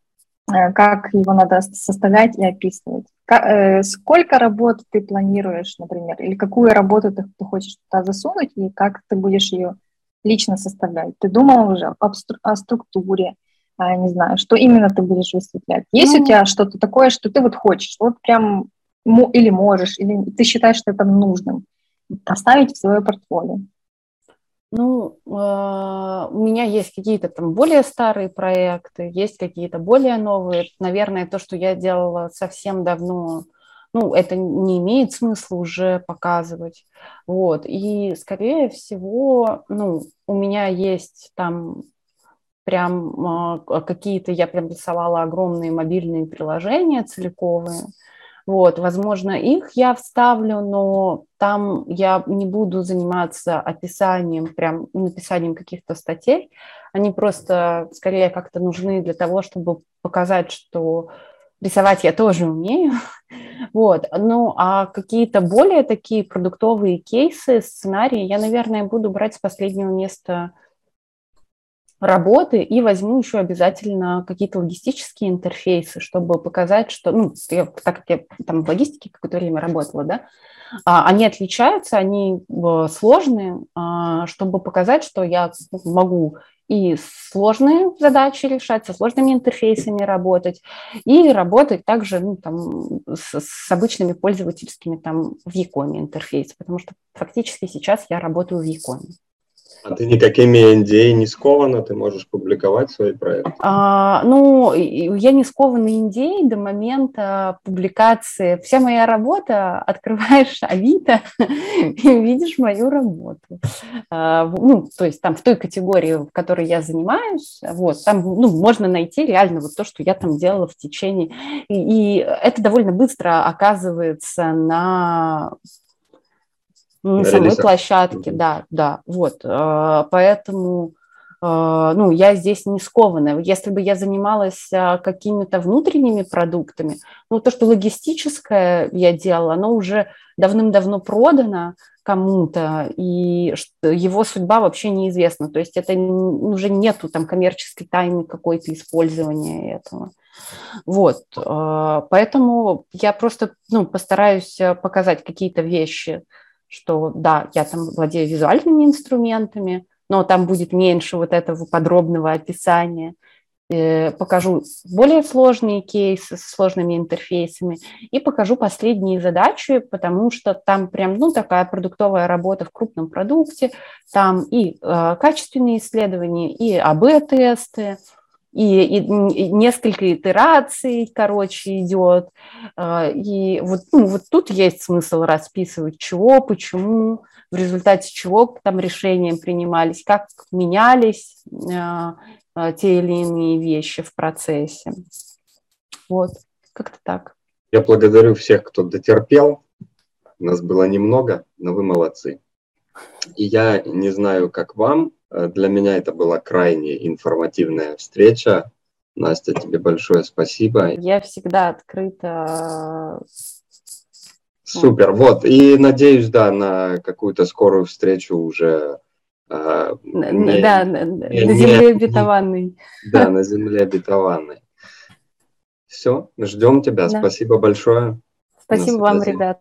Э, как его надо составлять и описывать. Э, сколько работ ты планируешь, например, или какую работу ты, ты хочешь туда засунуть, и как ты будешь ее лично составлять? Ты думала уже об, о структуре, а, не знаю, что именно ты будешь высветлять? Есть ну, у тебя что-то такое, что ты вот хочешь, вот прям или можешь, или ты считаешь, что это нужным оставить в свое портфолио? Ну, а, у меня есть какие-то там более старые проекты, есть какие-то более новые. Наверное, то, что я делала совсем давно, ну, это не имеет смысла уже показывать. Вот. И, скорее всего, ну, у меня есть там прям а, какие-то, я прям рисовала огромные мобильные приложения целиковые, вот, возможно, их я вставлю, но там я не буду заниматься описанием, прям написанием каких-то статей. Они просто скорее как-то нужны для того, чтобы показать, что рисовать я тоже умею. Вот. Ну, а какие-то более такие продуктовые кейсы, сценарии я, наверное, буду брать с последнего места работы и возьму еще обязательно какие-то логистические интерфейсы, чтобы показать, что, ну, я, так как я там в логистике какое-то время работала, да, а, они отличаются, они э, сложные, а, чтобы показать, что я могу и сложные задачи решать, со сложными интерфейсами работать, и работать также ну, там, с, с обычными пользовательскими там, в Якоме интерфейс, потому что фактически сейчас я работаю в Якоме. А ты никакими NDA не скована, ты можешь публиковать свои проекты? А, ну, я не скована NDA до момента публикации. Вся моя работа, открываешь Авито и видишь мою работу. А, ну, то есть там в той категории, в которой я занимаюсь, вот, там ну, можно найти реально вот то, что я там делала в течение. И, и это довольно быстро оказывается на на самой площадке, да, да, вот, э, поэтому, э, ну, я здесь не скованная. Если бы я занималась э, какими-то внутренними продуктами, ну, то, что логистическое я делала, оно уже давным-давно продано кому-то, и его судьба вообще неизвестна. То есть это уже нету там коммерческой тайны какой-то использования этого. Вот, поэтому я просто ну, постараюсь показать какие-то вещи, что да, я там владею визуальными инструментами, но там будет меньше вот этого подробного описания. Э, покажу более сложные кейсы с сложными интерфейсами и покажу последние задачи, потому что там прям ну, такая продуктовая работа в крупном продукте, там и э, качественные исследования, и АБ-тесты, и, и, несколько итераций, короче, идет. А, и вот, ну, вот тут есть смысл расписывать, чего, почему, в результате чего там решения принимались, как менялись а, а, те или иные вещи в процессе. Вот, как-то так. Я благодарю всех, кто дотерпел. Нас было немного, но вы молодцы. И я не знаю, как вам, для меня это была крайне информативная встреча. Настя, тебе большое спасибо. Я всегда открыта. Супер, вот. И надеюсь, да, на какую-то скорую встречу уже. Э, не, да, не, на земле обетованной. Да, на земле обетованной. Все, ждем тебя. Да. Спасибо большое. Спасибо вам, ребят.